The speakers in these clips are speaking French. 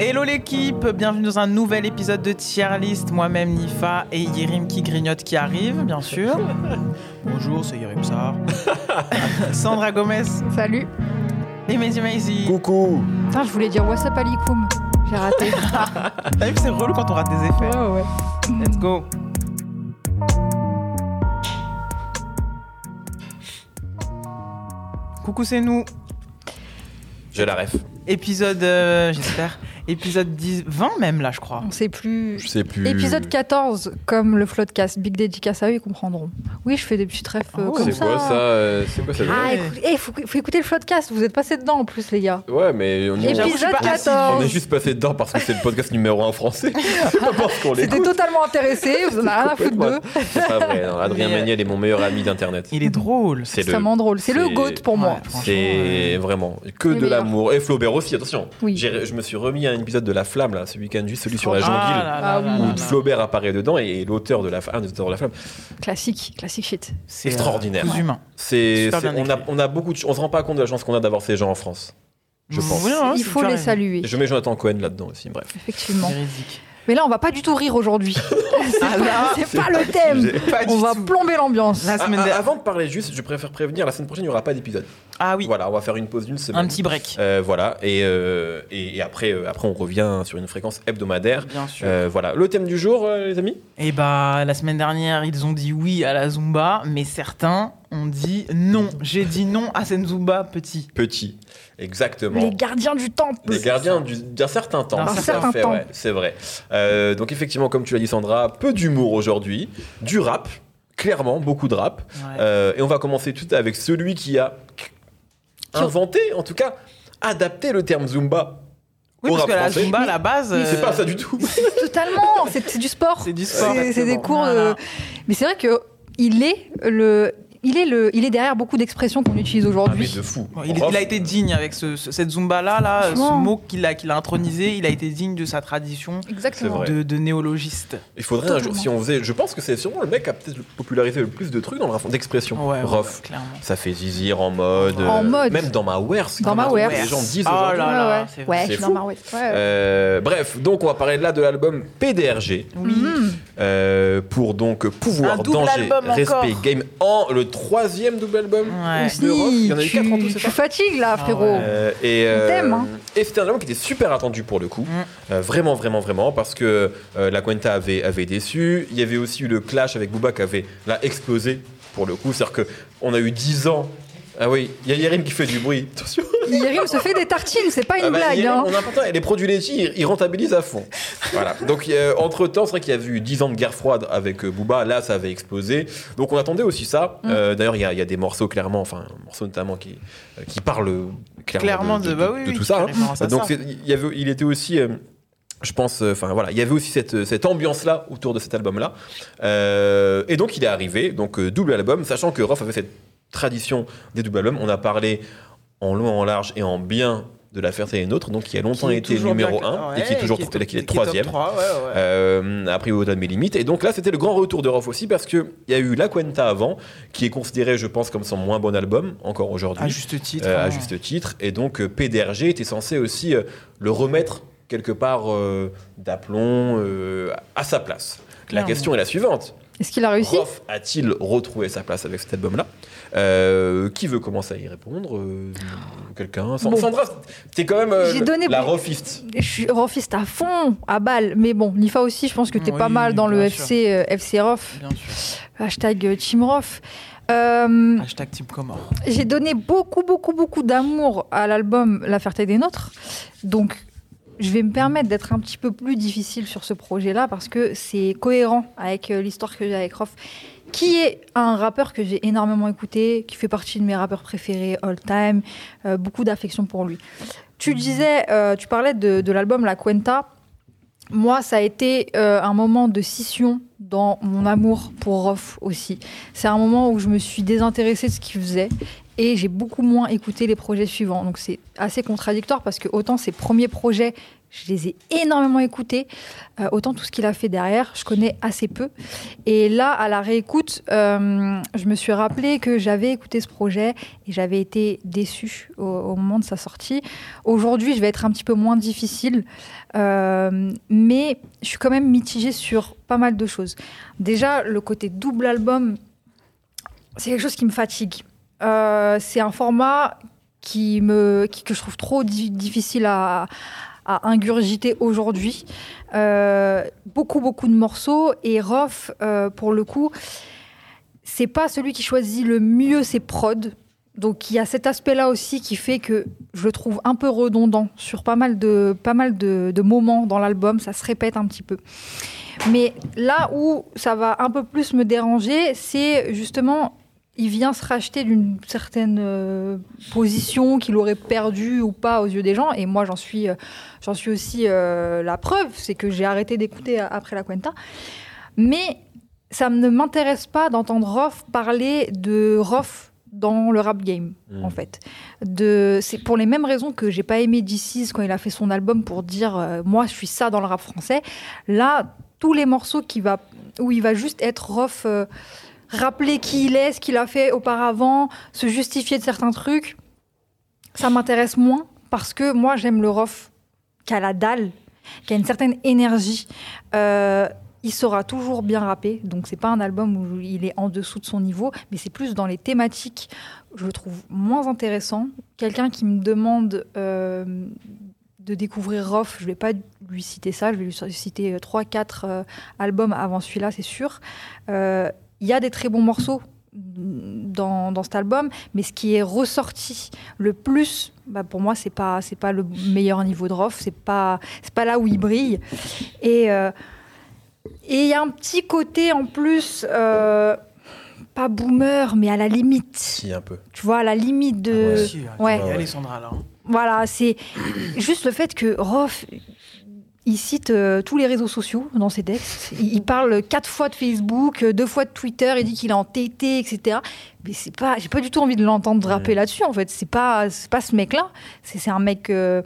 Hello l'équipe, bienvenue dans un nouvel épisode de Tier List. Moi-même Nifa et Yerim qui grignote qui arrive, bien sûr. Bonjour, c'est Yerim Sar. Sandra Gomez Salut. et Mehdi Maizi. Coucou Putain, je voulais dire what's up alikoum. J'ai raté. T'as vu que c'est relou quand on rate des effets ouais, ouais. Let's go. Coucou, c'est nous. J'ai la ref. Épisode, euh, j'espère, épisode 10, 20 même là, je crois. On sait plus. Je sais plus. Épisode 14, comme le floodcast. Big dédicace à eux, ils comprendront. Oui, je fais des petits refs euh, Oh. comme C'est ça. quoi ça euh, C'est quoi ça Ah, Ouais. écoute- eh, faut, faut écouter le floodcast. Vous êtes passés dedans en plus, les gars. Ouais, mais on, suis Épisode pas assidue. on 14. est juste passé dedans parce que c'est le podcast numéro 1 français. Pas parce qu'on C'était totalement intéressé. Vous en avez rien à foutre d'eux. C'est pas vrai. non. Adrien Mais, euh, Méniel est mon meilleur ami d'internet. Il est drôle. C'est le. Extrêmement drôle. C'est le GOAT pour moi. C'est vraiment que de l'amour. Et Flaubert aussi, attention. Oui. J'ai- Je me suis remis à un épisode de La Flamme là, ce week-end, juste celui sur la Ah jonquille. là là Ah là oui. là Où là. Flaubert apparaît dedans et l'auteur de la, de flamme. Classique, classique shit. C'est euh, Extraordinaire. coups humains. C'est, on, a, écrit. on a beaucoup de, on se rend pas compte de la chance qu'on a d'avoir ces gens en France. Je pense. Oui, non, Il faut les saluer. Je mets Jonathan Cohen là-dedans aussi. Bref. Effectivement. Véridique. Mais là, on va pas du tout rire aujourd'hui. c'est Ah pas, c'est c'est pas pas le thème. Pas On va tout. plomber l'ambiance. La Ah, semaine ah, dernière. avant de parler juste, je préfère prévenir, la semaine prochaine, il n'y aura pas d'épisode. Ah oui, Voilà, on va faire une pause d'une semaine. un petit break. Euh, voilà, et, euh, et, et après, euh, après, on revient sur une fréquence hebdomadaire. Bien sûr. Euh, voilà, le thème du jour, euh, les amis? Et bah, la semaine dernière, ils ont dit oui à la Zumba, mais certains ont dit non. J'ai dit non à cette Zumba petit. Petit, exactement. Les gardiens du temple. Les gardiens du- d'un certain temps. D'un certain fait, temps. ouais, c'est vrai. Euh, donc effectivement, comme tu l'as dit Sandra, peu d'humour aujourd'hui, du rap, clairement, beaucoup de rap. Ouais. Euh, et on va commencer tout avec celui qui a inventé, en tout cas, adapté le terme Zumba. oui, au parce rap que la français. Zumba, à la base. C'est euh, pas ça du tout. Totalement, c'est c'est du sport. C'est du sport. C'est- C'est des Exactement. cours de... Voilà. Mais c'est vrai que il est le, il est le, il est derrière beaucoup d'expressions qu'on utilise Ah, aujourd'hui. de fou. Il, il a été digne avec ce- ce- cette Zumba là, là ce mot qu'il a, qu'il a intronisé, il a été digne de sa tradition Exactement. De, de néologiste. Il faudrait un jour, si on faisait, je pense que c'est sûrement le mec qui a peut-être popularisé le plus de trucs dans le rap d'expression. Ouais, Rof. clairement. Ça fait zizir en mode. En euh, mode. Même dans ma wares. Dans ma Les gens disent Oh aujourd'hui. là Ouais, là, ouais. c'est Ouais, vrai. je suis dans ma. Euh, bref, donc on va parler là de l'album PDRG. Oui. Euh, pour donc pouvoir danger, respect, game en le troisième double album. Ouais. De rock. Il y en a eu tu, quatre en tout, c'est tu ça fatigues là, Ah frérot. ouais. Euh, et t'aime, hein. et c'était un album qui était super attendu pour le coup, Mm. Euh, vraiment, vraiment, vraiment, parce que euh, la Cuenta avait, avait déçu. Il y avait aussi eu le clash avec Booba qui avait là explosé pour le coup. C'est-à-dire qu'on a eu 10 ans. Ah oui, il y a Yerim qui fait du bruit. Attention. Yerim se fait des tartines, c'est pas une Ah bah, blague. Yerim, hein. on a les produits laitiers, ils, rentabilisent à fond. voilà. Donc, entre temps, c'est vrai qu'il y a eu 10 ans de guerre froide avec euh, Booba. Là, ça avait explosé. Donc, on attendait aussi ça. Mm. Euh, D'ailleurs, il y, a- il y a des morceaux clairement, enfin, un morceau notamment qui, euh, qui parle clairement, Clairement de, bah oui, de oui, tout ça. hein. Donc, ça. il, y avait, il était aussi. euh, je pense, euh, enfin voilà, il y avait aussi cette, cette ambiance-là autour de cet album-là. Euh, et donc il est arrivé, donc euh, double album, sachant que Roth avait cette tradition des doubles albums. On a parlé en long, en large et en bien de l'affaire C'est une autre, donc qui a longtemps Qui été numéro bien- 1 ouais, et qui est toujours qui est, qui est top troisième. 3, ouais, ouais. Euh, après au-delà de mes limites. Et donc là, c'était le grand retour de Roth aussi parce qu'il y a eu La Cuenta avant, qui est considéré, je pense, comme son moins bon album, encore aujourd'hui. À juste titre. Euh, à hein. juste titre. Et donc euh, PDRG était censé aussi euh, le remettre quelque part d'aplomb à sa place. La question est la suivante. Est-ce qu'il a réussi Roth a-t-il retrouvé sa place avec cet album-là Euh, Qui veut commencer à y répondre Euh, Quelqu'un Bon. Sandra, t'es quand même euh, J'ai donné- la Rothiste. Je suis Rofiste à fond, à balle. Mais bon, Nifa aussi, je pense que t'es Oui, pas mal dans le FC, euh, FC Rof. Bien sûr. Hashtag Team Rof. Euh, Hashtag Team Comore. J'ai donné beaucoup, beaucoup, beaucoup d'amour à l'album La Ferté des Nôtres. Donc, je vais me permettre d'être un petit peu plus difficile sur ce projet-là parce que c'est cohérent avec euh, l'histoire que j'ai avec Rof, qui est un rappeur que j'ai énormément écouté, qui fait partie de mes rappeurs préférés all time, euh, beaucoup d'affection pour lui. Tu disais, euh, tu parlais de, de l'album La Cuenta. Moi, ça a été euh, un moment de scission dans mon amour pour Rof aussi. C'est un moment où je me suis désintéressée de ce qu'il faisait et j'ai beaucoup moins écouté les projets suivants. Donc c'est assez contradictoire parce que autant ses premiers projets je les ai énormément écoutés. Euh, autant tout ce qu'il a fait derrière, je connais assez peu. Et là, à la réécoute, euh, je me suis rappelé que j'avais écouté ce projet et j'avais été déçue au, moment de sa sortie. Aujourd'hui, je vais être un petit peu moins difficile, euh, mais je suis quand même mitigée sur pas mal de choses. Déjà, le côté double album, c'est quelque chose qui me fatigue. Euh, c'est un format qui me, que je trouve trop di- difficile à, ingurgiter aujourd'hui. Euh, beaucoup, beaucoup de morceaux. Et Rof, euh, pour le coup, c'est pas celui qui choisit le mieux ses prods. Donc il y a cet aspect-là aussi qui fait que je le trouve un peu redondant sur pas mal de, pas mal de moments dans l'album. Ça se répète un petit peu. Mais là où ça va un peu plus me déranger, c'est justement, il vient se racheter d'une certaine euh, position qu'il aurait perdue ou pas aux yeux des gens. Et moi, j'en suis, euh, j'en suis aussi euh, la preuve, c'est que j'ai arrêté d'écouter après la Cuenta. Mais ça ne m'intéresse pas d'entendre Rof parler de Rof dans le rap game, Mm. en fait. De, c'est pour les mêmes raisons que j'ai pas aimé DC's quand il a fait son album pour dire moi je suis ça dans le rap français. Là, tous les morceaux qui va, où il va juste être Rof, euh, rappeler qui il est, ce qu'il a fait auparavant, se justifier de certains trucs, ça m'intéresse moins parce que moi j'aime le Rof qui a la dalle, qui a une certaine énergie. Euh, il saura toujours bien rapper, donc c'est pas un album où il est en dessous de son niveau, mais c'est plus dans les thématiques, je trouve moins intéressant. Quelqu'un qui me demande euh, de découvrir Rof, je vais pas lui citer ça, je vais lui citer 3-4 albums avant celui-là, c'est sûr. Euh, Il y a des très bons morceaux dans, dans cet album, mais ce qui est ressorti le plus, bah pour moi, c'est pas c'est pas le meilleur niveau de Rof, c'est pas c'est pas là où il brille. Et euh, et il y a un petit côté en plus, euh, pas boomer, mais à la limite. Si, un peu. Tu vois, à la limite de. Ah ouais. Si, ouais. Allez, Sandra, là. Voilà, c'est juste le fait que Rof, il cite euh, tous les réseaux sociaux dans ses textes. Il, il parle quatre fois de Facebook, euh, deux fois de Twitter, il dit qu'il est en TT, etc. Mais c'est pas, j'ai pas du tout envie de l'entendre rapper là-dessus, en fait. C'est pas, c'est pas ce mec-là. C'est, c'est un mec. euh,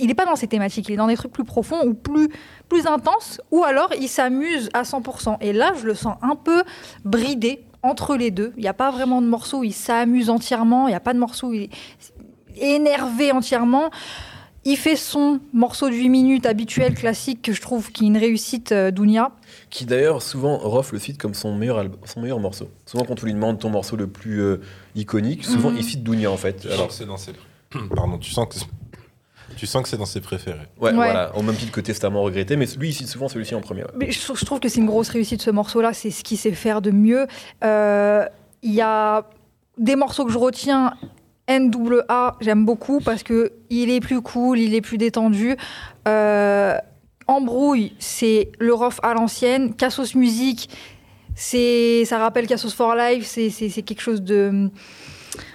il n'est pas dans ces thématiques, il est dans des trucs plus profonds ou plus, plus intenses, ou alors il s'amuse à 100%. Et là, je le sens un peu bridé entre les deux. Il n'y a pas vraiment de morceau où il s'amuse entièrement, il n'y a pas de morceau où il est énervé entièrement. Il fait son morceau de 8 minutes habituel, classique, que je trouve qui est une réussite euh, Dounia. Qui d'ailleurs, souvent, Rof le cite comme son meilleur, son meilleur morceau. Souvent, quand on lui demande ton morceau le plus euh, iconique, souvent, Mhm. il cite Dounia en fait. Alors, c'est dans ses... Pardon, tu sens que c'est- tu sens que c'est dans ses préférés. ouais, Ouais. voilà, au même titre que Testament regretté, mais lui, il cite souvent celui-ci en premier. ouais. Mais je, trouve- je trouve que c'est une grosse réussite ce morceau-là, c'est ce qu'il sait faire de mieux. Euh, Il y a des morceaux que je retiens. NWA, j'aime beaucoup parce que il est plus cool, il est plus détendu. Euh, Embrouille, c'est le rough à l'ancienne. Cassos Music, c'est ça rappelle Cassos for Life, c'est quelque chose de hum,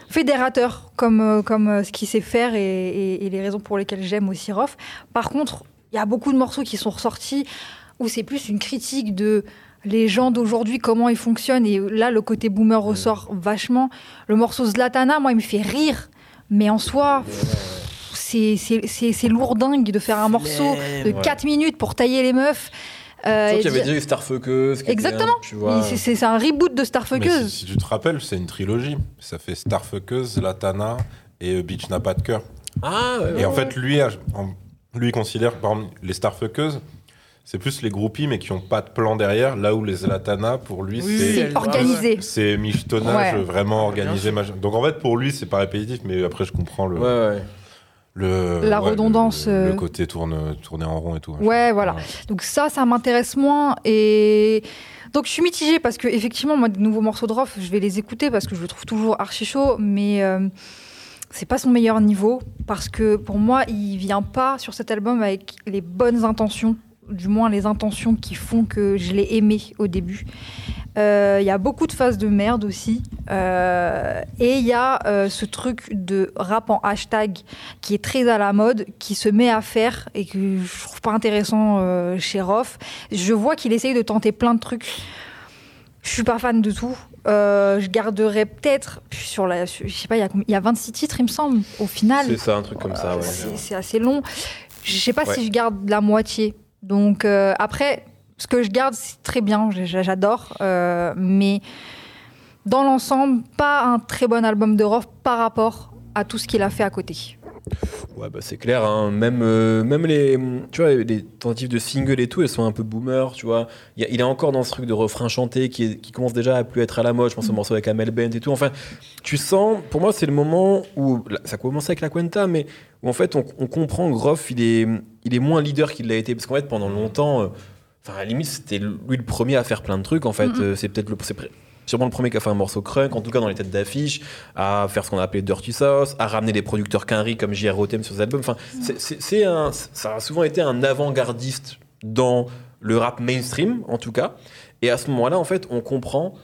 fédérateur comme, euh, comme euh, ce qu'il sait faire et, les raisons pour lesquelles j'aime aussi Rof. Par contre, il y a beaucoup de morceaux qui sont ressortis où c'est plus une critique de les gens d'aujourd'hui, comment ils fonctionnent. Et là, le côté boomer ressort vachement. Le morceau Zlatana, moi, il me fait rire. Mais en soi, c'est- c'est c'est- c'est lourdingue de faire un morceau de Ouais. 4 minutes pour tailler les meufs. Euh, qu'il y avait déjà eu Starfuckers. qui était Exactement. un- tu vois. c'est- c'est c'est un reboot de Mais Starfuckers. si, si tu te rappelles, c'est une trilogie. Ça fait Starfuckers, Latana et euh, Beach n'a pas de cœur. Ah, ouais, Et en fait, lui, a- lui il considère par exemple, les Starfuckers, c'est plus les groupies, mais qui n'ont pas de plan derrière. Là où les Latana, pour lui, Oui, c'est. Organisé. C'est michetonnage Ouais. vraiment organisé. Donc en fait, pour lui, c'est pas répétitif, mais après, je comprends le, Ouais, ouais. le La ouais, redondance, le, le euh. côté tourne, tourner en rond et tout. Ouais, voilà. Donc ça, ça m'intéresse moins. Et donc je suis mitigée parce que effectivement, moi, de nouveaux morceaux de Rof, je vais les écouter parce que je le trouve toujours archi chaud, mais euh, c'est pas son meilleur niveau parce que pour moi, il vient pas sur cet album avec les bonnes intentions, du moins les intentions qui font que je l'ai aimé au début. Euh, Il y a beaucoup de phases de merde aussi. Euh, et il y a euh, ce truc de rap en hashtag qui est très à la mode, qui se met à faire et que je trouve pas intéressant euh, chez Rof. Je vois qu'il essaye de tenter plein de trucs. Je suis pas fan de tout. Euh, je garderai peut-être sur la, je sais pas, il y, a, combien- il y a 26 titres, il me semble, au final. C'est ça, un truc comme ça, ouais. C'est c'est assez long. Je sais pas Ouais. si je garde la moitié. Donc euh, après, ce que je garde, c'est très bien, j'adore. euh, mais dans l'ensemble, pas un très bon album de Rof par rapport à tout ce qu'il a fait à côté. Ouais, bah c'est clair, hein. même, euh, même les, tu vois, les tentatives de single et tout, elles sont un peu boomer, tu vois. Il, y a- il est encore dans ce truc de refrain chanté qui, est- qui commence déjà à plus être à la mode. Je pense au morceau avec Amel Bent et tout. Enfin, tu sens, pour moi, c'est le moment où ça commençait avec la Cuenta, mais où en fait, on, on comprend que Groff, il est, il est moins leader qu'il l'a été. Parce qu'en fait, pendant longtemps, euh, enfin, à la limite, c'était lui le premier à faire plein de trucs. En fait. Euh, c'est peut-être le. Sûrement le premier qui a fait un morceau crunk, en tout cas dans les têtes d'affiche, à faire ce qu'on a appelé Dirty Sauce, à ramener des producteurs Quinry comme J.R. Rotem sur ses albums. Enfin, c'est un, ça a souvent été un avant-gardiste dans le rap mainstream, en tout cas. Et à ce moment-là, en fait, on comprend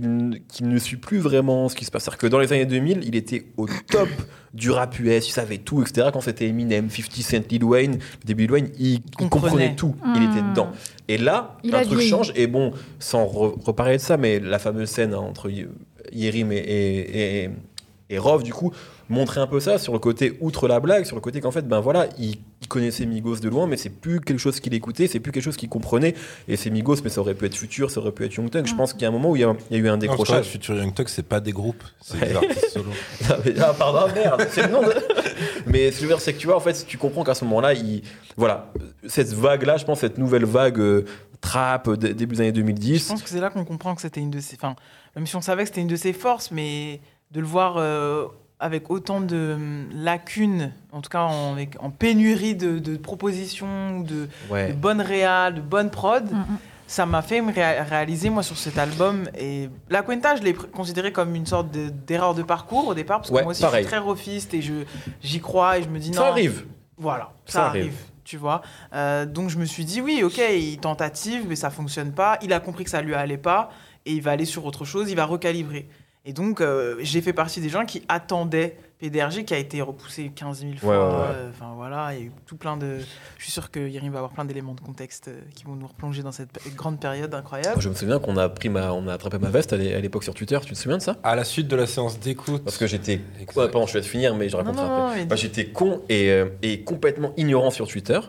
qu'il ne suit plus vraiment ce qui se passe. C'est-à-dire que dans les années 2000, il était au top du rap US, il savait tout, etc. Quand c'était Eminem, 50 Cent, Lil Wayne, le début de Lil Wayne, il, Comprenait. comprenait tout, il était Hmm. dedans. Et là, Il un truc vieilli. change. Et bon, sans re- reparler de ça, mais la fameuse scène hein, entre Yerim et, et, et, et Rov, du coup, montrait un peu ça sur le côté outre la blague, sur le côté qu'en fait, ben voilà, il, il connaissait Migos de loin, mais c'est plus quelque chose qu'il écoutait, c'est plus quelque chose qu'il comprenait. Et c'est Migos, mais ça aurait pu être Futur, ça aurait pu être Young Thug. Je pense qu'il y a un moment où il y a, il y a eu un Non, décrochage. Future Young Thug, c'est pas des groupes, c'est Ouais. des artistes solo. Ah, mais- ah, pardon, merde, c'est le nom de... Mais ce que je veux dire, c'est que tu vois, en fait, tu comprends qu'à ce moment-là, il... voilà, cette vague-là, je pense, cette nouvelle vague euh, trap euh, dé- début des années Je 2010. pense que c'est là qu'on comprend que c'était une de ses. Enfin, même si on savait que c'était une de ses forces, mais de le voir euh, avec autant de hum, lacunes, en tout cas en, avec- en pénurie de, de propositions, ou de, de bonnes réals, de bonnes prods, Mm, mm. ça m'a fait me réa- réaliser, moi, sur cet album. Et La Cuenta, je l'ai considéré comme une sorte de- d'erreur de, parcours au départ, parce que Ouais, moi aussi, pareil. je suis très rofiste et je- j'y crois et je me dis non. Ça arrive. Voilà, ça, Ça arrive. arrive. Tu vois, Euh, donc je me suis dit oui, ok, il tentative, mais ça fonctionne pas. Il a compris que ça lui allait pas et il va aller sur autre chose. Il va recalibrer. Et donc euh, j'ai fait partie des gens qui attendaient PDRG, qui a été repoussé 15 000 fois. Ouais, ouais, ouais. Euh, Enfin voilà, il y a eu tout plein de. Je suis sûr que Yerim va avoir plein d'éléments de contexte euh, qui vont nous replonger dans cette grande période incroyable. Je me souviens qu'on a pris ma, on a attrapé ma veste à l'é- à l'époque sur Twitter. Tu te souviens de ça? À la suite de la séance d'écoute. Parce que j'étais. Pardon, je vais te finir, mais je Non, raconte non, ça après. Moi, j'étais con et, euh, et complètement ignorant sur Twitter.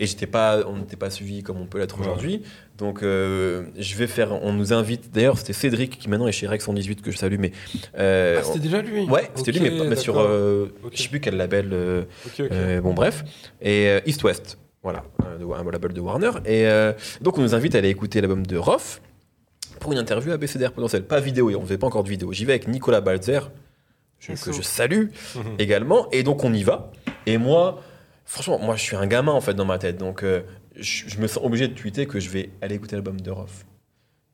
Et j'étais pas, on n'était pas suivi comme on peut l'être Ouais. aujourd'hui. Donc, euh, je vais faire. On nous invite. D'ailleurs, c'était Cédric qui maintenant est chez Rex 118 que je salue, mais. euh, Ah, c'était déjà lui Ouais, c'était lui, mais, sur. euh, Ok. Je sais plus quel label. euh, bon, bref. Et East West, voilà, un label de Warner. Et donc, on nous invite à aller écouter l'album de Roth pour une interview à BCDR potentiel. Pas vidéo, et on ne faisait pas encore de vidéo. J'y vais avec Nicolas Balzer, je- que je salue Mhm. également. Et donc, on y va. Et moi, franchement, moi, je suis un gamin en fait dans ma tête. Donc, euh, je, je me sens obligé de tweeter que je vais aller écouter l'album de Roth.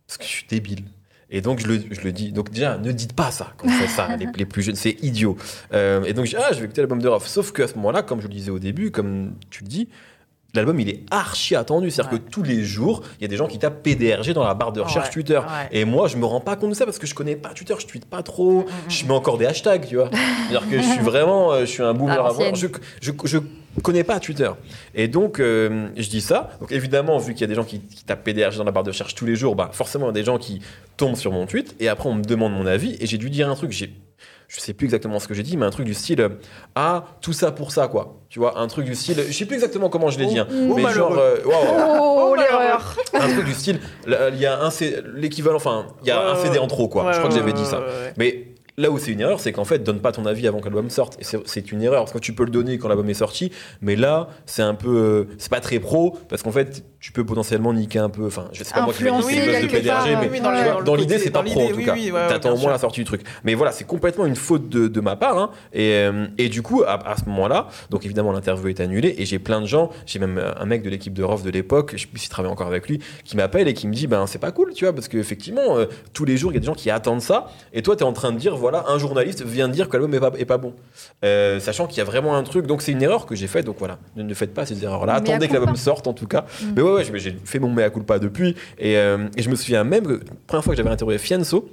Parce que je suis débile. Et donc, je le, je le dis. Donc, déjà, ne dites pas ça quand faites ça, les, les plus jeunes. C'est idiot. Euh, et donc, je dis, ah, je vais écouter l'album de Roth. Sauf qu'à ce moment-là, comme je le disais au début, comme tu le dis, l'album, il est archi attendu. C'est-à-dire Ouais. que tous les jours, il y a des gens qui tapent PDRG dans la barre de recherche Ouais, Twitter. ouais. Et moi, je me rends pas compte de ça parce que je connais pas Twitter, je tweete pas trop. Je mets encore des hashtags, tu vois. C'est-à-dire que je suis vraiment, euh, je suis un boomer À. Je, je, je connais pas Twitter. Et donc, euh, je dis ça. Donc, évidemment, vu qu'il y a des gens qui, qui tapent PDRG dans la barre de recherche tous les jours, bah, forcément, il y a des gens qui tombent sur mon tweet. Et après, on me demande mon avis. Et j'ai dû dire un truc. J'ai, je sais plus exactement ce que j'ai dit, mais un truc du style euh, Ah, tout ça pour ça, quoi. Tu vois, un truc du style. Je sais plus exactement comment je l'ai dit. hein, Oh, mais malheureux. genre. euh, Oh, Oh, l'erreur un truc du style. Il y a un l'équivalent, enfin, il y a un CD en trop, quoi. Ouais, je crois que j'avais dit ça. ouais, ouais. Mais là où c'est une erreur, c'est qu'en fait, donne pas ton avis avant que l'album sorte. C'est- une erreur, parce que tu peux le donner quand l'album est sorti, mais là, c'est un peu. euh, C'est pas très pro, parce qu'en fait, tu peux potentiellement niquer un peu. Enfin, je sais pas moi qui vais buzz de PDRG, part, mais oui, dans le- vois, dans le dans l'idée, c'est pas pro en tout oui, cas. oui, ouais, T'attends au moins la sortie du truc. Mais voilà, c'est complètement une faute de, de ma part. hein. Et, euh, et du coup, à, à ce moment-là, donc évidemment, l'interview est annulée, et j'ai plein de gens, j'ai même euh, un mec de l'équipe de Rof de l'époque, je sais plus s'il travaille encore avec lui, qui m'appelle et qui me dit, ben c'est pas cool, tu vois, parce qu'effectivement, euh, tous les jours, il y a des gens qui attendent ça, et toi, tu es en train de dire, voilà, un journaliste vient dire que l'album est pas, est pas bon. Euh, sachant qu'il y a vraiment un truc, donc c'est une erreur que j'ai faite, donc voilà, ne, ne faites pas ces erreurs-là, attendez que l'album sorte en tout cas. Mm. Mais ouais, ouais, j'ai- j'ai fait mon mea culpa depuis, et, euh, et je me souviens même que la première fois que j'avais interviewé Fianso,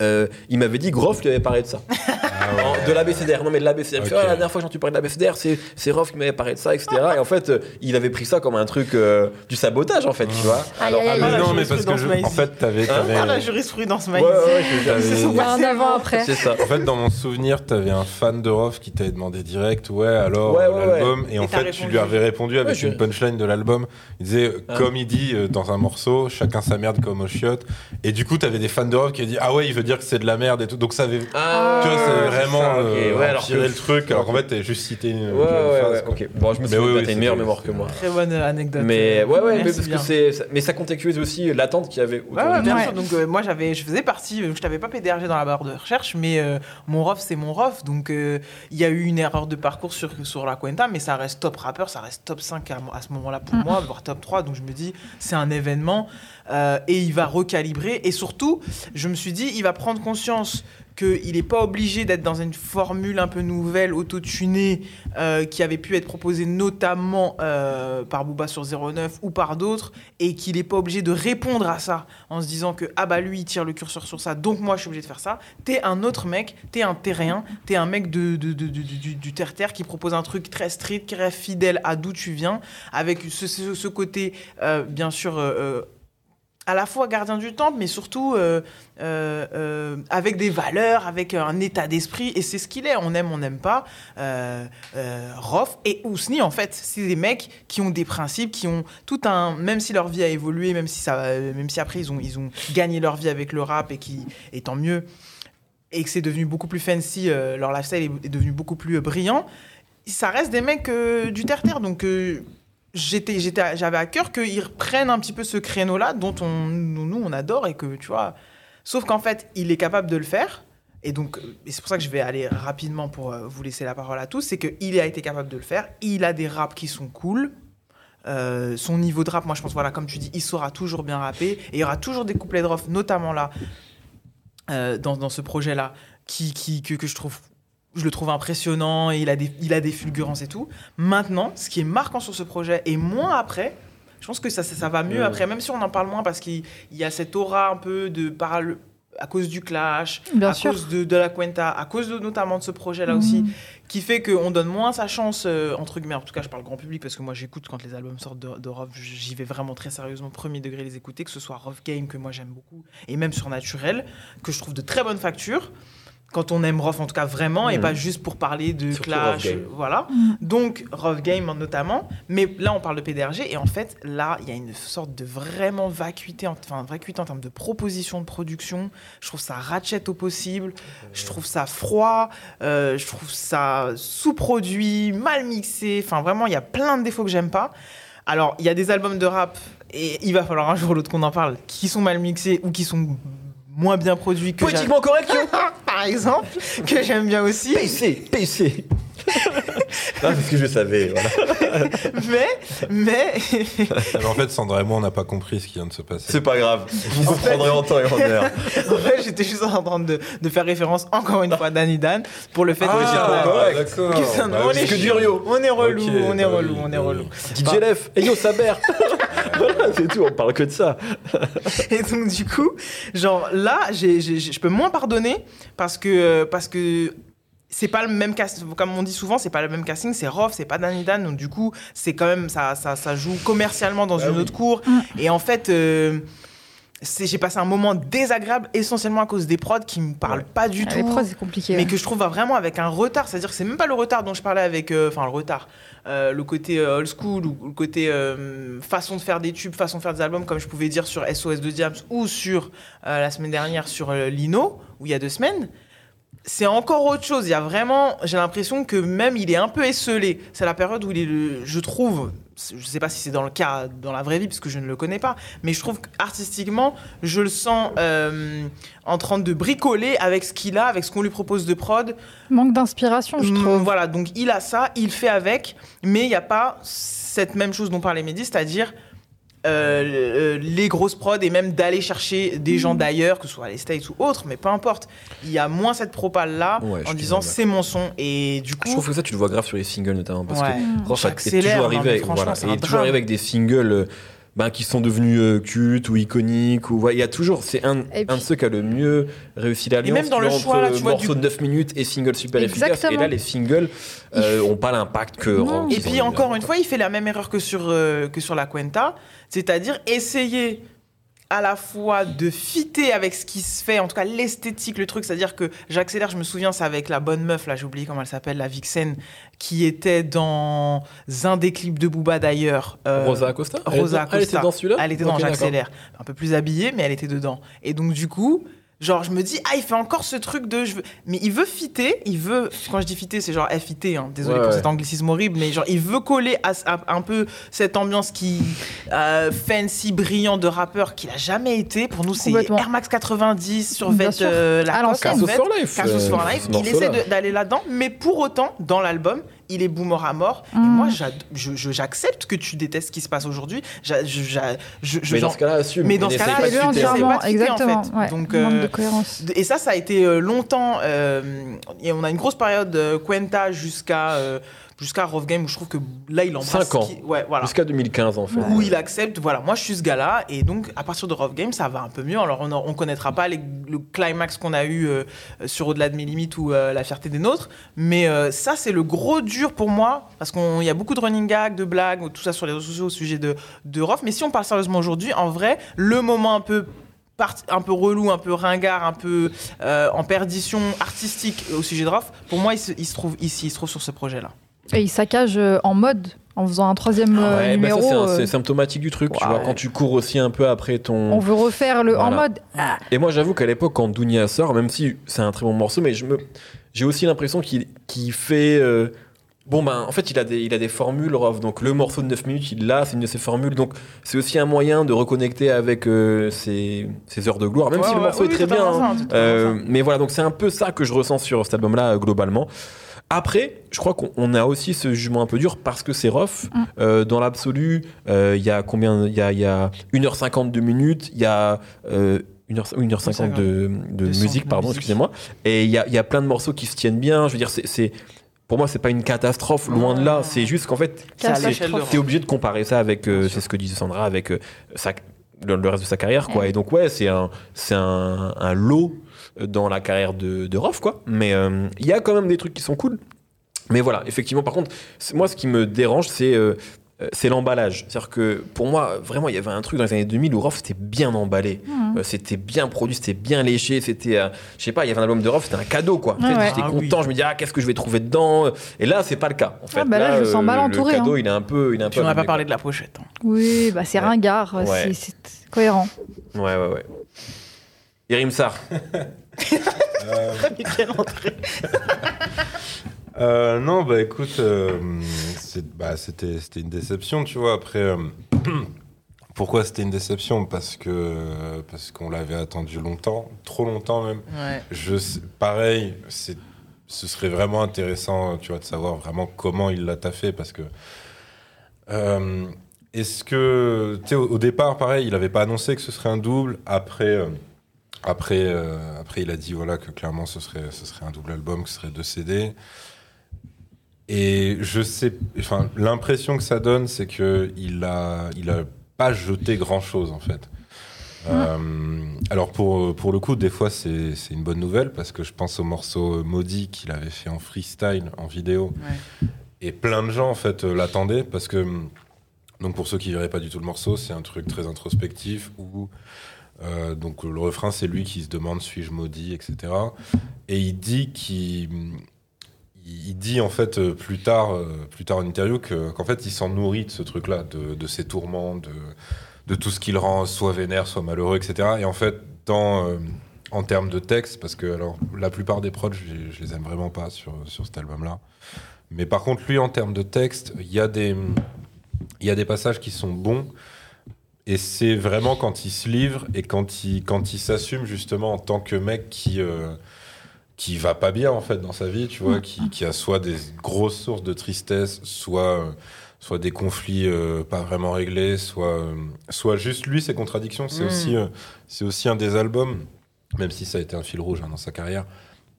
euh, il m'avait dit Groff lui avait parlé de ça. Ah En- ouais. de l'ABCDR. Non, mais de l'ABCDR. Ok. Ah, la dernière fois que j'en parlé de l'ABCDR, c'est, c'est Rof qui m'avait parlé de ça, etc. Et en fait, euh, il avait pris ça comme un truc euh, du sabotage, en fait, tu vois. Ah, mais la non, mais parce que je- en fait, t'avais. Hein t'avais- Ah, la jurisprudence Maïs. ouais, ouais, un avant après. c'est ça. En fait, dans mon souvenir, t'avais un fan de Rof qui t'avait demandé direct, ouais, alors Ouais, ouais, l'album. Et en fait, tu lui avais répondu avec Ouais, je- une punchline de l'album. Il disait, Ah. comme il dit dans un morceau, chacun sa merde comme au chiottes. Et du coup, t'avais des fans de Rof qui avaient dit, ah ouais, il veut dire que c'est de la merde et tout. Donc ça avait. Ah, tu vois, c'est vraiment ça, euh, Ouais, alors empiré que- le truc. Alors qu'en fait, t'avais juste cité une. Ouais, une ouais, phrase, ouais, quoi. ok. Bon, je me souviens oui, t'as une meilleure mémoire que moi. Très bonne anecdote. Mais ouais, ouais, mais parce que c'est, mais ça contextualise aussi l'attente qu'il y avait autour Ouais, ouais, du bien Ouais. sûr. Donc, euh, moi, j'avais, je faisais partie, euh, je t'avais pas PDRG dans la barre de recherche, mais euh, mon ROF, c'est mon ROF. Donc, euh, il y a eu une erreur de parcours sur, sur la Cuenta, mais ça reste top rappeur, ça reste top 5 à, à ce moment-là pour Mm. moi, voire top 3. Donc, je me dis, c'est un événement euh, et il va recalibrer. Et surtout, je me suis dit, il va prendre conscience qu'il n'est pas obligé d'être dans une formule un peu nouvelle, autotunée, euh, qui avait pu être proposée notamment euh, par Booba sur 09 ou par d'autres, et qu'il n'est pas obligé de répondre à ça en se disant que ah bah lui il tire le curseur sur ça, donc moi je suis obligé de faire ça. T'es un autre mec, t'es un terrien, t'es un mec de, du, terre-terre qui propose un truc très strict, qui reste fidèle à d'où tu viens, avec ce, côté bien sûr. À la fois gardien du temple, mais surtout euh, euh, euh, avec des valeurs, avec un état d'esprit, et c'est ce qu'il est. On aime, on n'aime pas. Euh, euh, Rof et Ousni, en fait, c'est des mecs qui ont des principes, qui ont tout un. Même si leur vie a évolué, même si même si après ils ont, ils ont gagné leur vie avec le rap et qui, et tant mieux, et que c'est devenu beaucoup plus fancy, leur lifestyle est, devenu beaucoup plus brillant. Ça reste des mecs du terre-terre, donc. J'étais, j'avais à cœur qu'ils reprennent un petit peu ce créneau-là dont on, dont nous on adore et que tu vois. Sauf qu'en fait, il est capable de le faire. Et donc, euh, c'est pour ça que je vais aller rapidement pour euh, vous laisser la parole à tous. C'est qu'il a été capable de le faire. Il a des raps qui sont cool. Euh, son niveau de rap, moi je pense, voilà, comme tu dis, il saura toujours bien rapper. Et il y aura toujours des couplets de Rof, notamment là, dans, ce projet-là, qui, que, que je trouve. Je le trouve impressionnant et il a, des, il a des fulgurances et tout. Maintenant, ce qui est marquant sur ce projet, et moins après, je pense que ça, ça, ça va mieux Mm. après, même si on en parle moins parce qu'il il y a cette aura un peu de par le- à cause du clash, Bien à sûr. cause de, de la Cuenta, à cause de, notamment de ce projet-là aussi, qui fait qu'on donne moins sa chance, euh, entre guillemets, en tout cas je parle grand public parce que moi j'écoute quand les albums sortent de, de Rof, j'y vais vraiment très sérieusement, premier degré les écouter, que ce soit Rough Game que moi j'aime beaucoup, et même Surnaturel, que je trouve de très bonne facture. Quand on aime Rof en tout cas vraiment, et Mhm. pas juste pour parler de Surtout clash, voilà. Mhm. Donc, Rough Game notamment. Mais là, on parle de PDRG. Et en fait, là, il y a une sorte de vraiment vacuité, en- enfin, vacuité en termes de proposition de production. Je trouve ça ratchet au possible. Je trouve ça froid. euh, je trouve ça sous-produit, mal mixé. Enfin, vraiment, il y a plein de défauts que j'aime pas. Alors, il y a des albums de rap, et il va falloir un jour ou l'autre qu'on en parle, qui sont mal mixés ou qui sont moins bien produits que. Politiquement correct, par exemple, que j'aime bien aussi. PC, PC. Non, c'est ce que je savais, voilà. mais, mais, Mais en fait, Sandra et moi, on n'a pas compris ce qui vient de se passer. C'est pas grave, vous comprendrez en temps et en heure. en fait, j'étais juste en train de, de faire référence encore une fois à Danny Dan pour le fait que Ah, d'accord. que ça- Bah on est que du Rio. On est relou, on est bah relou, oui, on est bah relou. oui. DJ Lef, hey yo, Saber Voilà, c'est tout, on parle que de ça. Et donc du coup, genre là, je peux moins pardonner parce que parce que c'est pas le même casting, comme on dit souvent, c'est pas le même casting, c'est Rof, c'est pas Danny Dan, donc du coup, c'est quand même ça, ça, ça joue commercialement dans Bah une oui. autre cour. Et en fait, euh, j'ai passé un moment désagréable essentiellement à cause des prods qui me parlent Ouais. pas du Ah, tout. Les prods, c'est compliqué. mais ouais. que je trouve vraiment avec un retard. C'est-à-dire que c'est même pas le retard dont je parlais avec. euh, Enfin, le retard. euh, le côté euh, old school ou le côté façon de faire des tubes, façon de faire des albums, comme je pouvais dire sur SOS de Diams ou sur la semaine dernière sur Lino, où il y a deux semaines. C'est encore autre chose. Il y a vraiment. J'ai l'impression que même il est un peu esselé. C'est la période où il est, le- je trouve. Je sais pas si c'est dans le cas, dans la vraie vie, parce que je ne le connais pas. Mais je trouve qu'artistiquement, je le sens euh, en train de bricoler avec ce qu'il a, avec ce qu'on lui propose de prod. Manque d'inspiration, je trouve. Voilà, donc il a ça, il fait avec, mais il n'y a pas cette même chose dont parlait Mehdi, c'est-à-dire euh, le- les grosses prods et même d'aller chercher des gens d'ailleurs, que ce soit les States ou autres, mais peu importe. Il y a moins cette propale-là Ouais, je en disant c'est mon son. Et du coup, Je trouve que ça, tu le vois grave sur les singles notamment. Parce Ouais. que Rof est toujours non, arrivé, avec, voilà, est toujours arrivé avec des singles. Ben, qui sont devenus euh, cultes ou iconiques. Ou, ouais, il y a toujours, c'est un, Et un de ceux qui a le mieux réussi l'alliance. même dans le vois, choix, entre là, tu vois, morceaux du- de 9 minutes et singles super efficaces. Et Exactement. là, les singles euh, ont pas l'impact que Non. Rock, Et puis encore une fois, il fait la même erreur que sur, euh, que sur la Cuenta, c'est-à-dire essayer à la fois de fitter avec ce qui se fait, en tout cas l'esthétique, le truc, c'est-à-dire que j'accélère, je me souviens, c'est avec la bonne meuf, là j'ai oublié comment elle s'appelle, la Vixen, qui était dans un des clips de Booba d'ailleurs. euh, Rosa Acosta? Rosa était- Elle était Acosta. dans celui-là? Elle était dans Ok, d'accord. J'accélère. Un peu plus habillée, mais elle était dedans. Et donc, du coup, genre, je me dis, ah, il fait encore ce truc de. Je veux... Mais il veut fitter, il veut. Quand je dis fitter, c'est genre FIT, hein. désolé Ouais, pour ouais. cet anglicisme horrible, mais genre, il veut coller à, à- un peu cette ambiance qui. euh, fancy, brillant de rappeur qu'il a jamais été. Pour nous, c'est. Air Max 90 sur euh, en Casus for Life. Casus euh, for Life. Il essaie d'aller là-dedans, mais pour autant, dans l'album, il est boomer à mort. Et Mm. moi, j'accepte que tu détestes ce qui se passe aujourd'hui. Mais dans ce cas-là, assume. Mais dans ce cas-là, pas fitter, en exactement. fait. ouais. Donc, Manque euh, de cohérence. et ça, ça a été euh, longtemps. euh, et on a une grosse période euh, Cuenta jusqu'à euh, jusqu'à Rough Game où je trouve que là, il embrasse. Cinq ans. ce qui- Ouais, voilà. Jusqu'à 2015, en fait. Où il accepte, voilà, moi je suis ce gars-là, et donc à partir de Rough Game, ça va un peu mieux. Alors on, on connaîtra pas les- le climax qu'on a eu euh, sur Au-delà de mes limites ou euh, La fierté des nôtres, mais euh, ça c'est le gros dur pour moi, parce qu'il y a beaucoup de running gags, de blagues, tout ça sur les réseaux sociaux au sujet de, de Rough, mais si on parle sérieusement aujourd'hui, en vrai, le moment un peu part- un peu relou, un peu ringard, un peu euh, en perdition artistique au sujet de Rough, pour moi il se, il se trouve ici, il se trouve sur ce projet-là. Et il saccage euh, en mode en faisant un troisième euh, Ouais, bah numéro. ça, c'est euh, symptomatique du truc, tu vois, quand tu cours aussi un peu après ton. on veut refaire le en mode. ah, Et moi, j'avoue qu'à l'époque, quand Dounia sort, même si c'est un très bon morceau, mais je me, j'ai aussi l'impression qu'il, qu'il fait. euh, Bon, ben, en fait, il a des, il a des formules, Rof. Donc, le morceau de 9 minutes, il l'a, c'est une de ses formules. Donc, c'est aussi un moyen de reconnecter avec euh, ses, ses heures de gloire, même Ouais, si le morceau oui, est très bien. hein. ça, Euh, mais voilà, donc c'est un peu ça que je ressens sur cet album-là, euh, globalement. Après, je crois qu'on on a aussi ce jugement un peu dur parce que c'est rough. Mm. Euh, dans l'absolu, euh, il y a combien Il y a, y a 1h50 de minutes, il y a euh, 1h, 1h50 de, de musique, de pardon, excusez-moi. Et il y a, il y a plein de morceaux qui se tiennent bien. Je veux dire, c'est. pour moi, c'est pas une catastrophe, loin de là. C'est juste qu'en fait, T'es obligé de comparer ça avec, euh, c'est ce que disait Sandra, avec euh, sa- le, le reste de sa carrière, quoi. Et donc, ouais, c'est un, c'est un, un lot dans la carrière de, de Rof, quoi. Mais euh, il y a quand même des trucs qui sont cool. Mais voilà, effectivement, par contre, moi, ce qui me dérange, c'est euh, euh, c'est l'emballage. C'est-à-dire que pour moi, vraiment, il y avait un truc dans les années 2000 où Rof c'était bien emballé. Euh, c'était bien produit, c'était bien léché, c'était, euh, je sais pas, il y avait un album de Rof, c'était un cadeau, quoi. Tu sais, Ouais. J'étais Ah oui. content, je me dis, ah, qu'est-ce que je vais trouver dedans? Et là, c'est pas le cas. En fait, bah là, je sens mal entouré, Le cadeau, hein. il est un peu, il est un peu on n'a pas parlé de la pochette. hein. Oui, bah c'est Ouais. ringard, Ouais. c'est- cohérent. Ouais, ouais, ouais. Yerim Sar. Euh, Quelle entrée. Euh, non, bah écoute, euh, bah, c'était une déception, tu vois. Après, euh, pourquoi c'était une déception? Parce que parce qu'on l'avait attendu longtemps, trop longtemps même. Ouais. Je, sais- pareil, c'est, ce serait vraiment intéressant, tu vois, de savoir vraiment comment il l'a taffé, parce que est-ce que, tu sais, au, au départ, pareil, il n'avait pas annoncé que ce serait un double. Après, après, euh, après, il a dit voilà que clairement ce serait, ce serait un double album, que ce serait deux CD. Et je sais, enfin, l'impression que ça donne, c'est que il a, il a pas jeté grand chose en fait. Euh, alors pour, pour le coup, des fois c'est c'est une bonne nouvelle parce que je pense au morceau Maudit qu'il avait fait en freestyle, en vidéo. Ouais. Et plein de gens en fait euh, l'attendaient parce que, donc pour ceux qui verraient pas du tout le morceau, c'est un truc très introspectif où euh, donc le refrain c'est lui qui se demande suis-je maudit, etc. Et il dit qu'il il dit en fait euh, plus tard, euh, plus tard en interview que- qu'en fait il s'en nourrit de ce truc-là, de, de ses tourments, de, de tout ce qui le rend soit vénère, soit malheureux, etc. Et en fait, en termes de texte, parce que alors la plupart des prods, je, je les aime vraiment pas sur, sur cet album-là. Mais par contre, lui, en termes de texte, il y y a des passages qui sont bons. Et c'est vraiment quand il se livre et quand il, quand il s'assume justement en tant que mec qui, euh, qui va pas bien en fait dans sa vie, tu vois, qui, qui a soit des grosses sources de tristesse, soit, euh, soit des conflits euh, pas vraiment réglés, soit, euh, soit juste lui ses contradictions. C'est Mm. aussi, euh, c'est aussi un des albums, même si ça a été un fil rouge hein, dans sa carrière,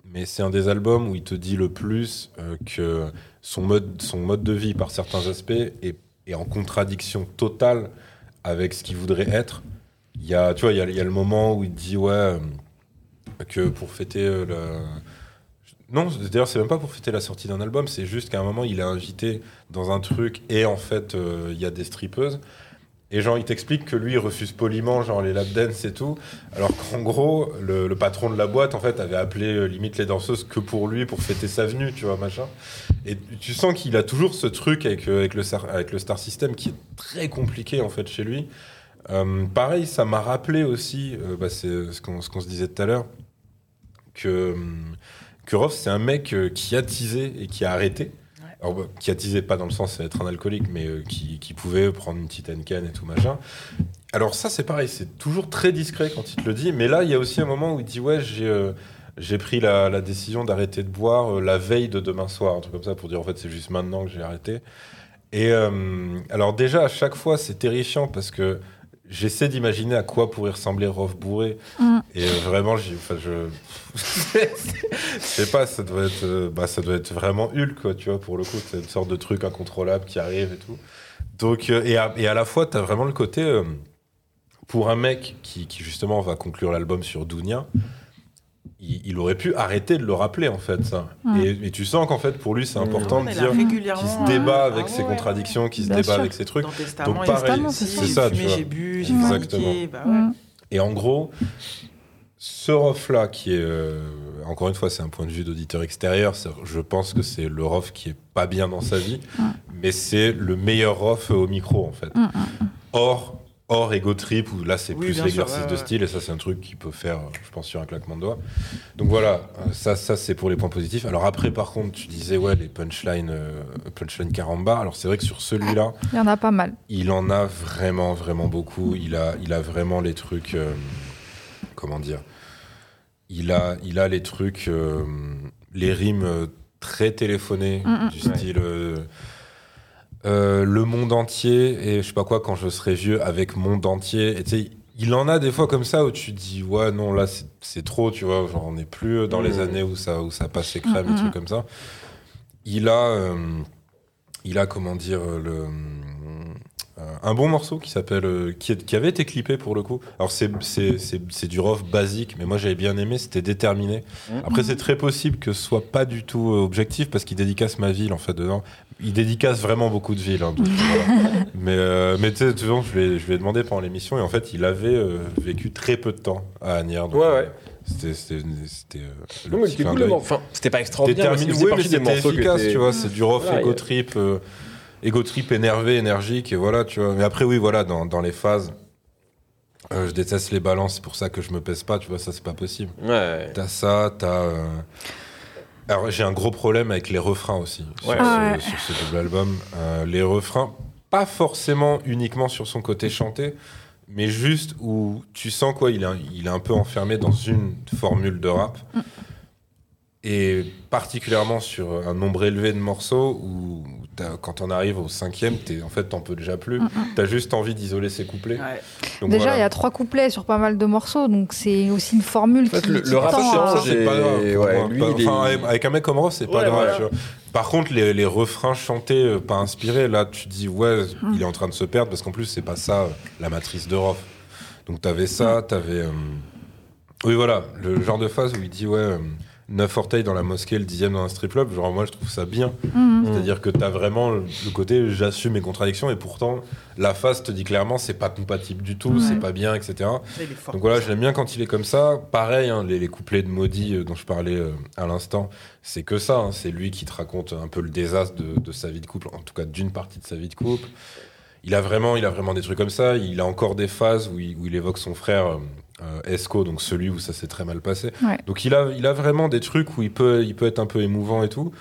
mais c'est un des albums où il te dit le plus que son mode, son mode de vie par certains aspects est, est en contradiction totale avec ce qu'il voudrait être. Il y a, tu vois, il y a, le moment où il dit ouais euh, que pour fêter euh, le non, d'ailleurs, c'est même pas pour fêter la sortie d'un album, c'est juste qu'à un moment, il est invité dans un truc et en fait, euh, il y a des strippeuses. Et genre, il t'explique que lui, il refuse poliment, genre les lap dance et tout. Alors qu'en gros, le, patron de la boîte, en fait, avait appelé euh, limite les danseuses que pour lui, pour fêter sa venue, tu vois, machin. Et tu sens qu'il a toujours ce truc avec, euh, avec, le, star- System qui est très compliqué, en fait, chez lui. Euh, pareil, ça m'a rappelé aussi, bah, c'est ce qu'on ce se disait tout à l'heure, que, Roth, c'est un mec qui a teasé et qui a arrêté. Alors, qui a teasé pas dans le sens d'être un alcoolique, mais euh, qui, pouvait prendre une petite Henken et tout machin. Alors ça, c'est pareil, c'est toujours très discret quand il te le dit, mais là, il y a aussi un moment où il dit, ouais, j'ai... euh, j'ai pris la, décision d'arrêter de boire euh, la veille de demain soir, un truc comme ça, pour dire en fait c'est juste maintenant que j'ai arrêté. Et alors déjà à chaque fois c'est terrifiant parce que j'essaie d'imaginer à quoi pourrait ressembler Rof bourré. Mm. Et euh, vraiment, enfin, je, je sais pas, ça doit être, euh, bah, ça doit être vraiment Hulk, quoi, tu vois, pour le coup, c'est une sorte de truc incontrôlable qui arrive et tout. Donc, euh, et, à, et à la fois, t'as vraiment le côté, pour un mec qui, qui justement va conclure l'album sur Dounia, il, il aurait pu arrêter de le rappeler en fait ça. Mm. Et, et tu sens qu'en fait pour lui c'est Mm. important de là dire qu'il se débat ah avec ses ouais. contradictions, qu'il se débat sûr. avec ses trucs. Testament, Donc il pareil, c'est ça, j'ai bu, j'ai Exactement. bah ouais. Mm. Et en gros, ce Rof-là, qui est, euh, encore une fois, c'est un point de vue d'auditeur extérieur, je pense que c'est le Rof qui est pas bien dans sa vie, mais c'est le meilleur Rof au micro, en fait. Mm, mm, Or, hors Ego Trip, où là, c'est Oui, plus l'exercice ouais, de style, et ça, c'est un truc qui peut faire, je pense, sur un claquement de doigts. Donc voilà, euh, ça, ça c'est pour les points positifs. Alors après, par contre, tu disais, ouais, les punchlines, euh, punchline caramba. Alors c'est vrai que sur celui-là, Il y en a pas mal. il en a vraiment, vraiment beaucoup. Il a, il a vraiment les trucs. euh, comment dire il a, il a les trucs, euh, les rimes euh, très téléphonées, Mm, mm. du style. euh, euh, le monde entier et je sais pas quoi quand je serai vieux avec monde entier et tu sais il en a des fois comme ça où tu dis ouais non là c'est- trop tu vois genre on n'est plus dans les Mm. années où ça où ça passait crème et Mm, trucs mm. comme ça il a euh, il a comment dire euh, le euh, un bon morceau qui s'appelle euh, qui, avait été clippé pour le coup alors c'est c'est du rough basique mais moi j'avais bien aimé c'était déterminé Mm. après c'est très possible que ce soit pas du tout euh, objectif parce qu'il dédicace ma ville en fait dedans il dédicace vraiment beaucoup de villes hein, donc, voilà. mais euh, mais tu sais je lui ai, je lui ai demandé pendant l'émission et en fait il avait euh, vécu très peu de temps à Agnières donc, Ouais, euh, ouais. c'était c'était euh, cool, d'œil. le morceau. Enfin, c'était pas extraordinaire, c'était oui, mais c'était efficace, tu vois. C'est du rough, Ouais, a- trip, euh, ego trip énervé, énergique, et voilà, tu vois. Mais après, oui, voilà, dans, dans les phases, euh, je déteste les balances, c'est pour ça que je me pèse pas, tu vois, ça, c'est pas possible. Ouais. T'as ça, t'as. euh, Alors, j'ai un gros problème avec les refrains aussi, Ouais. sur, Ah ce, ouais. sur ce double album. Euh, les refrains, pas forcément uniquement sur son côté chanté, mais juste où tu sens quoi, il est, un- il est un peu enfermé dans une formule de rap. Et particulièrement sur un nombre élevé de morceaux où quand on arrive au cinquième, t'es, en fait, t'en peux déjà plus. T'as juste envie d'isoler ses couplets. Ouais. Donc Déjà, voilà. il y a trois couplets sur pas mal de morceaux, donc c'est aussi une formule fait, qui, le- qui le rap, tend c'est pas grave. ouais, lui, Pas- est- avec- un mec comme Ross, c'est pas grave. voilà. Par contre, les, les refrains chantés, euh, pas inspirés, là, tu dis, ouais, Hmm. il est en train de se perdre, parce qu'en plus, c'est pas ça, la matrice de Roth. Donc, t'avais ça, t'avais. euh, Oui, voilà, le genre de phase où il dit, ouais, euh, neuf orteils dans la mosquée, le dixième dans un strip club, genre, moi, je trouve ça bien. Mhm. C'est-à-dire que t'as vraiment le côté, j'assume mes contradictions, et pourtant, la phase te dit clairement, c'est pas compatible du tout, Ouais. c'est pas bien, etc. Donc voilà, je l'aime bien quand il est comme ça. Pareil, hein, les, les couplets de Maudit euh, dont je parlais euh, à l'instant, c'est que ça. hein. C'est lui qui te raconte un peu le désastre de, de sa vie de couple, en tout cas d'une partie de sa vie de couple. Il a vraiment, il a vraiment des trucs comme ça. Il a encore des phases où il, où il évoque son frère euh, Esco, donc celui où ça s'est très mal passé. Ouais. Donc il a, il a vraiment des trucs où il peut, il peut être un peu émouvant et tout.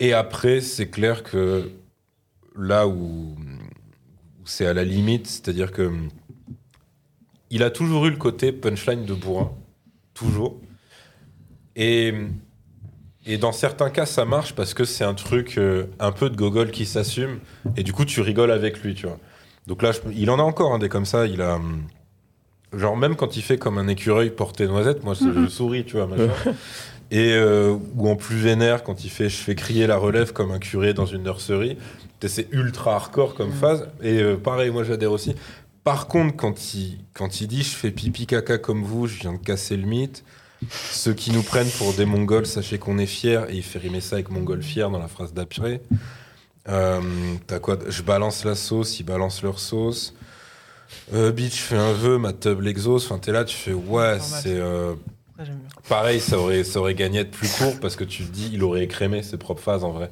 Et après, c'est clair que là où, c'est à la limite, c'est-à-dire que il a toujours eu le côté punchline de bourrin, toujours. Et, et dans certains cas, ça marche parce que c'est un truc euh, un peu de gogol qui s'assume, et du coup, tu rigoles avec lui, tu vois. Donc là, je- il en a encore un des comme ça. Il a hum, genre même quand il fait comme un écureuil porté noisette, moi je, je souris, tu vois. machin. Et euh, ou en plus vénère quand il fait je fais crier la relève comme un curé dans une nurserie. C'est ultra hardcore comme phase. Et euh, pareil, moi j'adhère aussi. Par contre, quand il, quand il dit je fais pipi caca comme vous, je viens de casser le mythe. Ceux qui nous prennent pour des Mongols, sachez qu'on est fiers. Et il fait rimer ça avec Mongol fier dans la phrase d'après. Euh, T'as quoi? Je balance la sauce, ils balancent leur sauce. Euh, bitch, fais un vœu, ma tub l'exauce. Enfin, t'es là, tu fais ouais, c'est. euh. Pareil, ça aurait, ça aurait gagné être plus court parce que tu te dis, il aurait écrémé ses propres phases en vrai.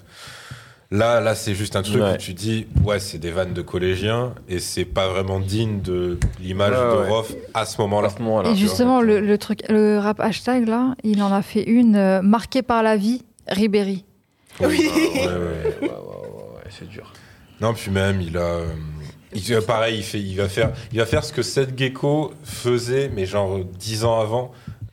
Là, là, c'est juste un truc Ouais. où tu dis, ouais, c'est des vannes de collégiens et c'est pas vraiment digne de l'image Ouais, de ouais. Roth à ce moment-là. Et justement, le, le truc, le rap hashtag là, il en a fait une euh, marquée par la vie, Ribéry. Oui. Ouais, ouais, ouais. Ouais, ouais, ouais, ouais, c'est dur. Non, puis même, il a. euh, il, euh, pareil, il, fait, il, va faire, il va faire ce que Seth Gecko faisait, mais genre euh, dix ans avant,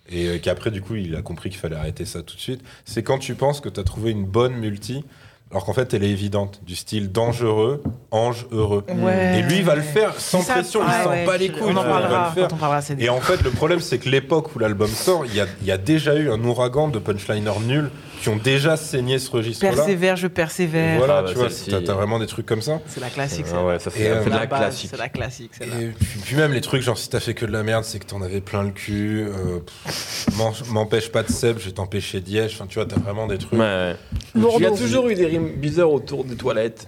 et euh, qu'après, du coup, il a compris qu'il fallait arrêter ça tout de suite. C'est quand tu penses que tu as trouvé une bonne multi, alors qu'en fait, elle est évidente, du style dangereux, ange heureux. Ouais. Et lui, il va le faire sans ça, pression, il s'en ouais, bat les couilles, On en il va parlera le faire. quand on parlera. Et en fait, le problème, c'est que l'époque où l'album sort, il y a, il y a déjà eu un ouragan de punchliners nuls qui ont déjà saigné ce registre-là. Persévère, je Et persévère. Voilà, Ah bah, tu vois, t'as vraiment des trucs comme ça. C'est la classique. Ah ouais, ça Et, c'est euh, la la base, classique. C'est la classique. c'est la- Et puis, puis même les trucs, genre si t'as fait que de la merde, c'est que t'en avais plein le cul. euh, M'empêche pas de Seb, je vais t'empêcher Diège. Enfin, tu vois, t'as vraiment des trucs. Ouais. Il y a toujours eu des rimes bizarres autour des toilettes.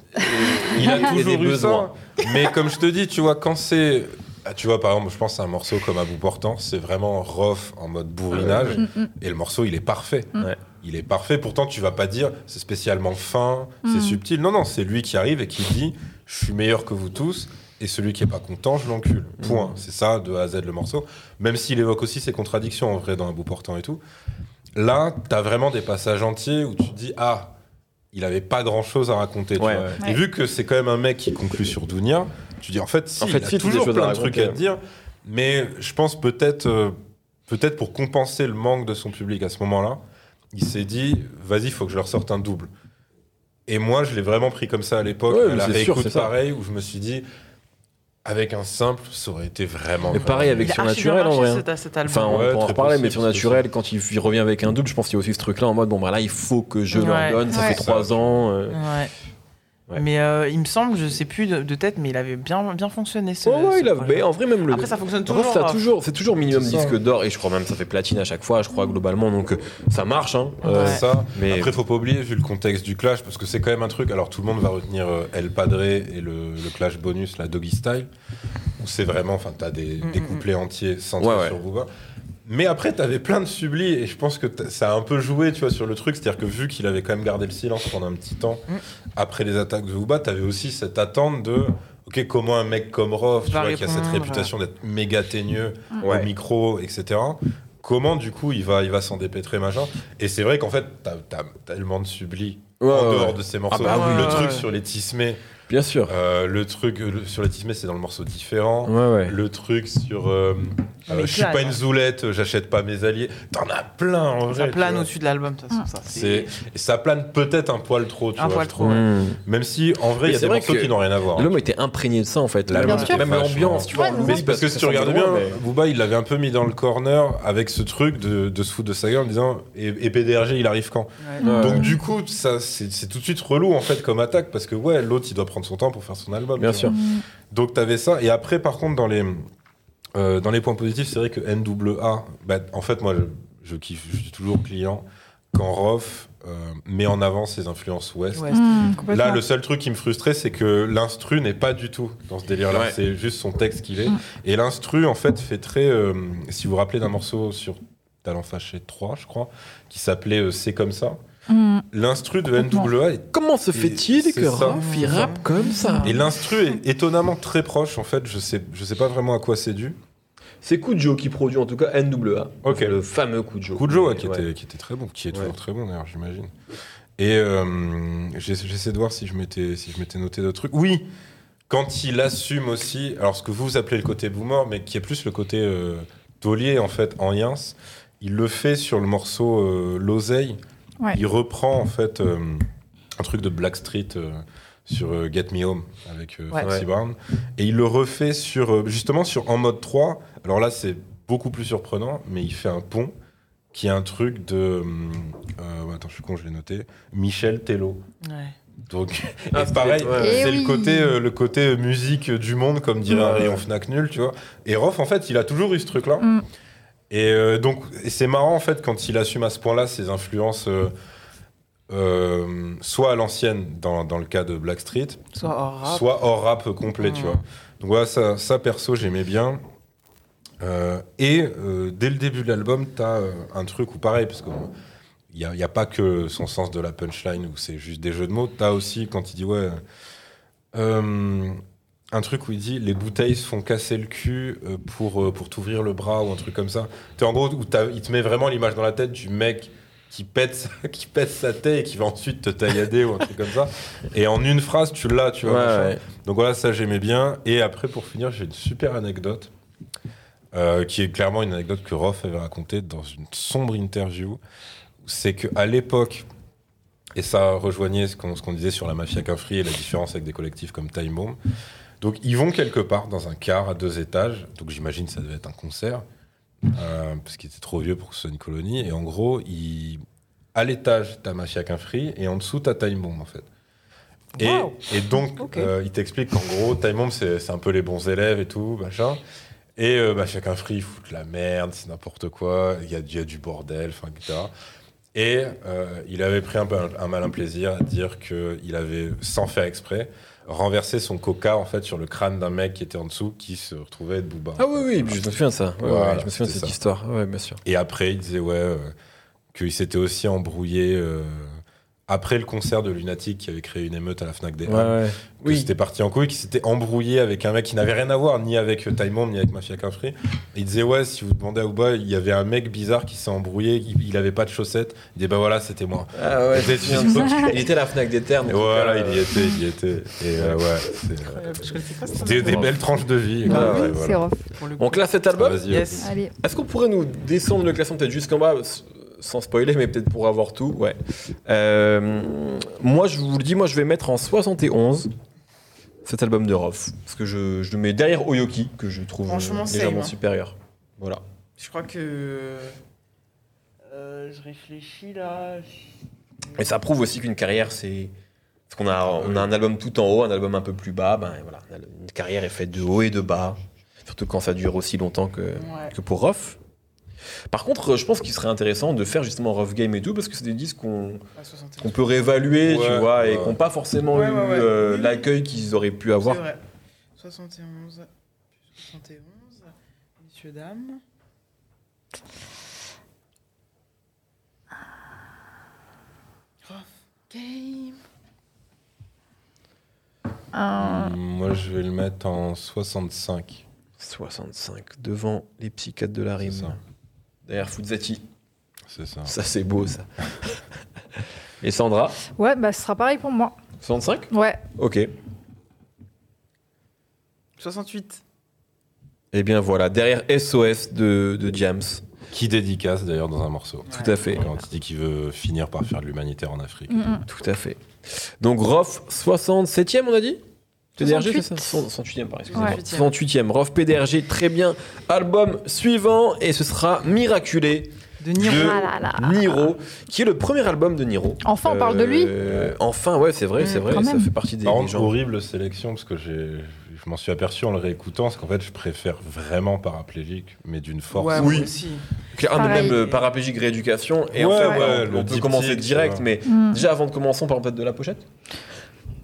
Il a Et des toujours eu besoins. ça. Mais comme je te dis, tu vois, quand c'est. ah, Tu vois, par exemple, je pense à un morceau comme À bout portant, c'est vraiment rough en mode bourrinage. Et le morceau, il est parfait. Ouais. Il est parfait. Pourtant, tu vas pas dire c'est spécialement fin, c'est Mm. subtil. Non, non, c'est lui qui arrive et qui dit je suis meilleur que vous tous. Et celui qui est pas content, je l'encule. Point. C'est ça, de A à Z, le morceau. Même s'il évoque aussi ses contradictions, en vrai, dans Un bout portant et tout. Là, t'as vraiment des passages entiers où tu te dis ah, il avait pas grand chose à raconter. tu Ouais, vois. ouais. Et vu que c'est quand même un mec qui conclut sur Dounia, tu dis en fait, si, En fait, il a si, toujours plein de trucs à te dire. Mais je pense peut-être euh, peut-être pour compenser le manque de son public à ce moment-là, il s'est dit vas-y, il faut que je leur sorte un double. Et moi, je l'ai vraiment pris comme ça à l'époque, Ouais, à la réécoute pareil, où je me suis dit avec un simple, ça aurait été vraiment. Mais pareil avec Surnaturel, en vrai, marché, hein. cet- cet album. Enfin, on Ouais, pourra en reparler, mais possible, sur Naturel, quand il, il revient avec un double, je pense qu'il y a aussi ce truc-là en mode bon, bah là, il faut que je Ouais. leur donne, ça fait trois ans. euh. Ouais. Mais euh, il me semble, je sais plus de, de tête, mais il avait bien, bien fonctionné ce. Ouais, ouais, ce il a, projet. mais en vrai, même le. Après, ça fonctionne toujours. ça hein. toujours, c'est toujours minimum disque d'or et je crois même que ça fait platine à chaque fois, je crois globalement, donc euh, ça marche. Hein, Euh, Ouais. ça. mais Après, faut pas oublier, vu le contexte du clash, parce que c'est quand même un truc. Alors, tout le monde va retenir euh, El Padre et le, le clash bonus, la Doggy Style, où c'est vraiment, enfin, t'as des, Mm, des mm, couplets entiers centrés Ouais, ouais. sur Booba. Mais après, t'avais plein de sublis, et je pense que ça a un peu joué, tu vois, sur le truc. C'est-à-dire que vu qu'il avait quand même gardé le silence pendant un petit temps, Mm. après les attaques de Booba, t'avais aussi cette attente de. Ok, comment un mec comme Roth, tu vois, qui a cette réputation d'être méga teigneux Ouais. au micro, etc. Comment du coup il va, il va s'en dépêtrer, machin. Et c'est vrai qu'en fait, t'as as tellement de sublis Ouais, en ouais, dehors de ces morceaux. bah oui. le Ouais, truc ouais. sur les tismés, bien sûr. euh, le truc le- sur les tismés, c'est dans le morceau différent. Ouais, ouais. Le truc sur euh, euh, je suis clair, pas une zoulette, j'achète pas mes alliés. T'en as plein en vrai. Ça plane au-dessus de l'album, de toute façon. Ça, C'est et ça plane peut-être un poil trop, tu Un vois, poil trop. Mmh. Même si en vrai il y a c'est des morceaux qui n'ont rien à voir. L'homme était imprégné de ça en fait. L'album. Même l'ambiance, tu vois. Mais parce que si tu regardes bien, Booba, il l'avait un peu mis dans le corner avec ce truc de, se foutre de sa gueule en disant et, PDRG, il arrive quand? Donc du coup, ça c'est tout de suite relou en fait comme attaque parce que ouais, l'autre il doit prendre son temps pour faire son album. Bien sûr. vois. Donc t'avais ça et après par contre dans les euh, dans les points positifs, c'est vrai que NWA, bah, en fait moi je, je kiffe, je suis toujours client quand Roth euh, met en avant ses influences ouest. Mmh. Là, le seul truc qui me frustrait, c'est que l'instru n'est pas du tout dans ce délire-là. Ouais. C'est juste son texte qu'il est. Mm. Et l'instru, en fait, fait très. euh, si vous vous rappelez d'un morceau sur Talent Fâché 3, je crois, qui s'appelait euh, C'est comme ça. Mmh. L'instru de. NWA est Comment se fait-il que ça. Raph il rappe comme ça? Et l'instru est étonnamment très proche, en fait. Je sais, je sais pas vraiment à quoi c'est dû. C'est Kujo qui produit en tout cas NWA. Ok. Le fameux Kujo. Kujo, ouais, qui, Ouais. était, qui était très bon, qui est toujours Ouais. très bon d'ailleurs, j'imagine. Et euh, j'essa- j'essaie de voir si je m'étais si je m'étais noté d'autres trucs. Oui, quand il assume aussi, alors ce que vous appelez le côté boomer, mais qui est plus le côté euh, taulier en fait en Yins, il le fait sur le morceau euh, L'oseille. Ouais. Il reprend en fait euh, un truc de Blackstreet euh, sur Get Me Home avec Ouais. Foxy Ouais. Brown et il le refait sur justement sur En mode 3. Alors là c'est beaucoup plus surprenant, mais il fait un pont qui est un truc de. hum, euh, attends, je suis con, je l'ai noté. Michel Tello. Ouais. Donc, Ah, pareil, ouais, c'est le oui. côté, euh, le côté euh, musique du monde, comme dirait un Ouais, rayon. Fnac nul, tu vois. Et Rof, en fait, il a toujours eu ce truc-là. Mm. Et euh, donc, c'est marrant, en fait, quand il assume à ce point-là ses influences, euh, euh, soit à l'ancienne, dans, dans le cas de Blackstreet, Soit hors rap. soit hors rap complet, tu Mm. vois. Donc voilà, ça, ça perso, j'aimais bien. Euh, et euh, dès le début de l'album, t'as euh, un truc où pareil, parce que il n'y a, y a pas que son sens de la punchline où c'est juste des jeux de mots. T'as aussi quand il dit ouais, un truc où il dit les bouteilles se font casser le cul pour pour t'ouvrir le bras ou un truc comme ça. En gros où il te met vraiment l'image dans la tête du mec qui pète sa- qui pète sa tête et qui va ensuite te taillader ou un truc comme ça. Et en une phrase, tu l'as, tu vois. Ouais, machin. ouais. Donc voilà, ça j'aimais bien. Et après, pour finir, j'ai une super anecdote, euh, qui est clairement une anecdote que Roth avait racontée dans une sombre interview. C'est qu'à l'époque, et ça rejoignait ce qu'on disait sur la mafia Cafri et la différence avec des collectifs comme Time Bomb. Donc ils vont quelque part dans un car à deux étages. Donc j'imagine que ça devait être un concert, euh, parce qu'il était trop vieux pour que ce soit une colonie. Et en gros, il... à l'étage, t'as Mafia Cafri et en dessous, t'as Time Bomb en fait. Et, Wow. et donc, Ok. euh, il t'explique qu'en gros, Time Bomb, c'est un peu les bons élèves et tout, machin. Et euh, bah, chacun free, ils foutent la merde, c'est n'importe quoi, il y, a, il y a du bordel, enfin, etc. Et euh, il avait pris un, malin plaisir à dire qu'il avait, sans faire exprès, renversé son coca en fait sur le crâne d'un mec qui était en dessous qui se retrouvait être Booba. Ah oui, oui, je me souviens de ça. Ouais, Voilà, ouais, je me souviens de cette ça. histoire. Ouais, bien sûr. Et après, il disait ouais euh, qu'il s'était aussi embrouillé euh, après le concert de Lunatic qui avait créé une émeute à la Fnac des Ouais, ouais. que Oui. c'était parti en couille, qui s'était embrouillé avec un mec qui n'avait rien à voir, ni avec euh, Time Bomb, ni avec Mafia Cafri. Et il disait, ouais, si vous demandez à Ouba, il y avait un mec bizarre qui s'est embrouillé, il, avait pas de chaussettes. Il dit, bah voilà, c'était moi. Ah ouais. Il était à la Fnac des donc, voilà, euh, il y était, il y était. Et euh, ouais, c'est, euh, des belles tranches de vie. Ah voilà. rough. Pour le coup. On classe cet album Yes. Est-ce qu'on pourrait nous descendre le classement peut-être jusqu'en bas sans spoiler, mais peut-être pour avoir tout. Ouais. Euh, moi, je vous le dis, moi, je vais mettre en 71 cet album de Roth. Parce que je, je le mets derrière Oyoki, que je trouve euh, légèrement hein. supérieur. Voilà. Je crois que. Euh, je réfléchis là. Et ça prouve aussi qu'une carrière, c'est. Parce qu'on a, on a un album tout en haut, un album un peu plus bas. Ben voilà, une carrière est faite de haut et de bas. Surtout quand ça dure aussi longtemps que, Ouais. que pour Roth. Par contre, je pense qu'il serait intéressant de faire justement Rough Game et tout, parce que c'est des disques qu'on à 71. qu'on peut réévaluer, tu Ouais, vois, et ouais. n'ont pas forcément Ouais, eu euh, l'accueil qu'ils auraient pu C'est avoir. vrai. 71. 71. Messieurs, dames. Rough Game. Un- Moi, je vais le mettre en 65. 65, devant les psychiatres de la rime. Derrière Fuzzati. C'est ça. Ça, c'est beau, ça. et Sandra, Ouais, bah ce sera pareil pour moi. 65 Ouais. Ok. 68. Et bien voilà, derrière SOS de, de Jams. Qui dédicace d'ailleurs dans un morceau. Tout à fait. Quand il dit qu'il veut finir par faire de l'humanitaire en Afrique. Mm, mm. Tout à fait. Donc Rof, 67e, on a dit? PDRG, c'est ça 68. 68e, pardon. excusez-moi. Ouais. 68e. Rof, PDRG, très bien. Album suivant, et ce sera Miraculé De Niro. de Ah là là. Niro, qui est le premier album de Niro. Enfin, on parle de lui Euh, Enfin, ouais, c'est vrai, c'est vrai, quand ça même. fait partie des, Par contre, horrible sélection parce que j'ai, je m'en suis aperçu en le réécoutant, parce qu'en fait, je préfère vraiment paraplégique, mais d'une force. Ouais, Oui. aussi. Claire, Pareil. même euh, paraplégique rééducation. Et Ouais, enfin, ouais, on, peut commencer direct, mais Mm. déjà avant de commencer, on parle peut-être de la pochette?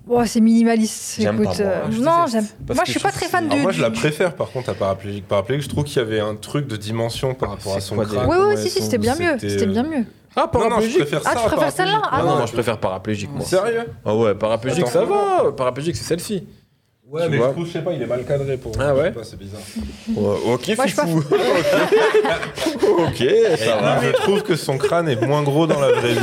Oh, c'est minimaliste. Écoute, pas, moi. euh, Je non, j'aime. Moi, je suis pas très fan. Alors moi, je la préfère par contre à paraplégique. Paraplégique, je trouve qu'il y avait un truc de dimension par rapport à son crâne. Oui, oui, si, si, c'était bien mieux. c'était, bien euh, mieux. Ah, Non, non, je paraplégique préfère Ah, tu préfères celle-là paraplégique. Ah Ah non, non. moi je préfère paraplégique, moi. Sérieux Ah ouais, paraplégique, ça va. Paraplégique, c'est celle-ci. Ouais, Tu mais vois. je trouve, je sais pas, il est mal cadré pour moi. Ah ouais c'est bizarre. Ouais, ok, Moi, ok, ça va. Et je trouve que son crâne est moins gros dans la vraie vie.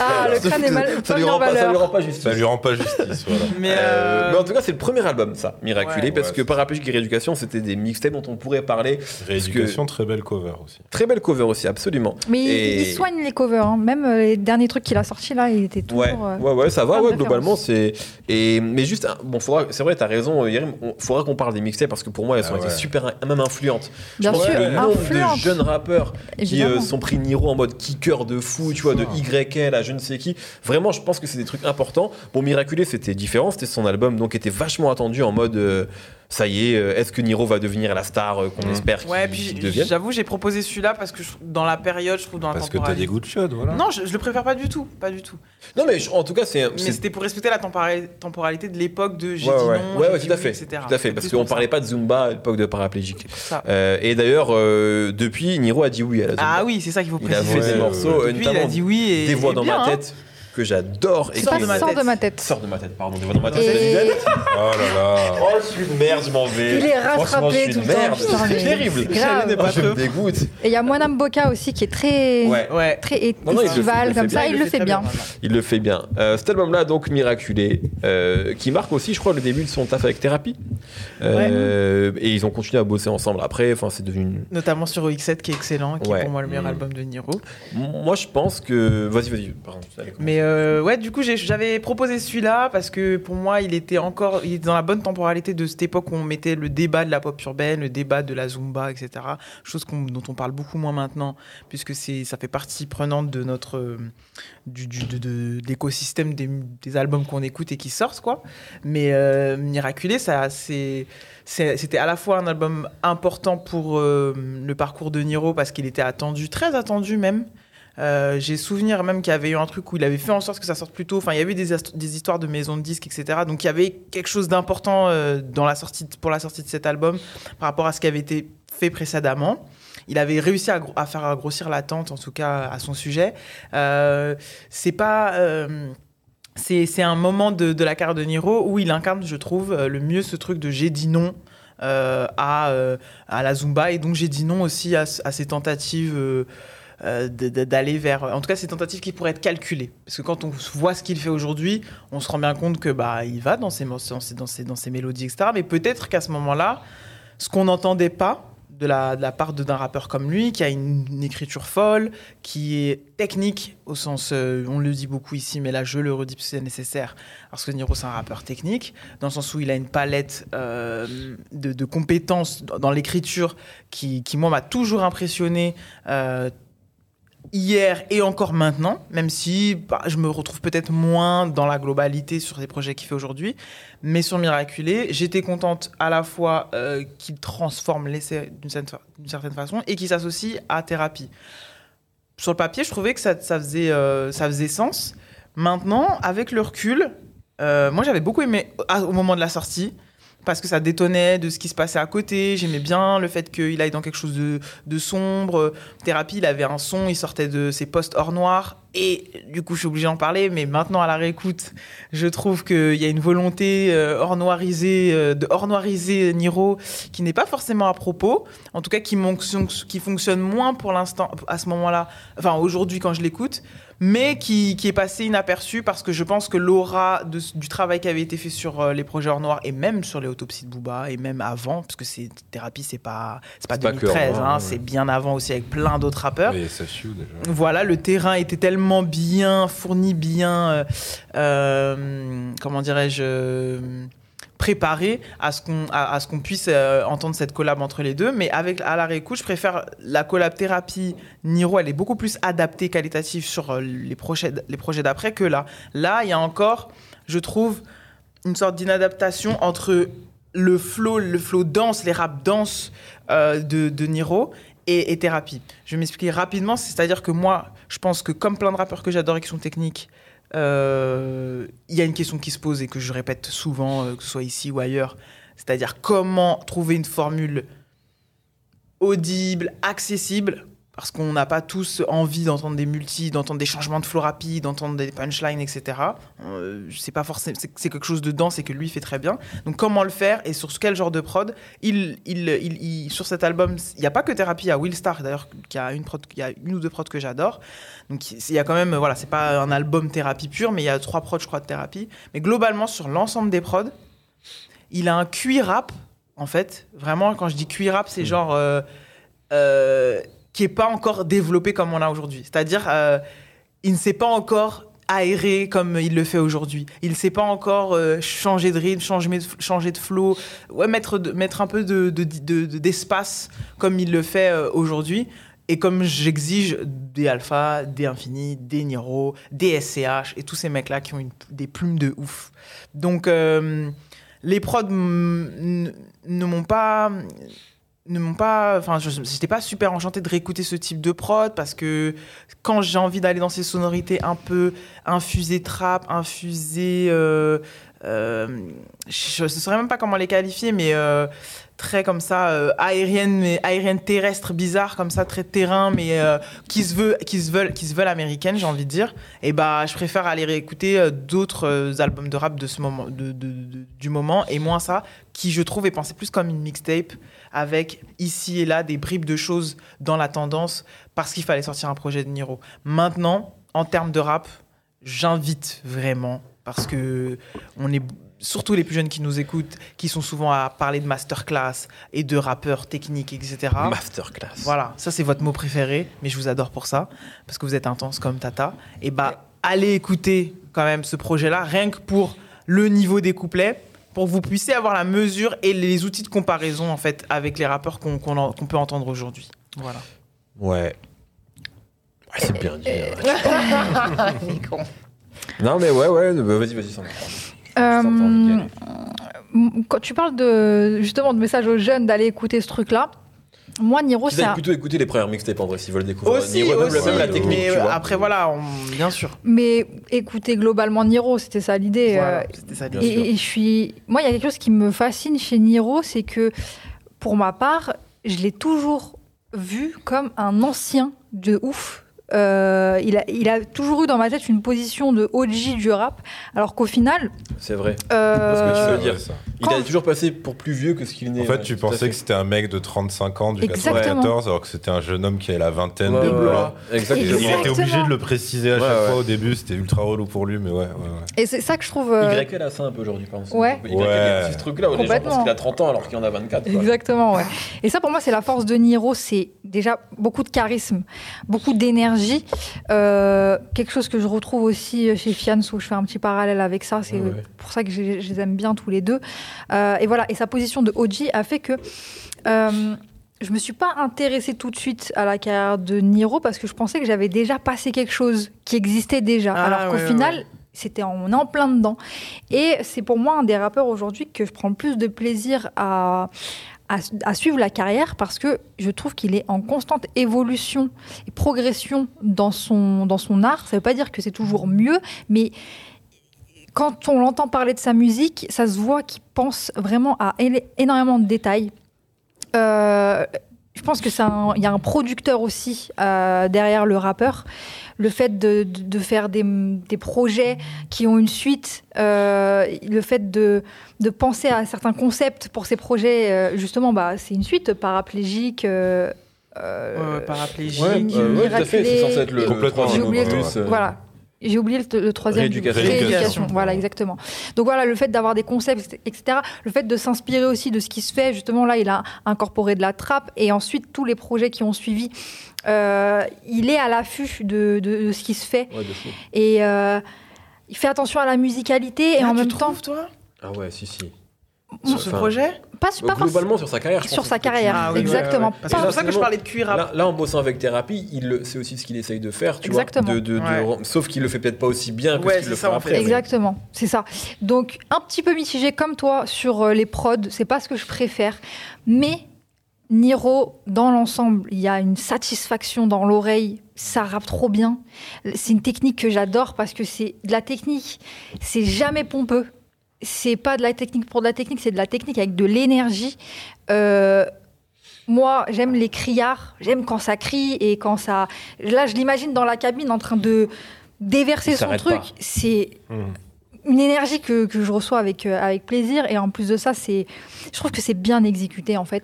Ah, le crâne est mal. Ça lui rend pas, ça lui rend pas justice. Ça lui rend pas justice. Voilà. Mais, Euh, euh, mais en tout cas, c'est le premier album, ça, Miraculé, Ouais. parce Ouais, que Paraplégique et Rééducation, c'était des mixtapes dont on pourrait parler. Rééducation, très belle cover aussi. Très belle cover aussi, absolument. Mais il- Et- il soigne les covers. hein. Même euh, les derniers trucs qu'il a sortis là, il était toujours. Ouais, euh, ouais, ouais, ça va, ouais, globalement, c'est. Et mais juste, bon, faudra, c'est vrai, t'as raison, Yerim. On faudra qu'on parle des mixtapes parce que pour moi, elles Ah ont été ouais. super, même influentes. Bien Je pense sûr, que le nombre de jeunes rappeurs qui euh, sont pris Niro en mode kicker de fou, tu vois, de YL à je ne sais qui. Vraiment, je pense que c'est des trucs importants. Bon, Miraculé, c'était différent. C'était son album, donc était vachement attendu en mode euh, ça y est, euh, est-ce que Niro va devenir la star euh, qu'on Mhm. espère qu'il Ouais, devienne j'avoue, j'ai proposé celui-là parce que je- dans la période, je trouve, dans la Parce que t'as des goûts de chaude, voilà. Non, je, je le préfère pas du tout, pas du tout. Non, mais je- en tout cas, c'est. Mais c'était pour respecter la tempora- temporalité de l'époque de j'ai Ouais, dit ouais, non, ouais, j'ai ouais, dit tout à oui, fait, etc. tout à fait, parce qu'on parlait pas de Zumba à l'époque de paraplégique. Euh, et d'ailleurs, euh, depuis, Niro a dit oui à la Zumba. Ah oui, c'est ça qu'il faut Il a préciser. fait des morceaux, Depuis, il a notamment dit oui et Des voix dans ma hein. tête que j'adore. et Sors qui- de ma Sors tête. de ma tête. Sors de ma tête, pardon. Voix dans ma tête. Et- c'est David Oh là là. Oh, je suis une merde, je m'en vais. Il est Franchement, rattrapé je suis tout une le temps, merde. putain, mais C'est terrible. c'est grave. Oh, je me dégoûte. Et il y a Moinam Boka aussi qui est très, Ouais. Ouais. très Non, non, il le fait- il estival, le comme fait ça, bien, il le fait très bien. Il le fait bien. Euh, cet album-là, donc Miraculé, euh, qui marque aussi, je crois, le début de son taf avec Thérapie. Euh, Et ils ont continué à bosser ensemble après. Enfin, c'est devenu. une- Notamment sur OX7 qui est excellent, qui Ouais. est pour moi le meilleur Mm. album de Niro. Moi, je pense que. Vas-y, vas-y. Pardon. allez, commence. Mais euh, ouais, du coup, j'avais proposé celui-là parce que pour moi, il était encore il dans la bonne temporalité de cette époque où on mettait le débat de la pop urbaine, le débat de la zumba, etc. Chose dont on parle beaucoup moins maintenant, puisque ça fait partie prenante de notre euh, du, l'écosystème des, albums qu'on écoute et qui sortent, quoi. Mais euh, Miraculé, c'est- c'était à la fois un album important pour euh, le parcours de Niro parce qu'il était attendu, très attendu même. Euh, J'ai souvenir même qu'il y avait eu un truc où il avait fait en sorte que ça sorte plus tôt. Enfin, il y avait des, des histoires de maisons de disques, etc. Donc il y avait quelque chose d'important euh, pour la sortie de cet album par rapport à ce qui avait été fait précédemment. Il avait réussi à, faire grossir l'attente, en tout cas à son sujet. Euh, c'est pas. c'est un moment de, la carrière de Niro où il incarne, je trouve, le mieux ce truc de j'ai dit non à, la Zumba et donc j'ai dit non aussi à, à ces tentatives euh, d'aller vers, en tout cas ces tentatives qui pourraient être calculées. Parce que quand on voit ce qu'il fait aujourd'hui, on se rend bien compte que bah il va dans ses, dans ses, dans ses, mélodies, etc. Mais peut-être qu'à ce moment-là, ce qu'on n'entendait pas de la, de part d'un rappeur comme lui, qui a une, écriture folle, qui est technique, au sens, euh, on le dit beaucoup ici, mais là je le redis parce que c'est nécessaire, parce que Niro c'est un rappeur technique, dans le sens où il a une palette euh, de, compétences dans l'écriture qui, moi, m'a toujours impressionné. Hier et encore maintenant, même si bah, je me retrouve peut-être moins dans la globalité sur les projets qu'il fait aujourd'hui, mais sur Miraculé, j'étais contente à la fois euh, qu'il transforme l'essai d'une certaine, façon et qu'il s'associe à thérapie. Sur le papier, je trouvais que ça, faisait, euh, ça faisait sens. Maintenant, avec le recul, euh, moi j'avais beaucoup aimé au moment de la sortie parce que ça détonnait de ce qui se passait à côté. J'aimais bien le fait qu'il aille dans quelque chose de, sombre. Thérapie, il avait un son, il sortait de ses postes hors noir. Et du coup, je suis obligée d'en parler, mais maintenant à la réécoute, je trouve qu'il y a une volonté euh, hors noirisée, euh, de hors noiriser Niro qui n'est pas forcément à propos, en tout cas qui, qui fonctionne moins pour l'instant à ce moment-là, enfin aujourd'hui quand je l'écoute, mais qui, qui est passé inaperçu parce que je pense que l'aura de- du travail qui avait été fait sur euh, les projets hors noir et même sur les autopsies de Booba et même avant, parce que c'est thérapie, c'est pas c'est pas C'est pas que 2013, Hors Noir, hein, ouais. c'est bien avant aussi avec plein d'autres rappeurs. Et SFU déjà. Voilà, le terrain était tellement bien fourni, bien, euh, euh, comment dirais-je, préparé à ce qu'on puisse euh, entendre cette collab entre les deux. Mais avec à la réécoute, je préfère la collab thérapie Niro. Elle est beaucoup plus adaptée, qualitative sur euh, les projets d'après que là. Là, il y a encore, je trouve, une sorte d'inadaptation entre le flow, le flow dense, les raps denses euh, de, de Niro et, et thérapie. Je vais m'expliquer rapidement, c'est-à-dire que moi, je pense que comme plein de rappeurs que j'adore et qui sont techniques, euh, il y a une question qui se pose et que je répète souvent, euh, que ce soit ici ou ailleurs, c'est-à-dire comment trouver une formule audible, accessible, parce qu'on n'a pas tous envie d'entendre des multis, d'entendre des changements de flow rapides, d'entendre des punchlines, etc. Euh, c'est pas forcément, c'est quelque chose de dense et que lui fait très bien. Donc comment le faire et sur quel genre de prod? Il, il, il, il- sur cet album, il n'y a pas que Thérapie, il y a Will Star d'ailleurs, qui a une prod, il y a une ou deux prods que j'adore. Donc il y a quand même, voilà, c'est pas un album Thérapie pur, mais il y a trois prods, je crois, de Thérapie. Mais globalement, sur l'ensemble des prods, il a un cuir rap, en fait. Vraiment, quand je dis cuir rap, c'est genre. euh, euh, qui est pas encore développé comme on a aujourd'hui. C'est-à-dire, euh, il ne sait pas encore aéré comme il le fait aujourd'hui. Il sait pas encore euh, changer de rythme, changer de, flow, ouais, mettre, de- mettre un peu de, de- de- de- d'espace comme il le fait euh, aujourd'hui. Et comme j'exige des Alpha, des Infini, des Niro, des SCH et tous ces mecs-là qui ont une- des plumes de ouf. Donc, euh, les prods ne m'ont pas ne m'ont pas enfin j'étais pas super enchanté de réécouter ce type de prod parce que quand j'ai envie d'aller dans ces sonorités un peu infusées trap infusées euh, euh, je ne saurais même pas comment les qualifier mais euh, très comme ça euh, aérienne mais aérienne terrestre bizarre comme ça très terrain mais euh, qui se veut qui se veulent qui se veulent américaines j'ai envie de dire et bah je préfère aller réécouter euh, d'autres albums de rap de ce moment de- du moment et moins ça qui je trouve est pensé plus comme une mixtape avec ici et là des bribes de choses dans la tendance parce qu'il fallait sortir un projet de Niro. Maintenant, en termes de rap, j'invite vraiment parce que on est surtout les plus jeunes qui nous écoutent, qui sont souvent à parler de masterclass et de rappeurs techniques, etc. Masterclass. Voilà, ça c'est votre mot préféré, mais je vous adore pour ça, parce que vous êtes intense comme Tata. Et bah, allez écouter quand même ce projet-là, rien que pour le niveau des couplets, pour que vous puissiez avoir la mesure et les outils de comparaison en fait avec les rappeurs qu'on peut entendre aujourd'hui. Voilà. Ouais. Ouais, c'est bien dit. Non, mais ouais, ouais, bah, vas-y, vas-y. Euh, quand tu parles de justement de message aux jeunes d'aller écouter ce truc-là, moi Niro c'est plutôt écouter les premières mixtapes en vrai s'ils veulent découvrir. Aussi, Niro, même, aussi, même la technique, mais tu vois. après voilà, on- bien sûr. mais écouter globalement Niro, c'était ça l'idée. Voilà, euh, c'était ça. Et, et je suis, moi il y a quelque chose qui me fascine chez Niro, c'est que pour ma part, je l'ai toujours vu comme un ancien de ouf. Euh, il, a, il a toujours eu dans ma tête une position de OG du rap, alors qu'au final, C'est vrai. euh, Parce que tu veux dire. ça. Il a toujours passé pour plus vieux que ce qu'il n'est. En fait, tu pensais fait. que c'était un mec de 35 ans du Exactement. 94, alors que c'était un jeune homme qui avait la vingtaine Ouais, de blanc. ouais. Exactement. Il était obligé de le préciser à Ouais, chaque ouais. fois au début, c'était ultra relou pour lui, mais ouais, ouais, ouais. et c'est ça que je trouve. euh, YL a ça un peu aujourd'hui, par exemple. Ouais. YL, a ce truc-là où les gens pensent qu'il a 30 ans alors qu'il en a 24. quoi. Exactement, ouais. Et ça, pour moi, c'est la force de Niro. C'est déjà beaucoup de charisme, beaucoup d'énergie. Euh, quelque chose que je retrouve aussi chez Fians, où je fais un petit parallèle avec ça. C'est Ouais, ouais. pour ça que je, je les aime bien tous les deux. Euh, et voilà. Et sa position de OG a fait que. euh, je me suis pas intéressée tout de suite à la carrière de Niro parce que je pensais que j'avais déjà passé quelque chose qui existait déjà. Ah, alors qu'au ouais, final, c'était en, on est en plein dedans. Et c'est pour moi un des rappeurs aujourd'hui que je prends le plus de plaisir à, à, suivre la carrière parce que je trouve qu'il est en constante évolution et progression dans son, dans son art. Ça veut pas dire que c'est toujours mieux, mais quand on l'entend parler de sa musique, ça se voit qu'il pense vraiment à énormément de détails. Euh, je pense que c'est un- il y a un producteur aussi euh, derrière le rappeur. Le fait de, de- de faire des, des projets qui ont une suite, euh, le fait de, de penser à certains concepts pour ces projets, euh, justement, bah, c'est une suite paraplégique. euh, euh, paraplégique. Ouais, Miraculé. euh, ouais, tout à fait. C'est censé être le Complètement. troisième J'ai oublié opus, le- euh, Voilà. J'ai oublié le, le troisième. du- Rééducation. Rééducation. Rééducation. Voilà, exactement. Donc voilà, le fait d'avoir des concepts, etc. Le fait de s'inspirer aussi de ce qui se fait. Justement, là, il a incorporé de la trappe. Et ensuite, tous les projets qui ont suivi, euh, il est à l'affût de, de- de ce qui se fait. Ouais, de fou. Et euh, il fait attention à la musicalité. Et Ah, en tu même temps, trouves, toi, Ah ouais, si, si. Sur ce Enfin, projet pas, Globalement, sur sa carrière. sur sa carrière. Ah oui, exactement. C'est pour ça que je parlais de cuir rap. Là, là, en bossant avec Thérapie, il le- c'est aussi ce qu'il essaye de faire, tu Exactement. vois. De, de-. Sauf qu'il le fait peut-être pas aussi bien que Ouais, ce qu'il c'est le ça, fait. après. Exactement, c'est ça. Donc un petit peu mitigé comme toi sur euh, les prods, c'est pas ce que je préfère, mais Niro, dans l'ensemble, il y a une satisfaction dans l'oreille, ça rappe trop bien. C'est une technique que j'adore parce que c'est de la technique, c'est jamais pompeux. C'est pas de la technique pour de la technique, c'est de la technique avec de l'énergie. Euh, moi, j'aime les criards, j'aime quand ça crie et quand ça. Là, je l'imagine dans la cabine en train de déverser son truc. C'est Mhm. une énergie que, que je reçois avec, euh, avec plaisir. Et en plus de ça, c'est, je trouve que c'est bien exécuté en fait.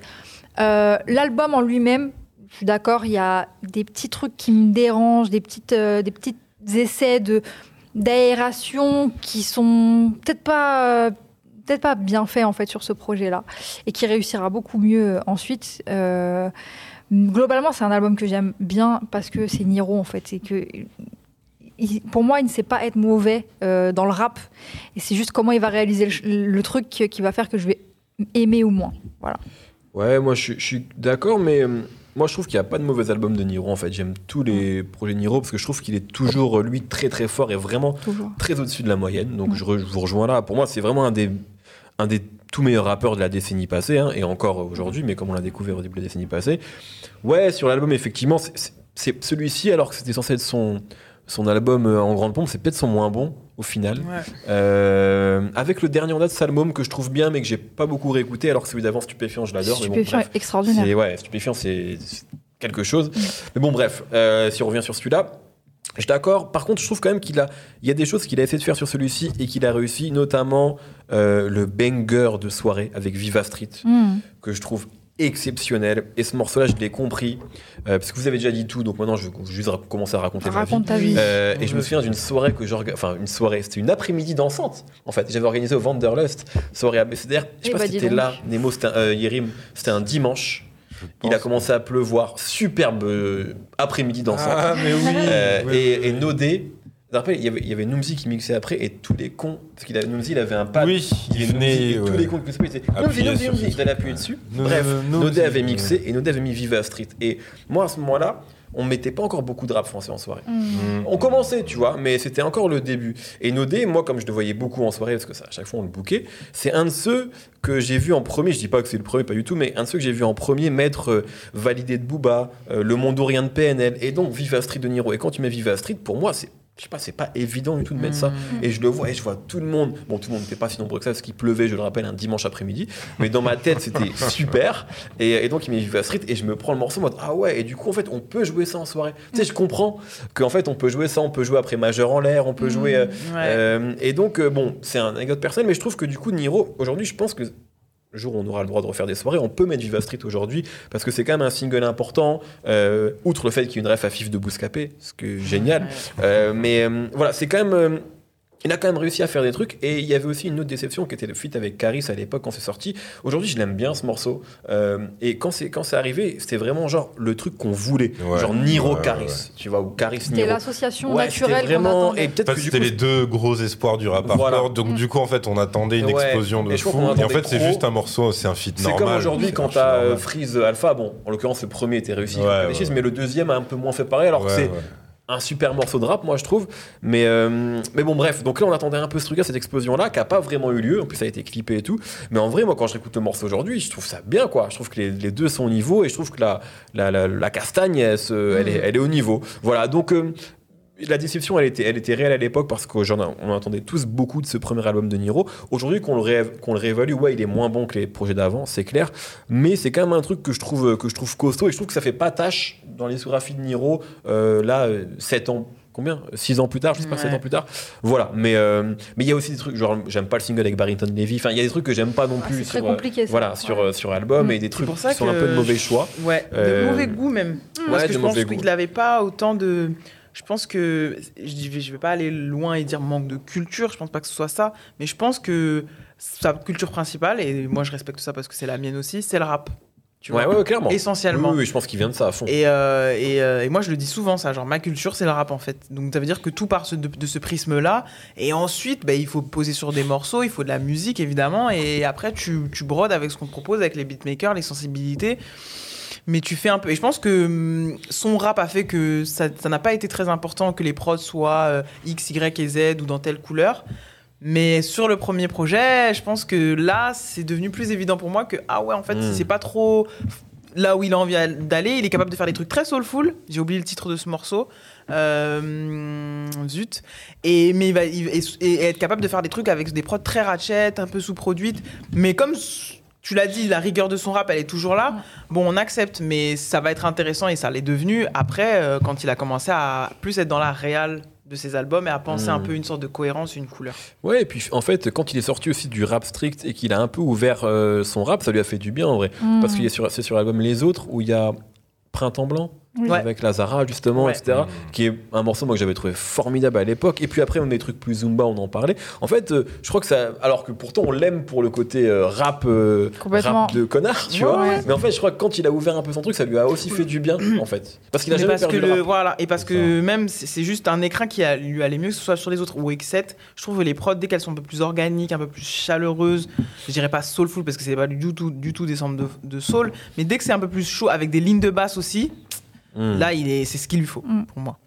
Euh, L'album en lui-même, je suis d'accord, il y a des petits trucs qui me dérangent, des, petites, des petits essais de, d'aération qui sont peut-être pas, euh, peut-être pas bien faits en fait sur ce projet-là et qui réussira beaucoup mieux ensuite. Euh, globalement, c'est un album que j'aime bien parce que c'est Niro en fait. C'est que pour moi, il ne sait pas être mauvais euh, dans le rap. Et c'est juste comment il va réaliser le, truc qui va faire que je vais aimer ou moins. Voilà. Ouais, moi je, suis- je suis d'accord, mais moi je trouve qu'il n'y a pas de mauvais album de Niro en fait. J'aime tous les projets de Niro parce que je trouve qu'il est toujours, lui, très très fort et vraiment Toujours. très au-dessus de la moyenne. Donc je, re- je vous rejoins là. Pour moi, c'est vraiment un des, un des tout meilleurs rappeurs de la décennie passée, hein, et encore aujourd'hui, mais comme on l'a découvert au début de la décennie passée. Ouais, sur l'album, effectivement, c'est celui-ci, alors que c'était censé être son, son album euh, en grande pompe, c'est peut-être son moins bon au final. Ouais. Euh, avec le dernier en date, Salmom, que je trouve bien, mais que j'ai pas beaucoup réécouté, alors que celui d'avant, Stupéfiant, je l'adore. mais bon, Stupéfiant, bref. extraordinaire. C'est ouais, stupéfiant, c'est quelque chose. Mais bon, bref, euh, si on revient sur celui-là, je suis d'accord. Par contre, je trouve quand même qu'il a, il y a des choses qu'il a essayé de faire sur celui-ci et qu'il a réussi, notamment euh, le banger de soirée avec Viva Street, Hmm. que je trouve exceptionnel. Et ce morceau-là, je l'ai compris, euh, parce que vous avez déjà dit tout, donc maintenant je vais juste commencer à raconter ma vie. Raconte ta vie. Euh, et je me souviens d'une soirée que j'orga- enfin une soirée, c'était une après-midi dansante. En fait, j'avais organisé au Wanderlust, soirée ABCDR. Je sais pas bah, si donc. là, Nemo, c'était un- euh, Yérim, c'était un dimanche. Il a commencé à pleuvoir, superbe après-midi dansante. Ah, mais oui. Euh, Oui, et, oui, et oui. Nodé, rappelle, il y avait, il y avait qui mixait après et tous les cons, parce qu'il avait il avait un pad. Oui, Il venait, et tous ouais. les cons qui passaient, ils disaient Numzi, Appuyer Numzi, sur Numzi, ce il allait appuyer dessus. No- Bref, no- no- Nodé avait mixé et Nodé avait mis Viva Street. Et moi, à ce moment-là, on mettait pas encore beaucoup de rap français en soirée. Mm. On commençait, tu vois, mais c'était encore le début. Et Nodé, moi, comme je le voyais beaucoup en soirée, parce que ça, à chaque fois on le bouquait, c'est un de ceux que j'ai vu en premier. Je dis pas que c'est le premier, pas du tout, mais un de ceux que j'ai vu en premier mettre euh, Validé de Booba, euh, Le Mondorien de PNL, et donc Viva Street de Niro. Et quand tu mets Viva Street, pour moi, c'est. Je sais pas, c'est pas évident du tout de mettre ça. Et je le vois, et je vois tout le monde. Bon, tout le monde n'était pas si nombreux que ça, parce qu'il pleuvait, je le rappelle, un dimanche après-midi. Mais dans ma tête, c'était super. Et, et donc, il met Viva Street, et je me prends le morceau en mode Ah ouais, et du coup, en fait, on peut jouer ça en soirée. Tu sais, je comprends qu'en fait, on peut jouer ça, on peut jouer après Majeur en l'air, on peut jouer. euh, Ouais. euh, et donc, euh, bon, c'est un anecdote personnel, mais je trouve que du coup, Niro, aujourd'hui, je pense que le jour où on aura le droit de refaire des soirées, on peut mettre Viva Street aujourd'hui, parce que c'est quand même un single important, euh, outre le fait qu'il y ait une ref à Fif de Bouscapé, ce qui est génial. Euh, mais euh, voilà, c'est quand même. Il a quand même réussi à faire des trucs et il y avait aussi une autre déception qui était le feat avec Caris à l'époque quand c'est sorti. Aujourd'hui, je l'aime bien ce morceau. Euh, et quand c'est quand c'est arrivé, c'était vraiment genre le truc qu'on voulait, Ouais. genre Niro Ouais, Caris, ouais. tu vois, ou Caris C'était Niro. l'association Ouais, c'était naturelle qu'on vraiment attendait. et peut-être En fait, que c'était coup, les deux gros espoirs du rap Voilà. hardcore. Donc, du coup, en fait, on attendait une Ouais. explosion de fou. Et en fait, c'est juste un morceau, c'est un feat C'est normal. comme aujourd'hui C'est quand t'as euh. Freeze Alpha, bon, en l'occurrence le premier était réussi, mais le deuxième a un peu moins fait pareil, alors que c'est ouais. Un super morceau de rap, moi je trouve. Mais, euh, mais bon, bref, donc là on attendait un peu ce truc-là, cette explosion-là, qui a pas vraiment eu lieu. En plus, ça a été clippé et tout. Mais en vrai, moi quand je réécoute le morceau aujourd'hui, je trouve ça bien, quoi. Je trouve que les, les deux sont au niveau et je trouve que la, la, la, la castagne, elle, se- elle, est, elle est au niveau. Voilà, donc. euh, la déception, elle était, elle était réelle à l'époque parce qu'on on attendait tous beaucoup de ce premier album de Niro. Aujourd'hui, qu'on le, ré- le réévalue, ouais, il est moins bon que les projets d'avant, c'est clair. Mais c'est quand même un truc que je trouve, que je trouve costaud et je trouve que ça fait pas tâche dans les discographies de Niro. euh, là, 7 ans. Combien? 6 ans plus tard, je sais pas, 7 Ouais. ans plus tard. Voilà, mais euh, mais il y a aussi des trucs, genre j'aime pas le single avec Barrington Levy. Enfin, il y a des trucs que j'aime pas non Ah, plus. c'est très euh, compliqué, ça. Voilà, sur, Ouais. euh, sur album Mm. et des trucs pour ça qui sont un peu de mauvais choix. Ouais, de Euh, mauvais goût même. ouais, Parce de que je pense qu'il n'avait pas autant de. Je pense que. Je dis- je vais pas aller loin et dire manque de culture, je pense pas que ce soit ça. Mais je pense que sa culture principale, et moi je respecte ça parce que c'est la mienne aussi, c'est le rap. Tu Ouais, vois? ouais, clairement. Essentiellement. Oui, oui, je pense qu'il vient de ça à fond. Et, euh, et, euh, et moi, je le dis souvent, ça. Genre, ma culture, c'est le rap, en fait. Donc, ça veut dire que tout part ce- de, de ce prisme-là. Et ensuite, bah, il faut poser sur des morceaux, il faut de la musique, évidemment. Et après, tu, tu brodes avec ce qu'on te propose, avec les beatmakers, les sensibilités. Mais tu fais un peu. Et je pense que hum, son rap a fait que ça n'a pas été très important que les prods soient euh, X, Y et Z ou dans telle couleur. Mais sur le premier projet, je pense que là, c'est devenu plus évident pour moi que, ah ouais, en fait, Mm. c'est pas trop là où il a envie d'aller. Il est capable de faire des trucs très soulful. J'ai oublié le titre de ce morceau. Euh, zut. Et, mais il va, il- et, et être capable de faire des trucs avec des prods très ratchet, un peu sous-produites. Mais comme tu l'as dit, la rigueur de son rap, elle est toujours là. Bon, on accepte, mais ça va être intéressant et ça l'est devenu après, euh, quand il a commencé à plus être dans la réal de ses albums et à penser Mm. un peu une sorte de cohérence, une couleur. Ouais, et puis en fait, quand il est sorti aussi du rap strict et qu'il a un peu ouvert euh, son rap, ça lui a fait du bien en vrai. Mm. Parce qu'il est sur, c'est sur l'album Les Autres où il y a Printemps Blanc. Oui. avec Lazara justement, Ouais. etc. Qui est un morceau moi que j'avais trouvé formidable à l'époque. Et puis après on a des trucs plus zumba, on en parlait. En fait, euh, je crois que ça, alors que pourtant on l'aime pour le côté euh, rap, euh, rap de connard, tu Ouais, vois. ouais. Mais en fait, je crois que quand il a ouvert un peu son truc, ça lui a aussi fait du bien, en fait, parce qu'il a Mais jamais parce que perdu le, le rap. voilà et parce que même c'est c'est juste un écran qui a, lui allait mieux que ce soit sur les autres ou X7 je trouve que les prods dès qu'elles sont un peu plus organiques un peu plus chaleureuses je dirais pas soulful parce que c'est pas du tout du tout des samples de, de soul mais dès que c'est un peu plus chaud avec des lignes de basse aussi Mm. là il est c'est ce qu'il lui faut Mm. pour moi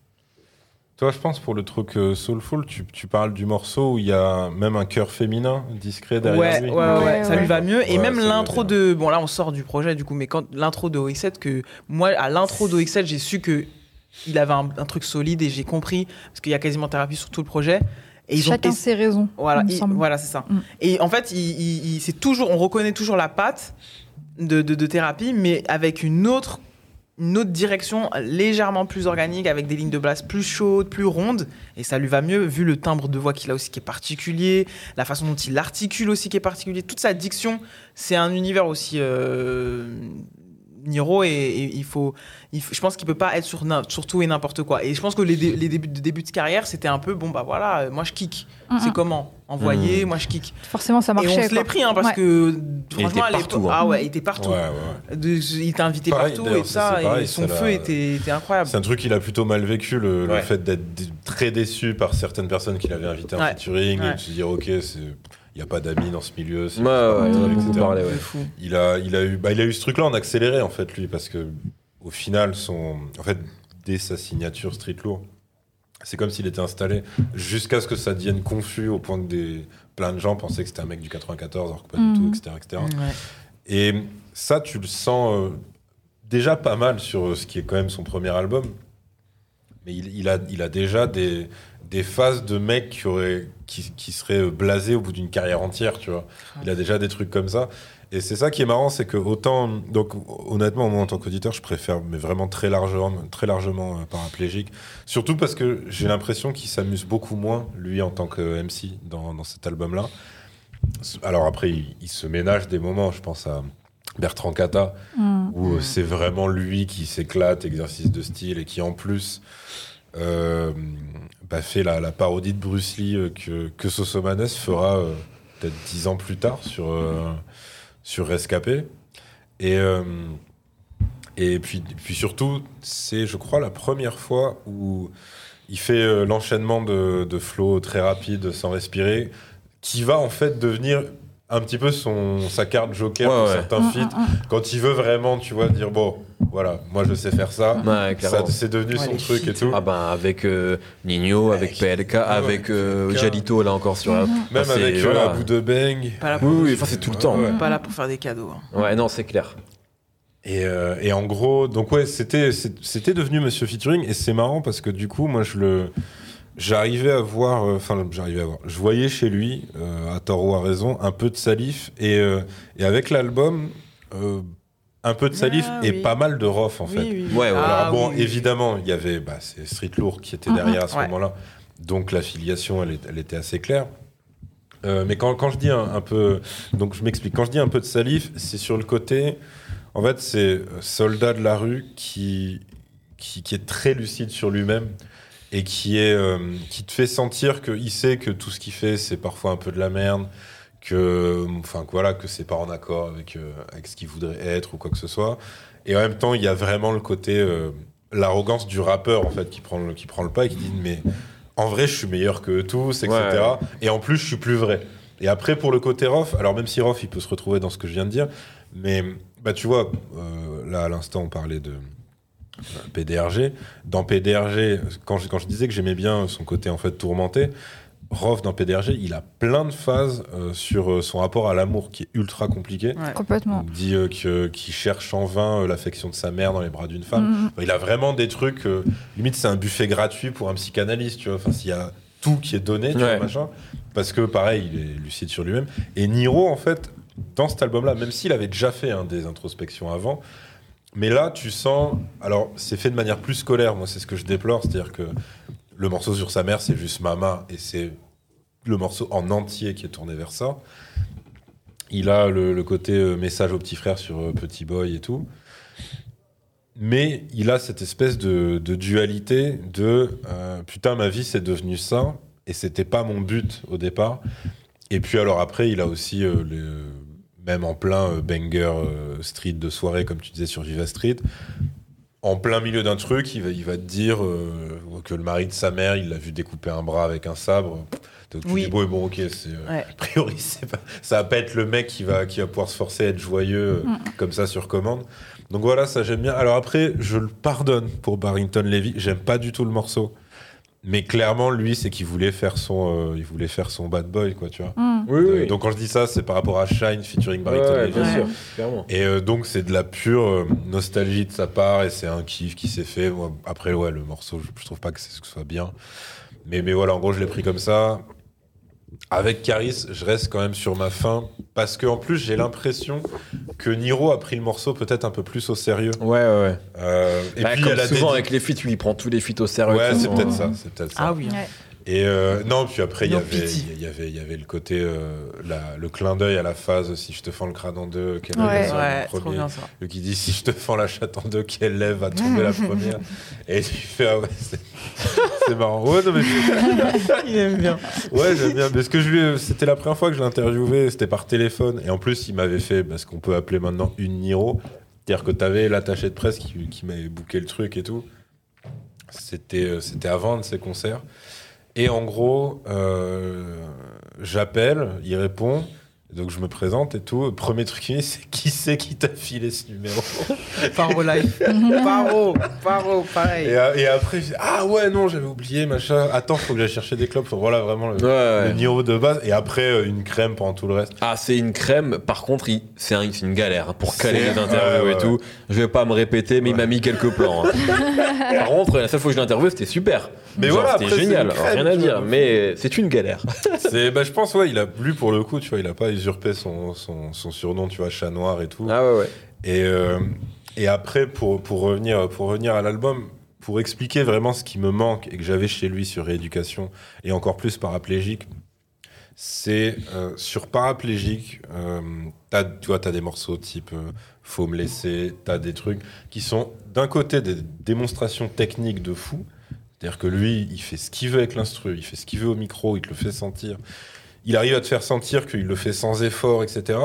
Toi, je pense pour le truc euh, soulful, tu, tu parles du morceau où il y a même un cœur féminin discret derrière ouais, lui. ouais, ouais, Ouais, ça lui va mieux. Et même l'intro de. Bon, là, on sort du projet, du coup, mais quand l'intro de OX7, que moi, à l'intro de OX7, j'ai su que il avait un, un truc solide et j'ai compris, parce qu'il y a quasiment thérapie sur tout le projet. Et ils Chacun ses raisons. voilà, il voilà, c'est ça. Mm. Et en fait, il, il- il- c'est toujours, on reconnaît toujours la patte de, de, de thérapie, mais avec une autre, une autre direction légèrement plus organique, avec des lignes de basse plus chaudes, plus rondes. Et ça lui va mieux, vu le timbre de voix qu'il a aussi qui est particulier, la façon dont il articule aussi qui est particulier, toute sa diction. C'est un univers aussi. Euh, Niro et, et il faut, il faut- je pense qu'il peut pas être sur, tout et n'importe quoi. Et je pense que les, dé- les débuts de début de carrière, c'était un peu bon bah voilà, euh, moi je kick. Mm, C'est mm. comment? Envoyer, Mm. moi je kick. Forcément, ça Et marchait. on se l'est pris hein, parce Ouais. que Il franchement était à l'époque- partout, hein. ah ouais, il était partout. Ouais, ouais. De- il était invité Pareil, partout et ça, pareil, et son ça feu l'a- était, était incroyable. C'est un truc qu'il a plutôt mal vécu, le, le fait d'être très déçu par certaines personnes qu'il avait invitées en Ouais. featuring et de se dire, ok, c'est- il n'y a pas d'amis dans ce milieu. c'est- Ouais, ouais, Mm. etc. parlé. Il a, il a eu, bah, il a eu ce truc-là en accéléré en fait lui parce que au final son, en fait dès sa signature Street Lourd, c'est comme s'il était installé jusqu'à ce que ça devienne confus au point que des plein de gens pensaient que c'était un mec du 94 alors que pas du tout, etc., etc. Ouais. Et ça tu le sens euh, déjà pas mal sur euh, ce qui est quand même son premier album, mais il, il a, il a déjà des des phases de mecs qui auraient qui, qui seraient blasés au bout d'une carrière entière, tu vois. Il a déjà des trucs comme ça. Et c'est ça qui est marrant, c'est que autant, donc honnêtement, moi en tant qu'auditeur, je préfère, mais vraiment très largement, très largement euh, paraplégique. Surtout parce que j'ai l'impression qu'il s'amuse beaucoup moins, lui, en tant que MC, dans, dans cet album-là. Alors après, il, il se ménage des moments, je pense à Bertrand Cata, Mm. où euh, c'est vraiment lui qui s'éclate, exercice de style, et qui en plus bah, fait la, parodie de Bruce Lee euh, que, que Sosomanes fera euh, peut-être dix ans plus tard sur, euh, sur Rescapé. Et, euh, et puis, puis surtout, c'est, je crois, la première fois où il fait euh, l'enchaînement de, de flow très rapide, sans respirer, qui va en fait devenir un petit peu son, sa carte joker Ouais, pour ouais. certains Mm, feats. mm, mm. Quand il veut vraiment, tu vois, dire bon, voilà, moi je sais faire ça. Ouais, clairement. Ça, c'est devenu Ouais, son truc et tout. Ah ben avec euh, Nino, avec PLK, avec euh. Jalito là encore sur la... Même Ah, avec euh, voilà. un bout de bang. Pas là Oui, pour, oui, enfin c'est tout le temps. Ouais. pas là pour faire des cadeaux. hein. Ouais, non, c'est clair. Et, euh, et en gros, donc ouais, c'était devenu Monsieur Featuring et c'est marrant parce que du coup, moi je le j'arrivais à voir, euh, enfin j'arrivais à voir, je voyais chez lui, euh, à tort ou à raison, un peu de Salif et euh, et avec l'album. euh, un peu de Salif Ah, et oui. pas mal de Rof en fait. Oui. Ouais, ouais. Ah, Alors bon, évidemment, il y avait bah, Street Lourd qui était Mhm. derrière à ce Ouais. moment-là, donc l'affiliation, elle, elle était assez claire. Euh, mais quand, quand je dis un, un peu, donc je m'explique. Quand je dis un peu de Salif, c'est sur le côté. En fait, c'est soldat de la rue qui, qui, qui est très lucide sur lui-même et qui est euh, qui te fait sentir qu'il sait que tout ce qu'il fait, c'est parfois un peu de la merde, que enfin que voilà que c'est pas en accord avec euh, avec ce qu'il voudrait être ou quoi que ce soit. Et en même temps, il y a vraiment le côté euh, l'arrogance du rappeur en fait qui prend le qui prend le pas et qui dit mais en vrai, je suis meilleur que tous, etc. Ouais. Et en plus, je suis plus vrai. Et après, pour le côté Rof, alors même si Rof, il peut se retrouver dans ce que je viens de dire, mais bah tu vois, là à l'instant, on parlait de PDRG. Dans PDRG, quand je, quand je disais que j'aimais bien son côté en fait tourmenté, Rof dans PDRG, il a plein de phases euh, sur euh, son rapport à l'amour qui est ultra compliqué. Ouais. Complètement. Il dit euh, que- qu'il cherche en vain euh, l'affection de sa mère dans les bras d'une femme. Mm, mm. Il a vraiment des trucs, euh, limite c'est un buffet gratuit pour un psychanalyste, tu vois. Enfin, s'il y a tout qui est donné, tu Ouais. vois, machin. Parce que pareil, il est lucide sur lui-même. Et Niro, en fait, dans cet album-là, même s'il avait déjà fait hein, des introspections avant, mais là, tu sens. Alors, c'est fait de manière plus scolaire, moi, c'est ce que je déplore. C'est-à-dire que le morceau sur sa mère, c'est juste Mama, et c'est le morceau en entier qui est tourné vers ça. Il a le, côté euh, message au petit frère sur euh, Petit Boy et tout. mais il a cette espèce de, dualité de euh, putain, ma vie c'est devenu ça, et c'était pas mon but au départ. Et puis alors après, il a aussi, les- même en plein euh, banger euh, street de soirée, comme tu disais sur Viva Street, en plein milieu d'un truc, il va, il va te dire euh, que le mari de sa mère, il l'a vu découper un bras avec un sabre. Donc tu dis, bon, bon, ok, c'est. euh, Ouais. a priori, pas- ça va pas être le mec qui va, qui va pouvoir se forcer à être joyeux euh, Mm. comme ça sur commande. Donc voilà, ça j'aime bien. Alors après, je le pardonne pour Barrington Levy. J'aime pas du tout le morceau. Mais clairement, lui, c'est qu'il voulait faire son, euh, il voulait faire son bad boy, quoi, tu vois. Hmm. Oui, Euh, Donc quand je dis ça, c'est par rapport à Shine featuring Barrington Ouais, bien sûr, clairement. Et euh, donc c'est de la pure euh, nostalgie de sa part et c'est un kiff qui s'est fait. Moi, après ouais, le morceau, je, je trouve pas que, c'est- que ce soit bien. Mais, mais voilà, en gros, je l'ai pris comme ça. Avec Caris, je reste quand même sur ma fin parce que en plus j'ai l'impression que Niro a pris le morceau peut-être un peu plus au sérieux. Ouais, ouais, ouais. Euh, et Bah, puis comme souvent dédi- avec les feats, lui, il prend tous les feats au sérieux. Ouais, c'est peut-être temps. ça, c'est peut-être ça. Ah oui. Ouais. Et euh, non, puis après, il y avait, y avait, il y avait le côté, euh, la- le clin d'œil à la phase si je te fends le crâne en deux, quelle Ouais. lève va Ouais, le trop premier bien ça. Le qui dit si je te fends la chatte en deux, quelle lève va tomber la première Et tu fais ah ouais, c'est c'est marrant. Ouais, non, mais Il aime bien. ouais, j'aime bien. Parce que je lui, c'était la première fois que je l'ai interviewé, c'était par téléphone. Et en plus, il m'avait fait bah, ce qu'on peut appeler maintenant une Niro. C'est-à-dire que tu avais l'attaché de presse qui, qui m'avait booké le truc et tout. C'était, euh, c'était avant de ses concerts. Et en gros, euh, j'appelle, il répond. Donc je me présente et tout. Premier truc dit, c'est qui c'est qui t'a filé ce numéro Paro life. Paro, Paro, pareil. et, et après, je dis, ah ouais, non, j'avais oublié, machin. Attends, faut que j'aille chercher des clopes. Enfin, voilà vraiment le, Ouais, ouais. le niveau de base. Et après, euh, une crème pendant tout le reste. Ah, c'est une crème. Par contre, il- c'est un- c'est une galère hein, pour caler les interviews ouais, et ouais, tout. Je vais pas me répéter, mais il m'a mis quelques plans. hein. Par contre, la seule fois que je l'ai interviewé, c'était super. Mais Genre, voilà, c'était après, c'est génial. une crème, Rien à dire, mais c'est une galère. C'est, bah, je pense, ouais, il a lui pour le coup, tu vois, il a pas usurpé son, son, son surnom, tu vois, chat noir et tout. Ah ouais, ouais. Et, euh, et après, pour, pour, revenir, pour revenir à l'album, pour expliquer vraiment ce qui me manque et que j'avais chez lui sur rééducation et encore plus paraplégique, c'est euh, sur paraplégique, euh, tu vois, t'as des morceaux type euh, Faut me laisser, t'as des trucs qui sont d'un côté des démonstrations techniques de fou, c'est-à-dire que lui, il fait ce qu'il veut avec l'instru, il fait ce qu'il veut au micro, il te le fait sentir. Il arrive à te faire sentir qu'il le fait sans effort, etc.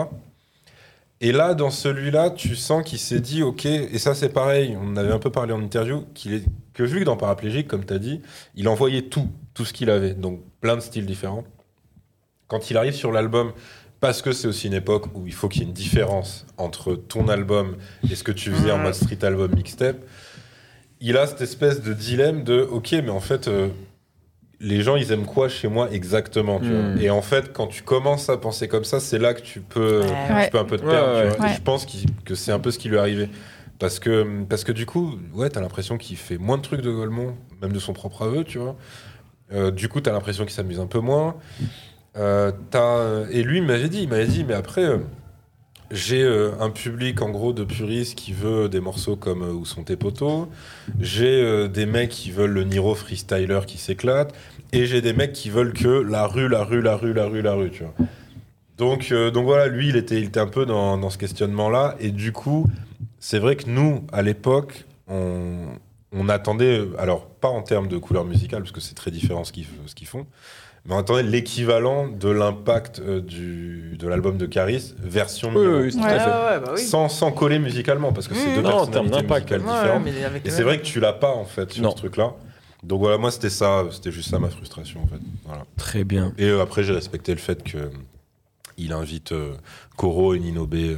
Et là, dans celui-là, tu sens qu'il s'est dit, ok, et ça c'est pareil, on avait un peu parlé en interview, qu'il est, que vu que dans Paraplégique, comme tu as dit, il envoyait tout, tout ce qu'il avait, donc plein de styles différents. Quand il arrive sur l'album, parce que c'est aussi une époque où il faut qu'il y ait une différence entre ton album et ce que tu faisais en mode street album mixtape, il a cette espèce de dilemme de, ok, mais en fait, euh, les gens, ils aiment quoi chez moi exactement tu Mm. vois Et en fait, quand tu commences à penser comme ça, c'est là que tu peux, Ouais. tu peux un peu te Ouais, perdre. tu ouais. vois. Et Ouais. je pense que c'est un peu ce qui lui est arrivé. Parce que, parce que du coup, ouais, t'as l'impression qu'il fait moins de trucs de Golemont, même de son propre aveu, tu vois. Euh, du coup, t'as l'impression qu'il s'amuse un peu moins. Euh, t'as- et lui, il m'avait dit, il m'avait dit, mais après, euh, j'ai euh, un public en gros de puristes qui veut des morceaux comme euh, Où sont tes poteaux. J'ai euh, des mecs qui veulent le Niro freestyler qui s'éclate. Et j'ai des mecs qui veulent que la rue, la rue, la rue, la rue, la rue, tu vois. Donc, donc voilà, lui, il était, un peu dans, dans ce questionnement-là. Et du coup, c'est vrai que nous, à l'époque, on, on attendait, alors pas en termes de couleur musicale, parce que c'est très différent ce qu'ils ce qu'ils font, mais on attendait l'équivalent de l'impact euh, du- de l'album de Caris, version Oui, oui, tout Ouais. à fait. Ouais, ouais, bah oui. sans, sans coller musicalement, parce que c'est Mmh. deux Non, personnalités musicales Ouais, différentes. mais avec Et c'est vrai que tu l'as pas, en fait, sur Non. ce truc-là. Donc voilà, moi, c'était ça, c'était juste ça ma frustration, en fait. Voilà. Très bien. Et euh, après, j'ai respecté le fait que euh, il invite euh, Koro et Nino B, euh,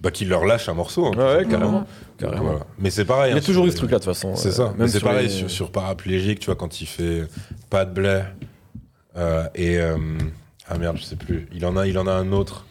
bah, qu'il leur lâche un morceau. hein, Ouais, carrément. carrément. Voilà. Mais c'est pareil. Il y a hein, toujours sur eu ce truc-là, de toute façon. C'est euh, ça. Même Mais c'est pareil les- sur, sur paraplégique, tu vois, quand il fait pas de blé. Euh, et. euh, ah merde, je sais plus. Il en a, il en a un autre.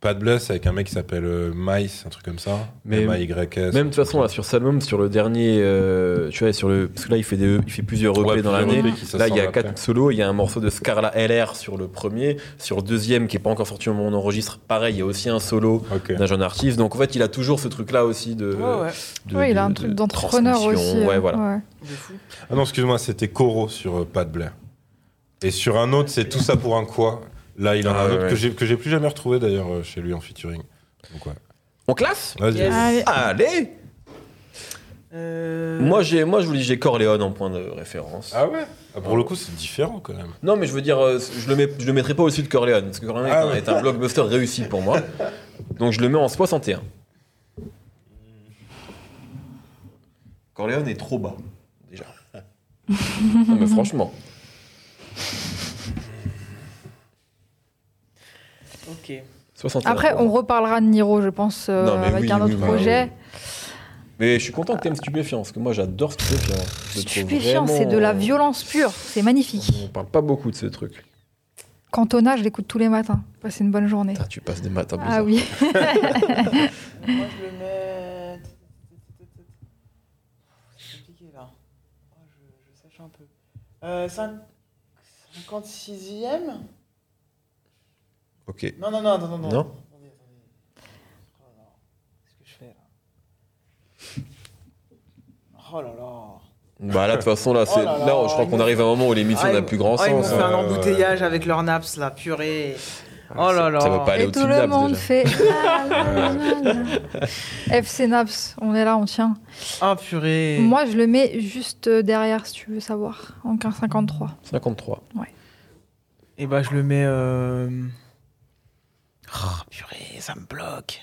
Pas de blé, c'est avec un mec qui s'appelle euh, Mice, un truc comme ça. Mais- M-A-Y-S. Même de toute façon, là, sur album, sur le dernier, euh, tu vois, sur le, parce que là, il fait, des, il fait plusieurs EP Ouais, dans l'année. Là, il y a quatre solos. Il y a un morceau de Scarla LR sur le premier. Sur le deuxième, qui est pas encore sorti au moment où on enregistre, pareil, il y a aussi un solo d'un jeune artiste. Donc, en fait, il a toujours ce truc-là aussi de. Ouais, ouais. de- Ouais, il a un truc d'entrepreneur aussi. Ouais, euh, voilà. ouais. De fou. Ah non, excuse-moi, c'était Koro sur euh, Pas de blé. Et sur un autre, c'est Tout ça pour un quoi? Là, il en a Ah un ouais, autre ouais. que j'ai que j'ai plus jamais retrouvé d'ailleurs euh, chez lui en featuring. Donc ouais. On classe? Vas-y. Yes. Allez. Allez Euh, Moi, j'ai, moi, je vous dis, j'ai Corleone en point de référence. Ah ouais? Ah, Pour le coup, c'est différent quand même. Non, mais je veux dire, euh, je le, mets, je le mettrai pas au-dessus de Corleone, parce que Corleone Ah est, un, ouais. est un blockbuster réussi pour moi. Donc je le mets en 61. Corleone est trop bas, déjà. non, mais franchement. Ok. 61. Après, on reparlera de Niro, je pense, euh, Non, avec oui, un autre oui, projet. oui. Mais je suis content que t'aimes Stupéfiant, parce que moi j'adore Stupéfiant. Trouve Stupéfiant, c'est de la violence pure. C'est magnifique. On parle pas beaucoup de ce truc. Cantona, je l'écoute tous les matins. Passez une bonne journée. Putain, tu passes des matins bizarres. Ah oui. Moi, je le mets. C'est compliqué là. Oh, je, je sèche un peu. Euh, 56e Ok. Non, non, non, non, non. Non Attendez, attendez. Oh là là. Qu'est-ce que je fais là Oh là là. Bah là, de toute façon, là, c'est, Oh là là, là je crois qu'on arrive à un moment où l'émission Ah, n'a ils- plus grand ils m'ont sens. fait un hein. embouteillage avec leur naps là, purée. Oh là là. Ça va pas aller Et tout le Naps, monde déjà. fait. la. FC Naps, on est là, on tient. Oh purée. Moi, je le mets juste derrière, si tu veux savoir, en 1553. 53. Et bah je le mets. Euh... Oh purée, ça me bloque.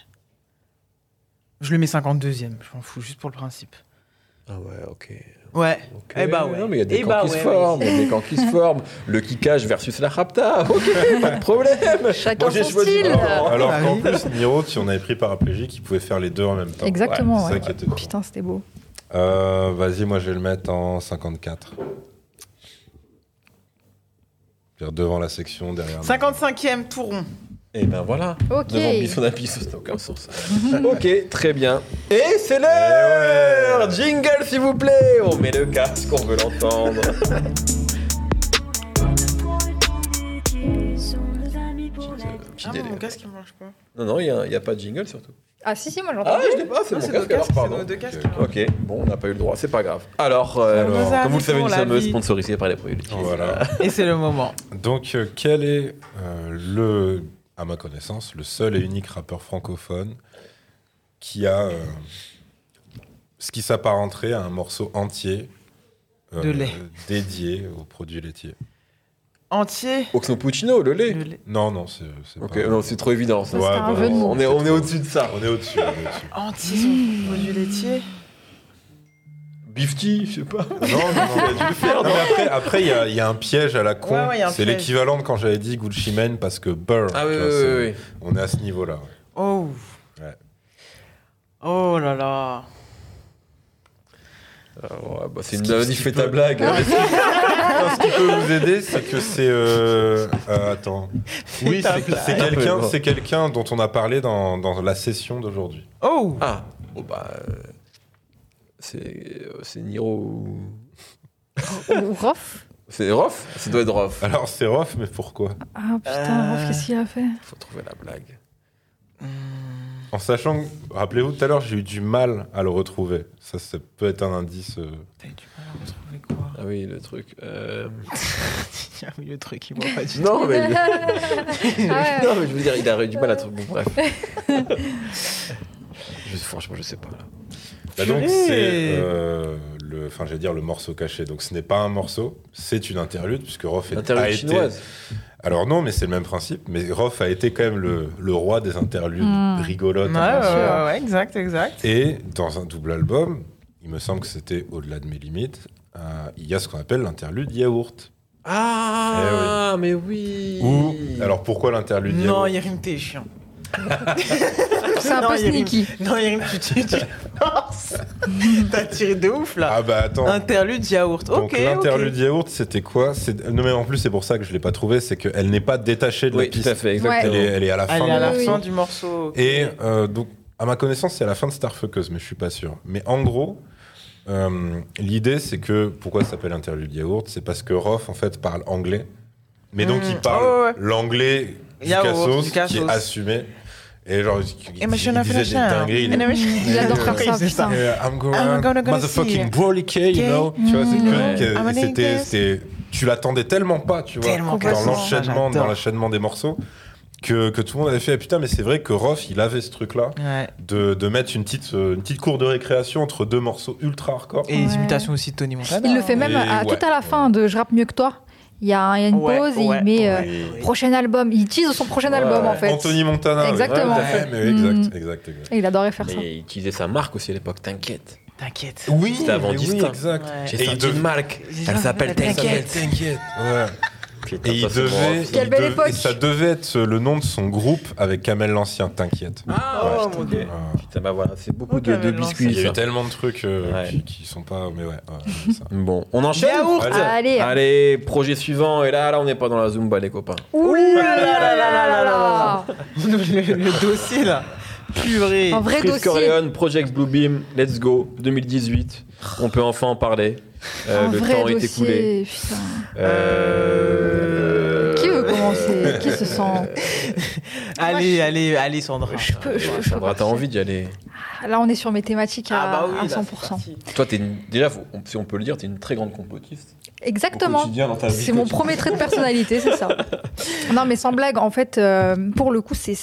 Je le mets 52e, je m'en fous, juste pour le principe. Ah ouais, ok. Ouais. Ok. Eh bah ouais. Non, mais il y a des Eh camps bah qui se ouais, forment. ouais. Il y a des camps qui se forment. Le kickage versus la rapta. Ok, pas de problème. Chacun Moi, son style. camp. Alors Ah qu'en oui. plus, Niro, si on avait pris paraplégique, il pouvait faire les deux en même temps. Exactement, Ouais, c'est ouais. ça qui était fort. Putain, c'était beau. Euh, Vas-y, moi je vais le mettre en 54. C'est-à-dire devant la section, derrière. 55e tour rond. Et ben voilà. Ok. Devant Bisson à Bisson, ça n'a aucun sens. ok, très bien. Et c'est l'heure Jingle, s'il vous plaît On met le casque, on veut l'entendre. Petit Ah, délai. mon casque il marche pas. Non, non, il n'y a, pas de jingle surtout. Ah si, si, moi j'entends. Ah, je l'ai pas, c'est Ah, mon casque nos alors, casques, c'est pardon. nos deux casques. Ok. Bon, on n'a pas eu le droit, c'est pas grave. Alors, euh, Alors, comme vous le savez, nous sommes vie. sponsorisés par les produits. Voilà. Et c'est le moment. Donc, euh, quel est euh, le, à ma connaissance, le seul et unique rappeur francophone qui a euh, ce qui s'apparenterait à un morceau entier euh, De lait. dédié aux produits laitiers Entier? Oxmo Puccino, le lait. Le lait. Non, non, c'est c'est Ok, pas. non, c'est trop évident. ça. Bah. On est, on est au-dessus de ça. On est au-dessus. on est au-dessus. Entier son produit laitier. Bifty, je sais pas. Non, non, non. Non, mais après, après, il y, a- il y a un piège à la con. Ouais, ouais, a c'est l'équivalent de quand j'avais dit Gucci Mane parce que Burr. Ah oui, oui, oui. On est à ce niveau-là. Oh. Ouais. Oh là là. Ah, ouais, bah, c'est Ce une qui- peut- ta blague. Non, ce qui peut vous aider, c'est que c'est. euh, euh, attends. Oui, ta c'est quelqu'un quelqu'un dont on a parlé dans, dans la session d'aujourd'hui. Oh. Ah, bon bah. euh, c'est euh, c'est Niro ou. Ou Rof C'est Rof? Ça doit être Rof. Alors, c'est rough, mais pourquoi? Ah putain, Rof, qu'est-ce qu'il a fait? Faut trouver la blague. En sachant, que- rappelez-vous, tout à l'heure, j'ai eu du mal à le retrouver. Ça, ça peut être un indice. euh. T'as eu du mal à retrouver quoi Ah oui, le truc. euh, Ah oui, le truc, il voit pas du tout. Non, mais. Ah ouais. non, mais je veux dire, il a eu du mal à trouver. Bon, bref. Je- franchement, je sais pas. là. Bah donc, c'est euh, le. Enfin, j'allais dire le morceau caché. Donc, ce n'est pas un morceau, c'est une interlude, puisque Roth est- a Interlude été. chinoise. Alors, non, mais c'est le même principe. Mais Roth a été quand même le, le roi des interludes Mm. rigolotes. Ouais, ouais, ouais, exact, exact. Et dans un double album, il me semble que c'était au-delà de mes limites, euh, il y a ce qu'on appelle l'interlude yaourt. Ah, mais oui. Ou, alors pourquoi l'interlude Non, yaourt? Yerim, t'es chiant. C'est un Non, peu sneaky. Non, Yerim, tu tu- tu- T'as tiré de ouf là. Ah bah attends. Interlude yaourt. Donc ok, l'interlude ok. yaourt, c'était quoi? Non mais en plus c'est pour ça que je l'ai pas trouvé, c'est qu'elle n'est pas détachée de Oui, la tout piste. à fait, exactement. Elle est, elle est à la Elle fin est à du la Oui, fin oui. du morceau. Et euh, donc, à ma connaissance, c'est à la fin de Starfuckers, mais je suis pas sûr. Mais en gros, euh, l'idée, c'est que pourquoi ça s'appelle interlude yaourt? C'est parce que Roth, en fait, parle anglais. Mais donc, Mm. il parle Oh, ouais, l'anglais du cassos, du qui est assumé. Et genre, il, il disait des dingueries. il- Et machin. Il adore faire ça, C'est ça. putain. I'm gonna, I'm gonna go motherfucking K, you know. Tu vois, c'est que- Ouais. que- c'était, tu l'attendais tellement pas, tu vois, Tellement dans l'enchaînement, J'adore. dans l'enchaînement des morceaux, que, que tout le monde avait fait. Putain, mais c'est vrai que Roth, il avait ce truc-là Ouais. de, de mettre une petite, euh, une petite cour de récréation entre deux morceaux ultra hardcore. Et les Ouais. imitations aussi de Tony Montana. Il le fait même à, ouais. tout à la fin de Je rappe mieux que toi. Il y a, il y a une Ouais, pause et il met euh, prochain album. Il tease son prochain Ouais, album en fait. Anthony Montana. Exactement. Mais exact, Mm. exact, exact. Et il adorait faire ça. Mais il utilisait sa marque aussi à l'époque, t'inquiète. T'inquiète. Oui, C'était avant oui, Distinct. exact. Ouais. J'ai sorti une marque. Elle s'appelle T'inquiète. T'inquiète. Ouais. Putain, Et il ça, devait. Quelle il belle dev- époque. et ça devait être le nom de son groupe avec Kamel l'Ancien, t'inquiète. Ah, Oh, mon. Dieu. Ah. Putain, bah voilà, c'est beaucoup Ok, de, de mais non, biscuits. Il y a eu ça. tellement de trucs euh, Ouais. qui, qui sont pas. Mais ouais, ouais, c'est ça. Bon, on enchaîne Yaourt. Allez. Allez. Allez, projet suivant. Et là, là, on n'est pas dans la Zumba, les copains. Ouh là là là là là là. le, le dossier là. Purée. Un vrai Chris dossier. Corleone, Project Bluebeam, Let's Go, 2018. On peut enfin en parler. Euh, le temps est dossier. écoulé. putain. Euh... Qui veut commencer? Qui se sent? Allez, allez, allez, Sandra. Je peux, je Sandra, t'as envie d'y aller Là, on est sur mes thématiques à, Ah bah oui, à 100%. Toi, t'es une- déjà, faut- si on peut le dire, t'es une très grande complotiste. Exactement. C'est mon premier trait de personnalité, c'est ça. Non, mais sans blague, en fait, euh, pour le coup, c'est-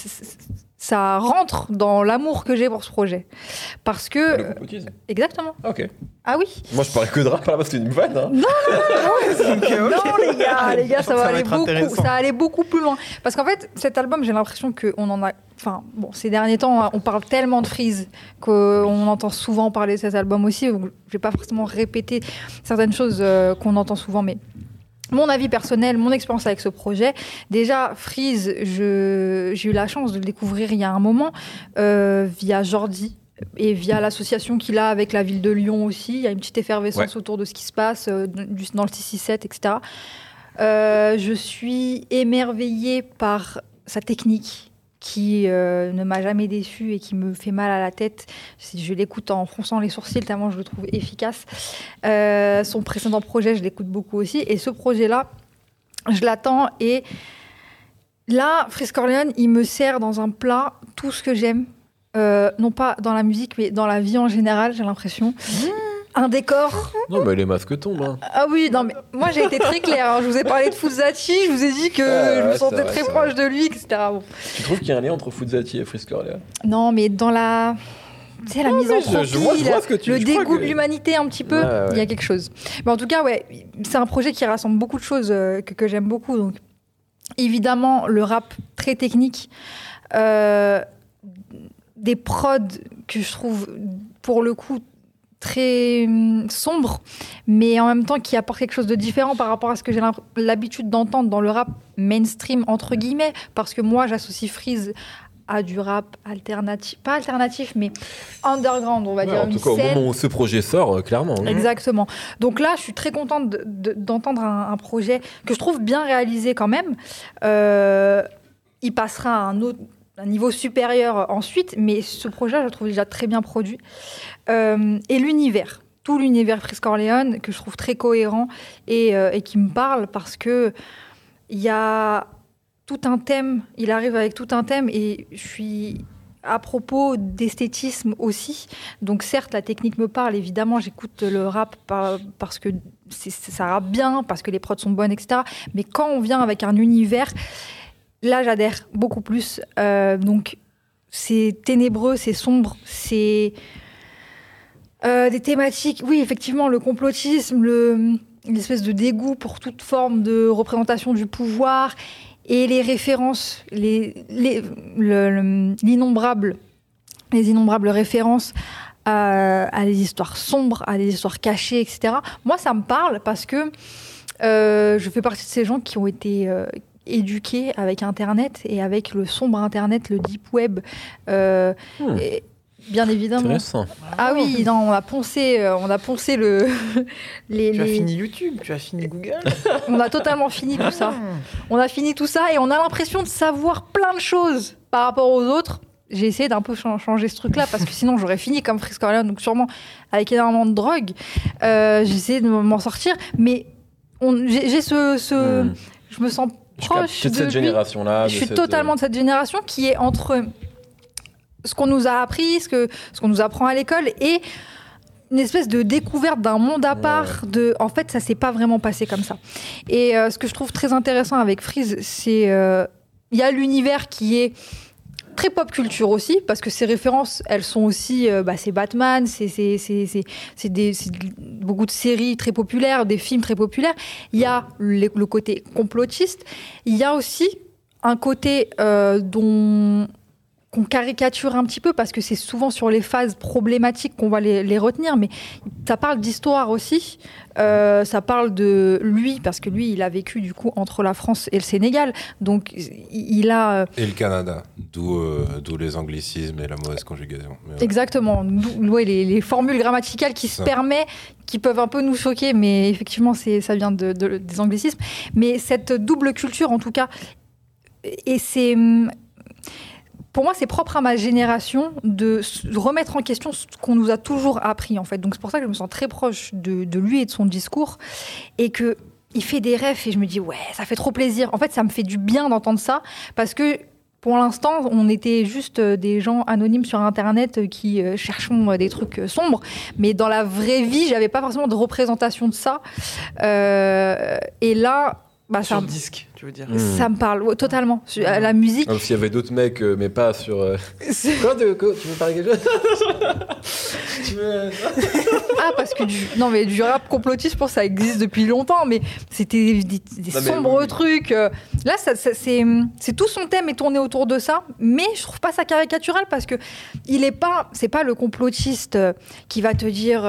ça rentre dans l'amour que j'ai pour ce projet. Parce que. Le complotisme Exactement. Ah, Ok. Ah oui Moi, je parlais que de rap, base, c'était une vanne. Hein. Non, les gars, les gars, ça Ça va aller beaucoup, ça aller beaucoup plus loin. Parce qu'en fait, cet album, j'ai l'impression qu'on en a. Enfin, bon, ces derniers temps, on parle tellement de Freeze qu'on entend souvent parler de cet album aussi. Donc, je vais pas forcément répéter certaines choses euh, qu'on entend souvent, mais mon avis personnel, mon expérience avec ce projet. Déjà, Freeze, je- j'ai eu la chance de le découvrir il y a un moment euh, via Jordi et via l'association qu'il a avec la ville de Lyon aussi. Il y a une petite effervescence autour de ce qui se passe euh, dans le 667, etc. Euh, je suis émerveillée par sa technique qui euh, ne m'a jamais déçue et qui me fait mal à la tête. Je l'écoute en fronçant les sourcils tellement je le trouve efficace. Euh, son précédent projet, je l'écoute beaucoup aussi. Et ce projet-là, je l'attends. Et là, Frisk Corleone, il me sert dans un plat tout ce que j'aime. Euh, non pas dans la musique, mais dans la vie en général, j'ai l'impression. Un décor. Non, mais les masques tombent. Hein. Ah oui, non, mais moi j'ai été très claire. hein. Je vous ai parlé de Fuzati, je vous ai dit que Ah, je me ouais, sentais très proche de lui, etc. Bon. Tu trouves qu'il y a un lien entre Fuzati et Frisk Non, mais dans la. Tu sais, la ce que tu- le dégoût que- de l'humanité un petit peu, Ouais, ouais. il y a quelque chose. Mais en tout cas, ouais, c'est un projet qui rassemble beaucoup de choses euh, que, que j'aime beaucoup. Donc, évidemment, le rap très technique, euh, des prods que je trouve, pour le coup, très hum, sombres, mais en même temps qui apportent quelque chose de différent par rapport à ce que j'ai l'habitude d'entendre dans le rap mainstream, entre guillemets, parce que moi, j'associe Freeze à du rap alternatif, pas alternatif, mais underground, on va Ouais, dire. En tout cas, au moment où ce projet sort, euh, clairement. hein. Exactement. Donc là, je suis très contente de- de- d'entendre un, un projet que je trouve bien réalisé quand même. Euh, il passera à un autre niveau supérieur ensuite, mais ce projet, je le trouve déjà très bien produit. Euh, et l'univers, tout l'univers Chris Corleone, que je trouve très cohérent et, euh, et qui me parle parce que il y a tout un thème, il arrive avec tout un thème et je suis à propos d'esthétisme aussi. Donc certes, la technique me parle, évidemment, j'écoute le rap par- parce que ça rappe bien, parce que les prods sont bonnes, etc. Mais quand on vient avec un univers, là, j'adhère beaucoup plus. Euh, donc c'est ténébreux, c'est sombre, c'est euh, des thématiques. Oui, effectivement, le complotisme, le l'espèce de dégoût pour toute forme de représentation du pouvoir et les références, les, innombrables références à, à des histoires sombres, à des histoires cachées, etc. Moi, ça me parle parce que euh, je fais partie de ces gens qui ont été euh, éduqués avec Internet et avec le sombre Internet, le deep web. euh, Hmm. et bien évidemment. Ah oui, non, on a poncé, euh, on a poncé le, les, Tu as fini YouTube, tu as fini Google. on a totalement fini tout ça. On a fini tout ça et on a l'impression de savoir plein de choses par rapport aux autres. J'ai essayé d'un peu chan- changer ce truc-là parce que sinon j'aurais fini comme Corleone, donc sûrement avec énormément de drogue. Euh, j'ai essayé de m'en sortir, mais j'ai ce, ce- Hmm. je me sens proche de de cette génération-là. Je suis cette, totalement de cette génération qui est entre ce qu'on nous a appris, ce que ce qu'on nous apprend à l'école et une espèce de découverte d'un monde à part. De, en fait, ça s'est pas vraiment passé comme ça. Et euh, ce que je trouve très intéressant avec Freeze, c'est euh, il y a l'univers qui est très pop culture aussi, parce que ces références, elles sont aussi, euh, bah, c'est Batman, c'est beaucoup de séries très populaires, des films très populaires. Il y a le, le côté complotiste. Il y a aussi un côté euh, dont qu'on caricature un petit peu parce que c'est souvent sur les phases problématiques qu'on va les, les retenir, mais ça parle d'histoire aussi. Euh, ça parle de lui parce que lui, il a vécu du coup entre la France et le Sénégal, donc il a euh, Et le Canada, d'où euh, d'où les anglicismes et la mauvaise conjugaison. Mais ouais. Exactement. D'où- ouais, les, les formules grammaticales qui se permettent, qui peuvent un peu nous choquer, mais effectivement, c'est, ça vient de, de- des anglicismes. Mais cette double culture, en tout cas, et c'est. Pour moi, c'est propre à ma génération de remettre en question ce qu'on nous a toujours appris, en fait. Donc, c'est pour ça que je me sens très proche de, lui et de son discours. Et que. Il fait des rêves et je me dis, ouais, ça fait trop plaisir. En fait, ça me fait du bien d'entendre ça parce que pour l'instant, on était juste euh, des gens anonymes sur Internet euh, qui euh, cherchons des trucs sombres. Mais dans la vraie vie, j'avais pas forcément de représentation de ça. Et là, bah, Sur ça, le disque, tu veux dire. Mm. ça me parle ouais, totalement. Sur- euh, La musique, Comme s'il y avait d'autres mecs, euh, mais pas sur. euh, Quoi, de- quoi Tu veux parler quelque chose Tu veux. ah parce que du non mais du rap complotiste, je pense que ça existe depuis longtemps, mais c'était des, des Non, mais sombres oui. trucs. euh. Là, ça, ça- c'est c'est tout son thème est tourné autour de ça, mais je trouve pas ça caricatural parce que il est pas, c'est pas le complotiste euh, qui va te dire.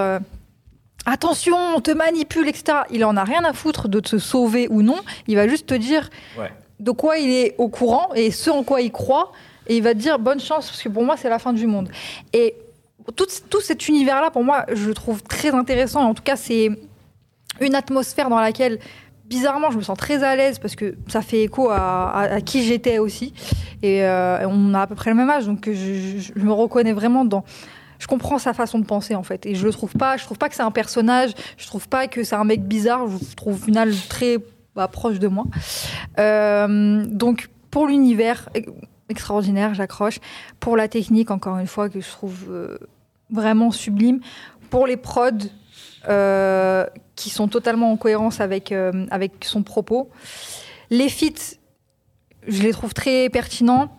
Attention, on te manipule, etc. Il en a rien à foutre de te sauver ou non. Il va juste te dire Ouais. de quoi il est au courant et ce en quoi il croit. Et il va te dire bonne chance, parce que pour moi, c'est la fin du monde. Et tout, tout cet univers-là, pour moi, je le trouve très intéressant. En tout cas, c'est une atmosphère dans laquelle, bizarrement, je me sens très à l'aise parce que ça fait écho à, à- à qui j'étais aussi. Et euh, on a à peu près le même âge, donc je, je- je me reconnais vraiment dans. Je comprends sa façon de penser en fait, et je le trouve pas. Je trouve pas que c'est un personnage. Je trouve pas que c'est un mec bizarre. Je trouve au final très bah, proche de moi. Euh, donc pour l'univers e- extraordinaire, j'accroche. Pour la technique, encore une fois, que je trouve euh, vraiment sublime. Pour les prods, euh, qui sont totalement en cohérence avec, euh, avec son propos. Les feats, je les trouve très pertinents.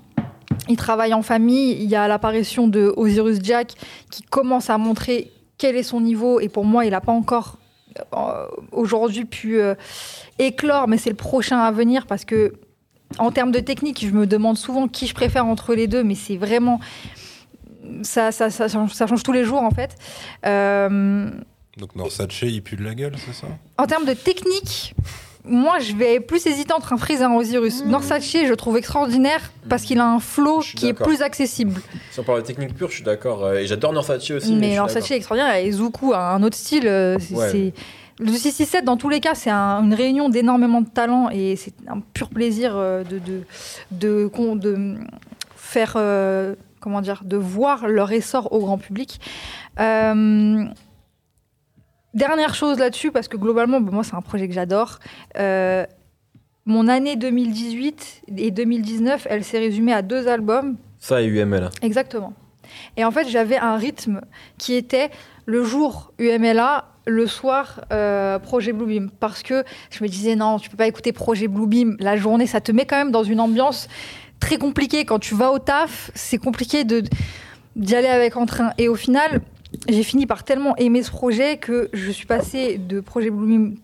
Ils travaillent en famille. Il y a l'apparition de Osiris Jack qui commence à montrer quel est son niveau. Et pour moi, il n'a pas encore euh, aujourd'hui pu euh, éclore, mais c'est le prochain à venir parce que en termes de technique, je me demande souvent qui je préfère entre les deux, mais c'est vraiment ça, ça, ça, change, ça change tous les jours en fait. Euh, Donc Norsace, il pue de la gueule, c'est ça? en termes de technique, moi, je vais plus hésiter entre un Freeze et un Osiris. Norsace, je le trouve extraordinaire parce qu'il a un flow qui est plus accessible. Si on parle de technique pure, je suis d'accord. euh, Et j'adore Norsace aussi. mais d'accord. est extraordinaire et Zuku a un autre style. euh, c'est- Ouais. c'est- Le 667, dans tous les cas, c'est un- une réunion d'énormément de talents et c'est un pur plaisir euh, de, de, de, con- de faire, euh, comment dire, de voir leur essor au grand public. Euh, Dernière chose là-dessus, parce que globalement, bah, moi, c'est un projet que j'adore. Euh, mon année 2018 et 2019, elle s'est résumée à deux albums Ça et UML. Exactement. Et en fait, j'avais un rythme qui était le jour UMLA, le soir euh, Projet Bluebeam. Parce que je me disais, non, tu peux pas écouter Projet Bluebeam la journée, ça te met quand même dans une ambiance très compliquée. Quand tu vas au taf, c'est compliqué de d'y aller avec entrain. Et au final, j'ai fini par tellement aimer ce projet que je suis passée de Projet Bluebeam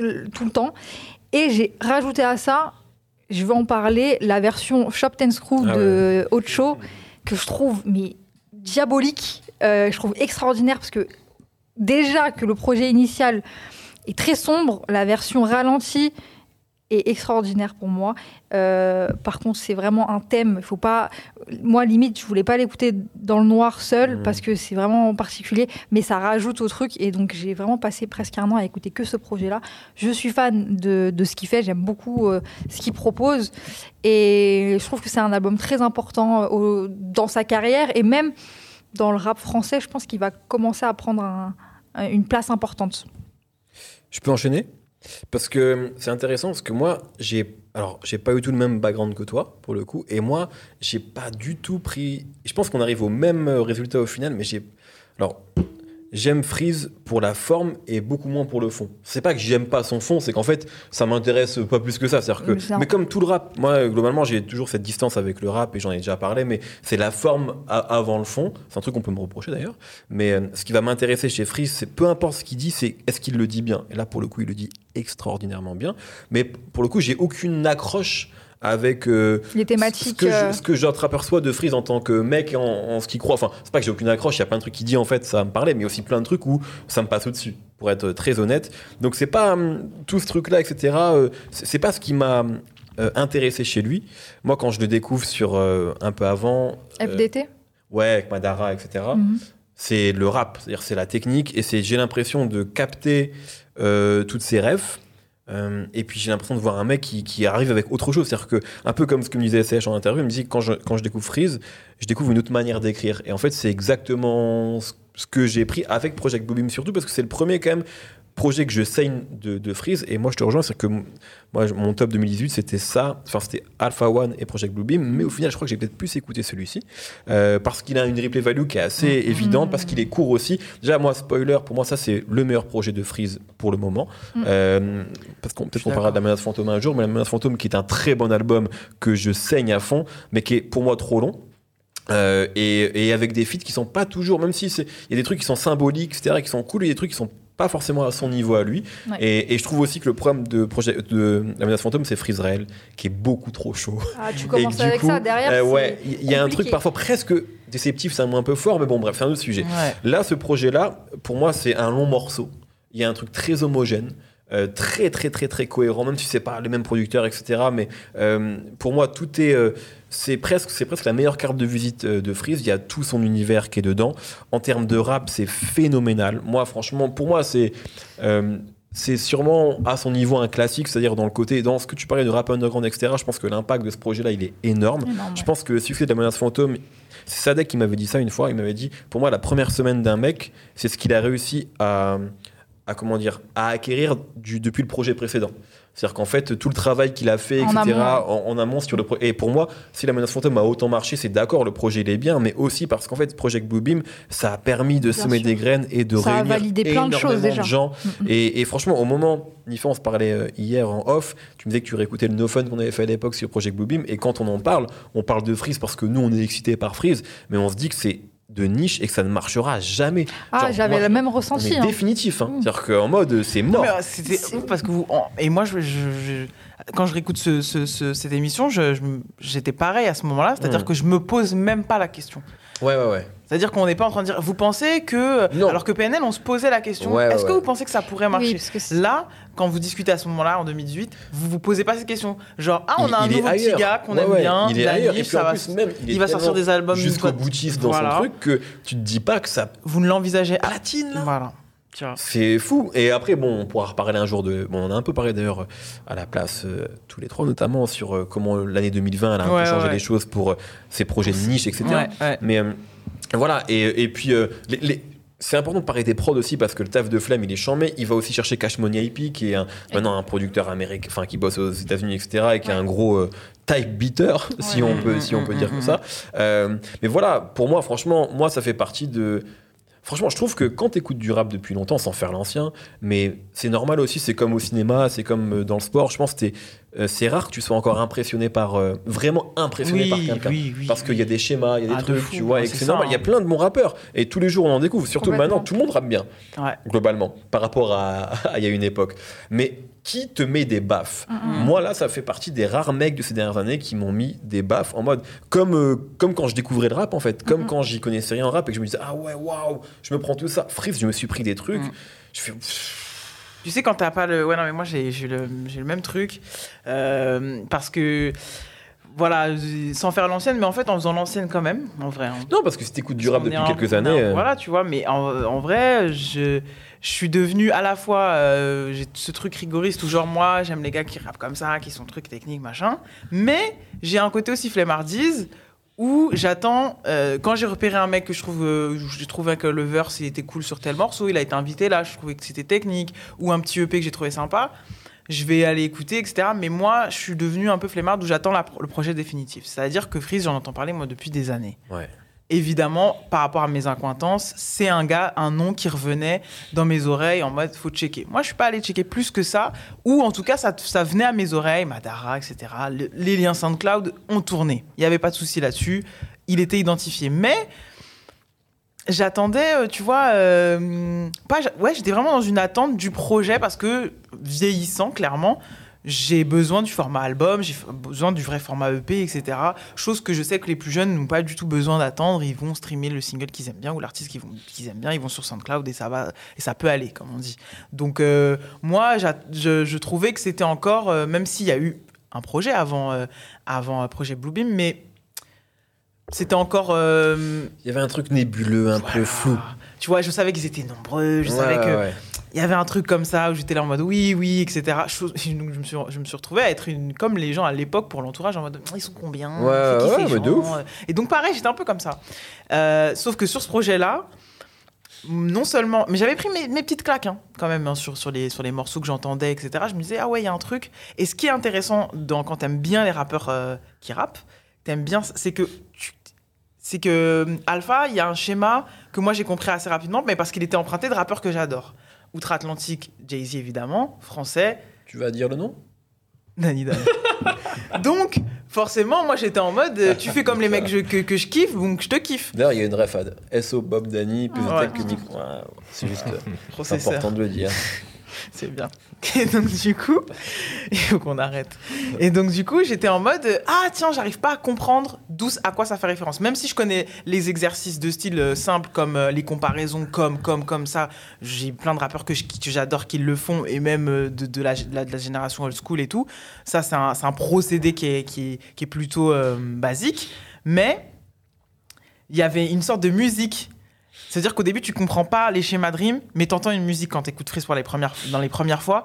euh, tout le temps. Et j'ai rajouté à ça, je vais en parler, la version Shop Ten Screw Ah de Ocho que je trouve mais diabolique, euh, je trouve extraordinaire parce que déjà que le projet initial est très sombre, la version ralentie est extraordinaire pour moi. Euh, par contre, c'est vraiment un thème. Il faut pas. Moi, limite, je voulais pas l'écouter dans le noir seul Mhm. parce que c'est vraiment particulier, mais ça rajoute au truc. Et donc, j'ai vraiment passé presque un an à écouter que ce projet-là. Je suis fan de, de ce qu'il fait. J'aime beaucoup euh, ce qu'il propose. Et je trouve que c'est un album très important euh, dans sa carrière et même dans le rap français. Je pense qu'il va commencer à prendre un- un- une place importante. Je peux enchaîner? Parce que c'est intéressant, parce que moi, j'ai. Alors, j'ai pas eu tout le même background que toi, pour le coup. Et moi, j'ai pas du tout pris. Je pense qu'on arrive au même résultat au final, mais j'ai. Alors, j'aime Freeze pour la forme et beaucoup moins pour le fond. C'est pas que j'aime pas son fond, c'est qu'en fait, ça m'intéresse pas plus que ça. C'est-à-dire que, Mais comme tout le rap, moi, globalement, j'ai toujours cette distance avec le rap et j'en ai déjà parlé, mais c'est la forme a- avant le fond. C'est un truc qu'on peut me reprocher d'ailleurs. Mais euh, ce qui va m'intéresser chez Freeze, c'est peu importe ce qu'il dit, c'est est-ce qu'il le dit bien? Et là, pour le coup, il le dit extraordinairement bien. Mais pour le coup, j'ai aucune accroche avec euh, Les ce thématiques. que, euh, ce que j'entreaperçois de Freeze en tant que mec en, en ce qu'il croit. Enfin, c'est pas que j'ai aucune accroche, il y a plein de trucs qu'il dit en fait, ça me parlait, mais aussi plein de trucs où ça me passe au-dessus, pour être très honnête. Donc c'est pas hum, tout ce truc-là, etc. euh, c'est pas ce qui m'a euh, intéressé chez lui. Moi, quand je le découvre sur euh, un peu avant, FDT ouais, avec Madara, etc. Mhm. C'est le rap, c'est-à-dire c'est la technique, et c'est j'ai l'impression de capter toutes ses rêves. Euh, et puis j'ai l'impression de voir un mec qui, arrive avec autre chose. C'est-à-dire que, un peu comme ce que me disait SH en interview, il me dit que quand je, découvre Freeze, je découvre une autre manière d'écrire. Et en fait, c'est exactement ce ce que j'ai pris avec Project Bluebeam, surtout parce que c'est le premier, quand même, projet que je saigne de, de Freeze. Et moi, je te rejoins, c'est que moi, mon top 2018, c'était ça. Enfin, c'était Alpha One et Project Bluebeam. Mais au final, je crois que j'ai peut-être plus écouté celui-ci. Euh, parce qu'il a une replay value qui est assez Mhm. évidente, parce qu'il est court aussi. Déjà, moi, spoiler, pour moi, ça, c'est le meilleur projet de Freeze pour le moment. Mhm. Euh, parce qu'on peut-être qu'on parlera de la menace fantôme un jour, mais la menace fantôme qui est un très bon album que je saigne à fond, mais qui est pour moi trop long. Euh, et, et avec des feats qui sont pas toujours, même si c'est, il y a des trucs qui sont symboliques, etc., qui sont cool, et des trucs qui sont pas forcément à son niveau à lui. Ouais. Et, et je trouve aussi que le problème de, projet, de la menace fantôme, c'est Freeze qui est beaucoup trop chaud. Ah, tu commences avec coup, ça derrière. euh, ouais, il y a un truc parfois presque déceptif, c'est un mot un peu fort, mais bon, bref, c'est un autre sujet. Ouais. Là, ce projet-là, pour moi, c'est un long morceau. Il y a un truc très homogène, euh, très, très, très, très cohérent, même si c'est pas les mêmes producteurs, etc. Mais euh, pour moi, tout est. c'est presque, c'est presque la meilleure carte de visite euh, de Freeze. Il y a tout son univers qui est dedans. En termes de rap, c'est phénoménal. Moi, franchement, pour moi, c'est. euh, c'est sûrement à son niveau un classique, c'est-à-dire dans le côté, dans ce que tu parlais de rap underground, etc. Je pense que l'impact de ce projet-là, il est énorme. Énorme, Je pense que le succès de la menace fantôme, c'est Sadek qui m'avait dit ça une fois. Il m'avait dit, pour moi, la première semaine d'un mec, c'est ce qu'il a réussi à, à comment dire, à acquérir du, depuis le projet précédent. C'est-à-dire qu'en fait, tout le travail qu'il a fait, En etc., amont. en, en amont sur le projet. Et pour moi, si la menace fantôme a autant marché, c'est d'accord, le projet il est bien, mais aussi parce qu'en fait, Project Bluebeam, ça a permis de Bien semer sûr. des graines et de Ça a réunir validé plein de choses, énormément déjà. gens. Mm, mm. Et, et franchement, au moment, Nifa, on se parlait euh, hier en off, tu me disais que tu réécoutais le No Fun qu'on avait fait à l'époque sur Project Bluebeam, et quand on en parle, on parle de Freeze parce que nous, on est excités par Freeze, mais on se dit que c'est de niche et que ça ne marchera jamais. Ah, j'avais le même ressenti. hein. définitif. Hein. Mm. C'est-à-dire qu'en mode, c'est Non, mort. mais, euh, c'était C'est- ouf parce que vous. et moi, je, je- je- quand je réécoute ce- ce- ce- cette émission, j'étais pareil à ce moment-là. C'est-à-dire Mm. que je me pose même pas la question. Ouais, ouais, ouais. C'est-à-dire qu'on n'est pas en train de dire. Vous pensez que. Non. Alors que PNL, on se posait la question. Ouais, ouais, Est-ce que ouais. vous pensez que ça pourrait marcher Oui, parce que Là, quand vous discutez à ce moment-là, en 2018, vous vous posez pas cette question. Genre, ah, on Il- a un nouveau petit ailleurs. gars qu'on Ouais, aime ouais, bien, Il est la ailleurs. Et puis ça en va- plus, même, il, il va sortir des albums jusqu'au boutiste dans Voilà. son truc que tu te dis pas que ça Vous ne l'envisagez pas. platine là. Voilà. C'est fou. Et après, bon, on pourra reparler un jour de. Bon, on a un peu parlé d'ailleurs à la place, euh, tous les trois, notamment sur euh, comment l'année 2020 elle a un Ouais, peu changé ouais. les choses pour euh, ces projets de niche, etc. Ouais. Mais euh, voilà. Et, et puis, euh, les- les- c'est important de parler des prods aussi parce que le taf de Flemme il est chambé. Il va aussi chercher Cash Money IP qui est un- maintenant un producteur américain, enfin qui bosse aux États-Unis, etc. et qui est un gros euh, type beater, si Ouais. on peut, si on peut dire comme ça. Euh, mais voilà, pour moi, franchement, moi ça fait partie de. Franchement, je trouve que quand tu écoutes du rap depuis longtemps, sans faire l'ancien, mais c'est normal aussi, c'est comme au cinéma, c'est comme euh, dans le sport. Je pense que euh, c'est rare que tu sois encore impressionné par. euh, vraiment impressionné par quelqu'un. oui, oui. Parce qu'il y a des schémas, il y a des Ah, de trucs, fou, tu vois, ouais, et que c'est normal. Il y a hein. plein de bons rappeurs, et tous les jours on en découvre. Surtout maintenant, tout le monde rappe bien, Ouais. globalement, par rapport à, il y a une époque. Mais qui te met des baffes Mm, mm. Moi, là, ça fait partie des rares mecs de ces dernières années qui m'ont mis des baffes en mode. Comme, euh, comme quand je découvrais le rap, en fait. Comme Mhm. quand j'y connaissais rien en rap et que je me disais, ah ouais, waouh, je me prends tout ça. Freeze, je me suis pris des trucs. Je fais. Tu sais, quand t'as pas le. Ouais, non, mais moi, j'ai le, le même truc. Euh, parce que. Voilà, sans faire l'ancienne, mais en fait, en faisant l'ancienne quand même, en vrai. hein. Non, parce que si t'écoutes du rap depuis quelques années. euh, Voilà, tu vois, mais en, en vrai, je, je suis devenu à la fois. euh, j'ai ce truc rigoriste genre, moi, j'aime les gars qui rappent comme ça, qui sont trucs techniques, machin. Mais j'ai un côté aussi flemmardise où j'attends. euh, quand j'ai repéré un mec que je trouve. euh, j'ai trouvé que le verse il était cool sur tel morceau, il a été invité là, je trouvais que c'était technique, ou un petit EP que j'ai trouvé sympa. Je vais aller écouter, etc. Mais moi, je suis devenu un peu flemmarde où j'attends le projet définitif. C'est-à-dire que Freeze, j'en entends parler, moi, depuis des années. Ouais. Évidemment, par rapport à mes acquaintances, c'est un gars, un nom qui revenait dans mes oreilles en mode faut checker. Moi, je suis pas allé checker plus que ça, ou en tout cas, ça, venait à mes oreilles, Madara, etc. Le- les liens SoundCloud ont tourné. Il n'y avait pas de souci là-dessus. Il était identifié. Mais j'attendais, euh, tu vois, euh, pas, ouais, j'étais vraiment dans une attente du projet parce que vieillissant, clairement, j'ai besoin du format album, j'ai besoin du vrai format EP, etc. Chose que je sais que les plus jeunes n'ont pas du tout besoin d'attendre. Ils vont streamer le single qu'ils aiment bien ou l'artiste qu'ils aiment bien. Ils vont sur SoundCloud et ça va et ça peut aller, comme on dit. Donc euh, moi, je, je trouvais que c'était encore, euh, même s'il y a eu un projet avant, euh, avant euh, projet Bluebeam, mais c'était encore. Il y avait un truc nébuleux, un peu flou. Tu vois, je savais qu'ils étaient nombreux, je Ouais, savais que ouais. Il y avait un truc comme ça où j'étais là en mode oui, oui, etc. Chose- donc je me suis, je me suis retrouvé à être une, comme les gens à l'époque pour l'entourage en mode ils sont combien Ouais, qui ouais, ces de gens ouf. Et donc pareil, j'étais un peu comme ça. Euh, sauf que sur ce projet-là, non seulement, mais j'avais pris mes, mes petites claques hein, quand même hein, sur, sur, les, sur les morceaux que j'entendais, etc. Je me disais ah ouais, il y a un truc. Et ce qui est intéressant dans, quand t'aimes bien les rappeurs euh, qui rappent, t'aimes bien, c'est que c'est que euh, Alpha, il y a un schéma que moi j'ai compris assez rapidement, mais parce qu'il était emprunté de rappeurs que j'adore. Outre-Atlantique, Jay-Z évidemment, français, Tu vas dire le nom? Danny Dan. donc, forcément, moi j'étais en mode, tu fais comme les mecs que je, que, que je kiffe, donc je te kiffe. D'ailleurs, il y a une ref à SO Bob Danny, plus Ouais. de que Nick. Ouais, c'est juste important de le dire. C'est bien. Et donc, du coup, il faut qu'on arrête. Et donc, du coup, j'étais en mode Ah, tiens, j'arrive pas à comprendre d'où, à quoi ça fait référence. Même si je connais les exercices de style euh, simples comme euh, les comparaisons, comme, comme, comme ça. J'ai plein de rappeurs que, j'adore qui le font, et même euh, de, la, génération old school et tout. Ça, c'est un, procédé qui est, plutôt basique. Mais il y avait une sorte de musique. C'est-à-dire qu'au début, tu comprends pas les schémas de rime, mais t'entends une musique quand t'écoutes Freeze pour les premières, dans les premières fois.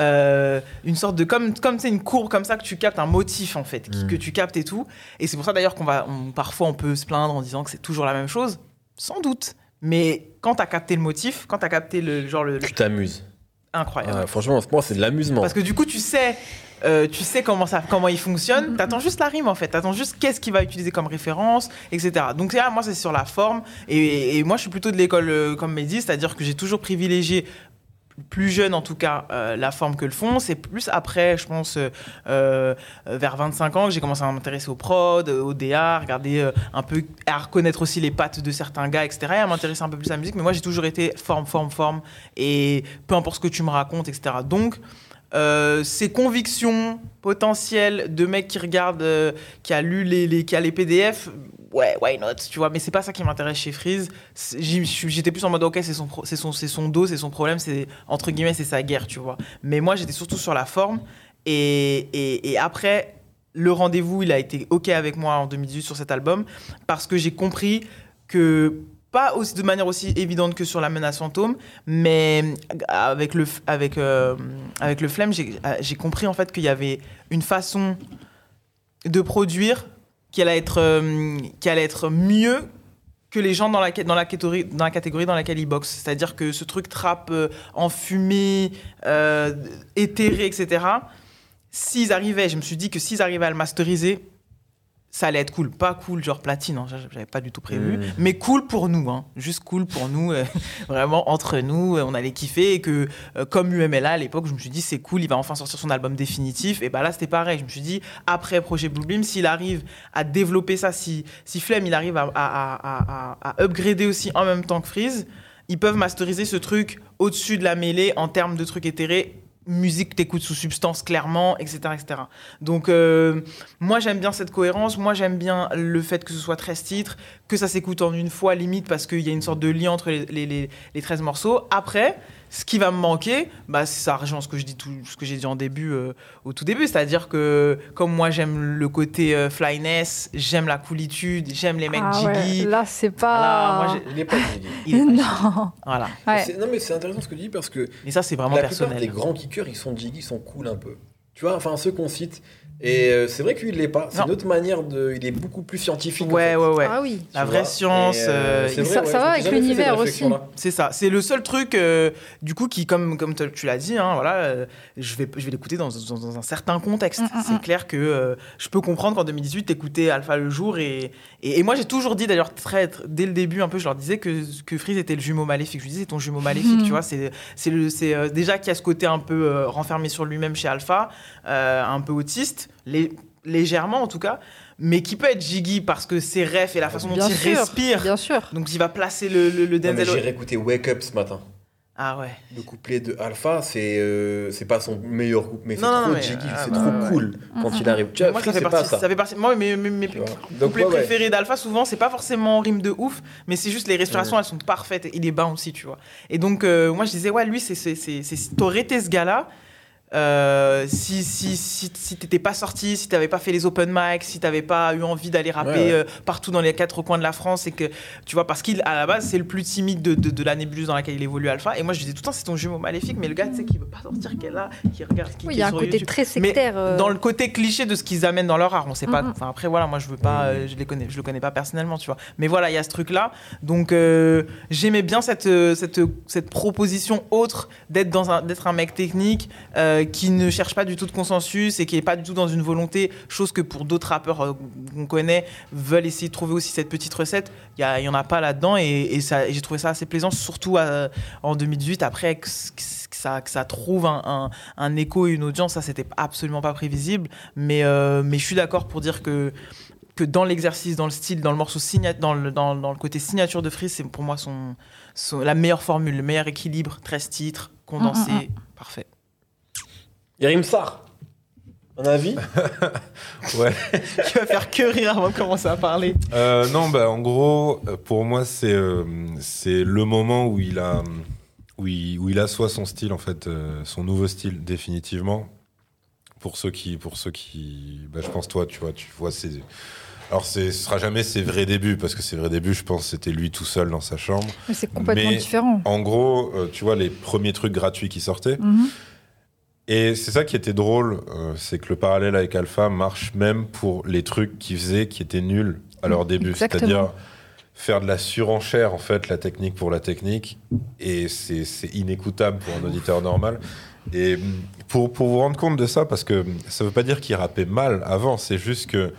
euh, une sorte de comme comme c'est une courbe comme ça que tu captes un motif en fait Mm. que tu captes et tout et c'est pour ça d'ailleurs qu'on va on- parfois on peut se plaindre en disant que c'est toujours la même chose sans doute mais quand t'as capté le motif quand t'as capté le genre le, le- Tu t'amuses. incroyable Ouais, franchement, moi, c'est de l'amusement. parce que du coup, tu sais, euh, tu sais comment ça, comment il fonctionne. T'attends juste la rime en fait. T'attends juste qu'est-ce qu'il va utiliser comme référence, etc. Donc là, moi, c'est sur la forme. Et, et moi, je suis plutôt de l'école euh, comme Mehdi, c'est-à-dire que j'ai toujours privilégié plus jeune en tout cas euh, la forme que le fond c'est plus après je pense euh, vers 25 ans que j'ai commencé à m'intéresser au prod au DA à regarder euh, un peu à reconnaître aussi les pattes de certains gars etc et à m'intéresser un peu plus à la musique mais moi j'ai toujours été forme forme forme et peu importe ce que tu me racontes etc donc euh, ces convictions potentielles de mec qui regarde, euh, qui a lu les, qui a les PDF, ouais, why not, tu vois. Mais c'est pas ça qui m'intéresse chez Freeze. J'étais plus en mode, ok, c'est son, c'est son, c'est son dos, c'est son problème, c'est entre guillemets, c'est sa guerre, tu vois. Mais moi, j'étais surtout sur la forme. Et, et après, le rendez-vous, il a été ok avec moi en 2018 sur cet album parce que j'ai compris que pas aussi, de manière aussi évidente que sur la menace fantôme, mais avec le, avec, euh, avec le flemme, j'ai euh, j'ai compris en fait qu'il y avait une façon de produire qui allait être, euh, qui allait être mieux que les gens dans la, dans la, catégorie, dans la catégorie dans laquelle ils boxent. C'est-à-dire que ce truc trap euh, enfumé, euh, éthéré, etc., s'ils arrivaient, je me suis dit que s'ils arrivaient à le masteriser, ça allait être cool. Pas cool, genre platine, hein, j'avais pas du tout prévu. Mm. Mais cool pour nous, hein. juste cool pour nous, euh, vraiment entre nous, euh, on allait kiffer. Et que, euh, comme UMLA à l'époque, je me suis dit, c'est cool, il va enfin sortir son album définitif. Et bah là, c'était pareil. Je me suis dit, après Projet Bluebeam, s'il arrive à développer ça, si, si Flemme, il arrive à, à, à, à, à upgrader aussi en même temps que Freeze, ils peuvent masteriser ce truc au-dessus de la mêlée en termes de trucs éthérés musique t'écoutes sous substance clairement etc etc donc euh, moi j'aime bien cette cohérence. Moi j'aime bien le fait que ce soit 13 titres que ça s'écoute en une fois limite parce qu'il y a une sorte de lien entre les, les, les, les 13 morceaux. Après ce qui va me manquer bah ça rejoint ce que je dis tout ce que j'ai dit en début euh, au tout début c'est à dire que comme moi j'aime le côté euh, flyness j'aime la coolitude j'aime les mecs Ah ouais, là, c'est pas. moi, j'ai- Il est pas jiggy. il est pas jiggy. non. voilà Ouais. Non, mais c'est intéressant ce que tu dis parce que et ça c'est vraiment la plupart personnel des grands kickers, ils sont jiggy, ils sont cool un peu. Tu vois, enfin, ceux qu'on cite, Et euh, c'est vrai qu'il l'est pas. C'est une autre manière de. Il est beaucoup plus scientifique. en Ouais, fait. ouais, ouais. Ah oui. La vraie vois. science. Euh, c'est ça- ça ouais, va avec l'univers aussi. C'est ça, c'est le seul truc, euh, du coup, qui, comme, comme tu l'as dit, hein, voilà, euh, je vais, je vais l'écouter dans, dans- dans un certain contexte. Mm, mm, c'est mm. clair que euh, je peux comprendre qu'en 2018, t'écoutais Alpha le jour. Et, et, et moi, j'ai toujours dit, d'ailleurs, très, très- dès le début, un peu, je leur disais que, que Freeze était le jumeau maléfique. Je lui disais, c'est ton jumeau maléfique, tu vois. C'est, c'est, le, c'est euh, déjà qu'il y a ce côté un peu euh, renfermé sur lui-même chez Alpha, euh, un peu autiste, lé- légèrement en tout cas, mais qui peut être jiggy parce que ses refs et la façon dont il respire. Bien sûr. Donc, il va placer le, le, le Denzel. J'ai réécouté Wake Up ce matin. Ah ouais. Le couplet de Alpha, c'est euh, c'est pas son meilleur couple, mais c'est trop mais, jiggy, ah, c'est bah, trop ouais. cool quand il arrive. Tu vois, moi, ça fait, c'est partie, pas ça. ça fait partie. Moi, mes, mes, mes couplets ouais, ouais. préférés d'Alpha, souvent, c'est pas forcément en rime de ouf, mais c'est juste les respirations, elles sont parfaites. Et il est bas aussi, tu vois. Et donc, euh, moi, je disais, ouais, lui, c'est, c'est, c'est, c'est- t'aurais été ce gars-là. Euh, si si, si, si t'étais pas sorti, si t'avais pas fait les open mic, si t'avais pas eu envie d'aller rapper Ouais, ouais. euh, partout dans les quatre coins de la France, et que tu vois, parce qu'il à la base c'est le plus timide de, de, de la nébuleuse dans laquelle il évolue Alpha. Et moi je disais tout le temps c'est ton jumeau maléfique, mais le gars tu sais qui veut pas sortir, qui est là, qui regarde, qui, Oui, qui il y a un côté YouTube. très Mais sectaire. euh, dans le côté cliché de ce qu'ils amènent dans leur art, on sait pas. Mhm. Enfin après voilà, moi je veux pas, euh, je les connais, je le connais pas personnellement, tu vois. Mais voilà, il y a ce truc là. Donc euh, j'aimais bien cette cette cette proposition autre d'être dans un d'être un mec technique euh, qui ne cherche pas du tout de consensus et qui est pas du tout dans une volonté, chose que pour d'autres rappeurs euh, qu'on connaît veulent essayer de trouver aussi cette petite recette. Il y, a- il y en a pas là-dedans et, et ça, et j'ai trouvé ça assez plaisant, surtout euh, en 2018 après que, ça que ça trouve un, un, un écho et une audience, ça c'était absolument pas prévisible. Mais euh, mais je suis d'accord pour dire que que dans l'exercice, dans le style, dans le morceau dans le, dans, dans le côté signature de Freeze, c'est pour moi son, son- la meilleure formule, le meilleur équilibre, 13 titres, condensé, Mm, mm, parfait. Yarim Sar, un avis Ouais. Qui va faire que rire avant de commencer à parler. Euh, non, bah, en gros, euh, pour moi, c'est euh, c'est le moment où il a où il, où il assoit son style, en fait, euh, son nouveau style, définitivement. Pour ceux qui, pour ceux qui, bah, je pense toi, tu vois, tu vois ses. Alors, c'est- ce sera jamais ses vrais débuts, parce que ses vrais débuts, je pense, c'était lui tout seul dans sa chambre. mais c'est complètement mais- différent. En gros, euh, tu vois, les premiers trucs gratuits qui sortaient. Mhm. Et c'est ça qui était drôle, euh, c'est que le parallèle avec Alpha marche même pour les trucs qu'ils faisaient qui étaient nuls à leur début. C'est-à-dire faire de la surenchère, en fait, la technique pour la technique. Et c'est inécoutable pour un auditeur normal. Et pour, pour vous rendre compte de ça, parce que ça veut pas dire qu'il rappait mal avant, c'est juste que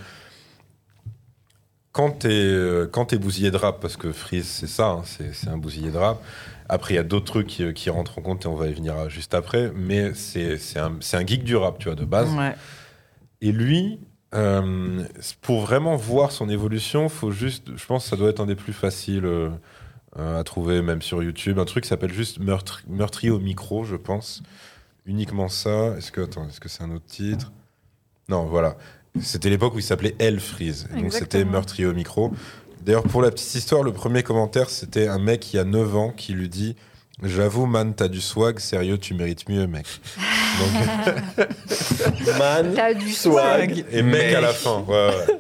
quand t'es euh, quand t'es bousillé de rap, parce que Freeze c'est ça, hein, c'est c'est un bousillé de rap. Après il y a d'autres trucs qui, qui rentrent en compte et on va y venir euh, juste après, mais c'est un geek du rap, tu vois, de base. Ouais. Et lui, euh, pour vraiment voir son évolution, faut juste, je pense, que ça doit être un des plus faciles euh, euh, à trouver, même sur YouTube, un truc qui s'appelle juste Meurtri- meurtrier au micro, je pense. Uniquement ça. Est-ce que attends, est-ce que c'est un autre titre? Non, voilà. C'était l'époque où il s'appelait El Freeze. Donc c'était meurtrier au micro. D'ailleurs, pour la petite histoire, le premier commentaire, c'était un mec qui a 9 ans qui lui dit J'avoue, man, t'as du swag, sérieux, tu mérites mieux, mec. Donc, Man, T'as du swag. et mec Mec. à la fin. Ouais, ouais.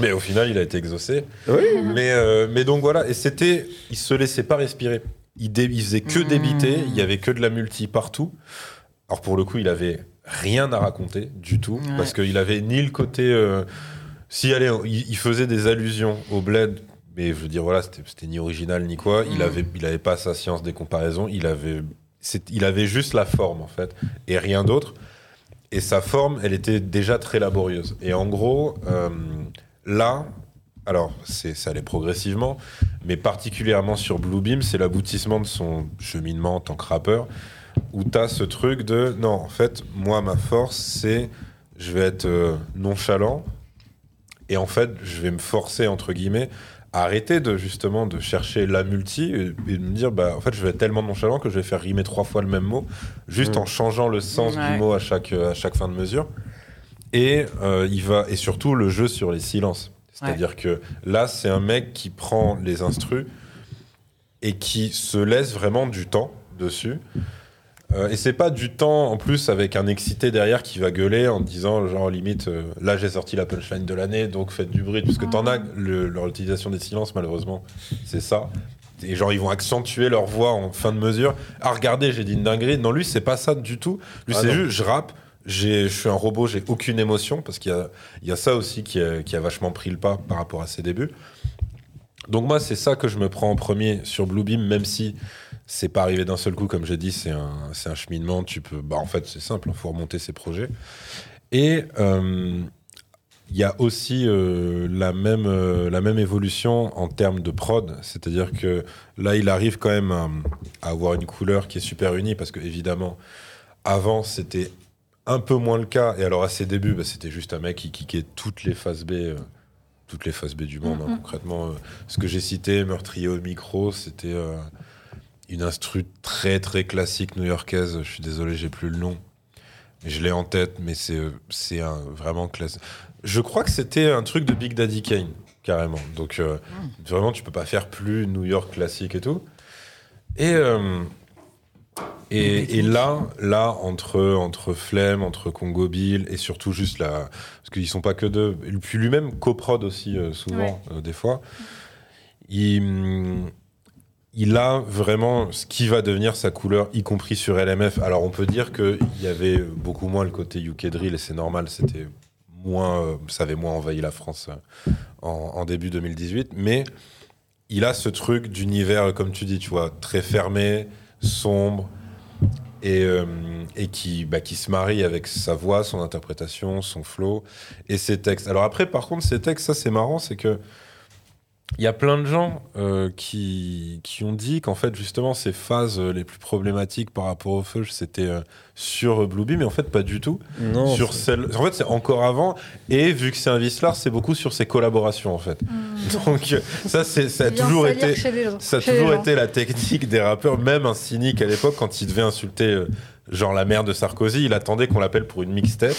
Mais au final, il a été exaucé. Oui. Mais, euh, mais donc voilà, et c'était, il se laissait pas respirer. Il, dé- il faisait que Mmh. débiter, il y avait que de la multi partout. Alors pour le coup, il avait rien à raconter du tout, Ouais. parce qu'il avait ni le côté. euh, si allez, il, il faisait des allusions au bled, mais je veux dire voilà, c'était ni original ni quoi. Il Mm. avait, il avait pas sa science des comparaisons. Il avait, il avait juste la forme en fait, et rien d'autre. Et sa forme, elle était déjà très laborieuse. Et en gros, euh, là, alors c'est, ça allait progressivement, mais particulièrement sur Bluebeam, c'est l'aboutissement de son cheminement en tant que rappeur, où tu as ce truc de non, en fait, moi, ma force, c'est je vais être euh, nonchalant, et en fait, je vais me forcer, entre guillemets, à arrêter de justement de chercher la multi et, et de me dire, bah, en fait, je vais être tellement nonchalant que je vais faire rimer trois fois le même mot, juste Mm. en changeant le sens Ouais. du mot à chaque, à chaque fin de mesure. Et euh, il va et surtout le jeu sur les silences. C'est-à-dire que là, c'est un mec qui prend les instrus et qui se laisse vraiment du temps dessus. Euh, et c'est pas du temps en plus avec un excité derrière qui va gueuler en disant genre limite euh, là j'ai sorti la punchline de l'année donc faites du bruit parce que t'en as le- leur utilisation des silences malheureusement c'est ça. Et genre ils vont accentuer leur voix en fin de mesure. Ah regardez j'ai dit une dinguerie. Non lui c'est pas ça du tout. Lui Ah c'est juste je rappe je suis un robot, j'ai aucune émotion, parce qu'il y y a ça aussi qui a, qui a vachement pris le pas par rapport à ses débuts. Donc moi, c'est ça que je me prends en premier sur Bluebeam, même si c'est pas arrivé d'un seul coup, comme j'ai dit, c'est un, un cheminement. Tu peux, bah en fait, c'est simple, il faut remonter ses projets. Et euh, il y a aussi euh, la, même, euh, la même évolution en termes de prod, c'est-à-dire que là, il arrive quand même à, à avoir une couleur qui est super unie, parce que évidemment, avant, c'était un peu moins le cas. Et alors, à ses débuts, bah, c'était juste un mec qui kickait toutes les phases B. toutes les phases B du monde, hein, Mhm. concrètement. euh, ce que j'ai cité, Meurtrier au micro, c'était euh, une instru très très classique new-yorkaise. Je suis désolé, j'ai plus le nom. Je l'ai en tête, mais c'est vraiment classe. Je crois que c'était un truc de Big Daddy Kane, carrément. Donc euh, vraiment, tu peux pas faire plus New York classique et tout. Et euh, et, et là, là entre entre Flemme, entre Congo Bill et surtout juste la, parce qu'ils sont pas que deux. Puis lui-même coprod aussi euh, souvent des fois. Il il a vraiment ce qui va devenir sa couleur, y compris sur LMF. Alors on peut dire qu'il y avait beaucoup moins le côté UK Drill, et c'est normal, c'était moins, euh, ça avait moins envahi la France euh, en, début 2018, mais il a ce truc d'univers, comme tu dis, tu vois, très fermé, sombre, et, euh, qui, bah, qui se marie avec sa voix, son interprétation, son flow, et ses textes. Alors après, par contre, ces textes, ça c'est marrant, c'est que il y a plein de gens euh, qui, qui ont dit qu'en fait, justement, ces phases euh, les plus problématiques par rapport au feu, c'était euh, sur Bluebeam, mais en fait, pas du tout. Non, sur celle... En fait, c'est encore avant. Et vu que c'est un Vislar, c'est beaucoup sur ses collaborations, en fait. Donc, euh, ça, c'est, ça a toujours été. Ça a toujours été la technique des rappeurs, même un cynique à l'époque, quand il devait insulter euh, genre la mère de Sarkozy, il attendait qu'on l'appelle pour une mixtape.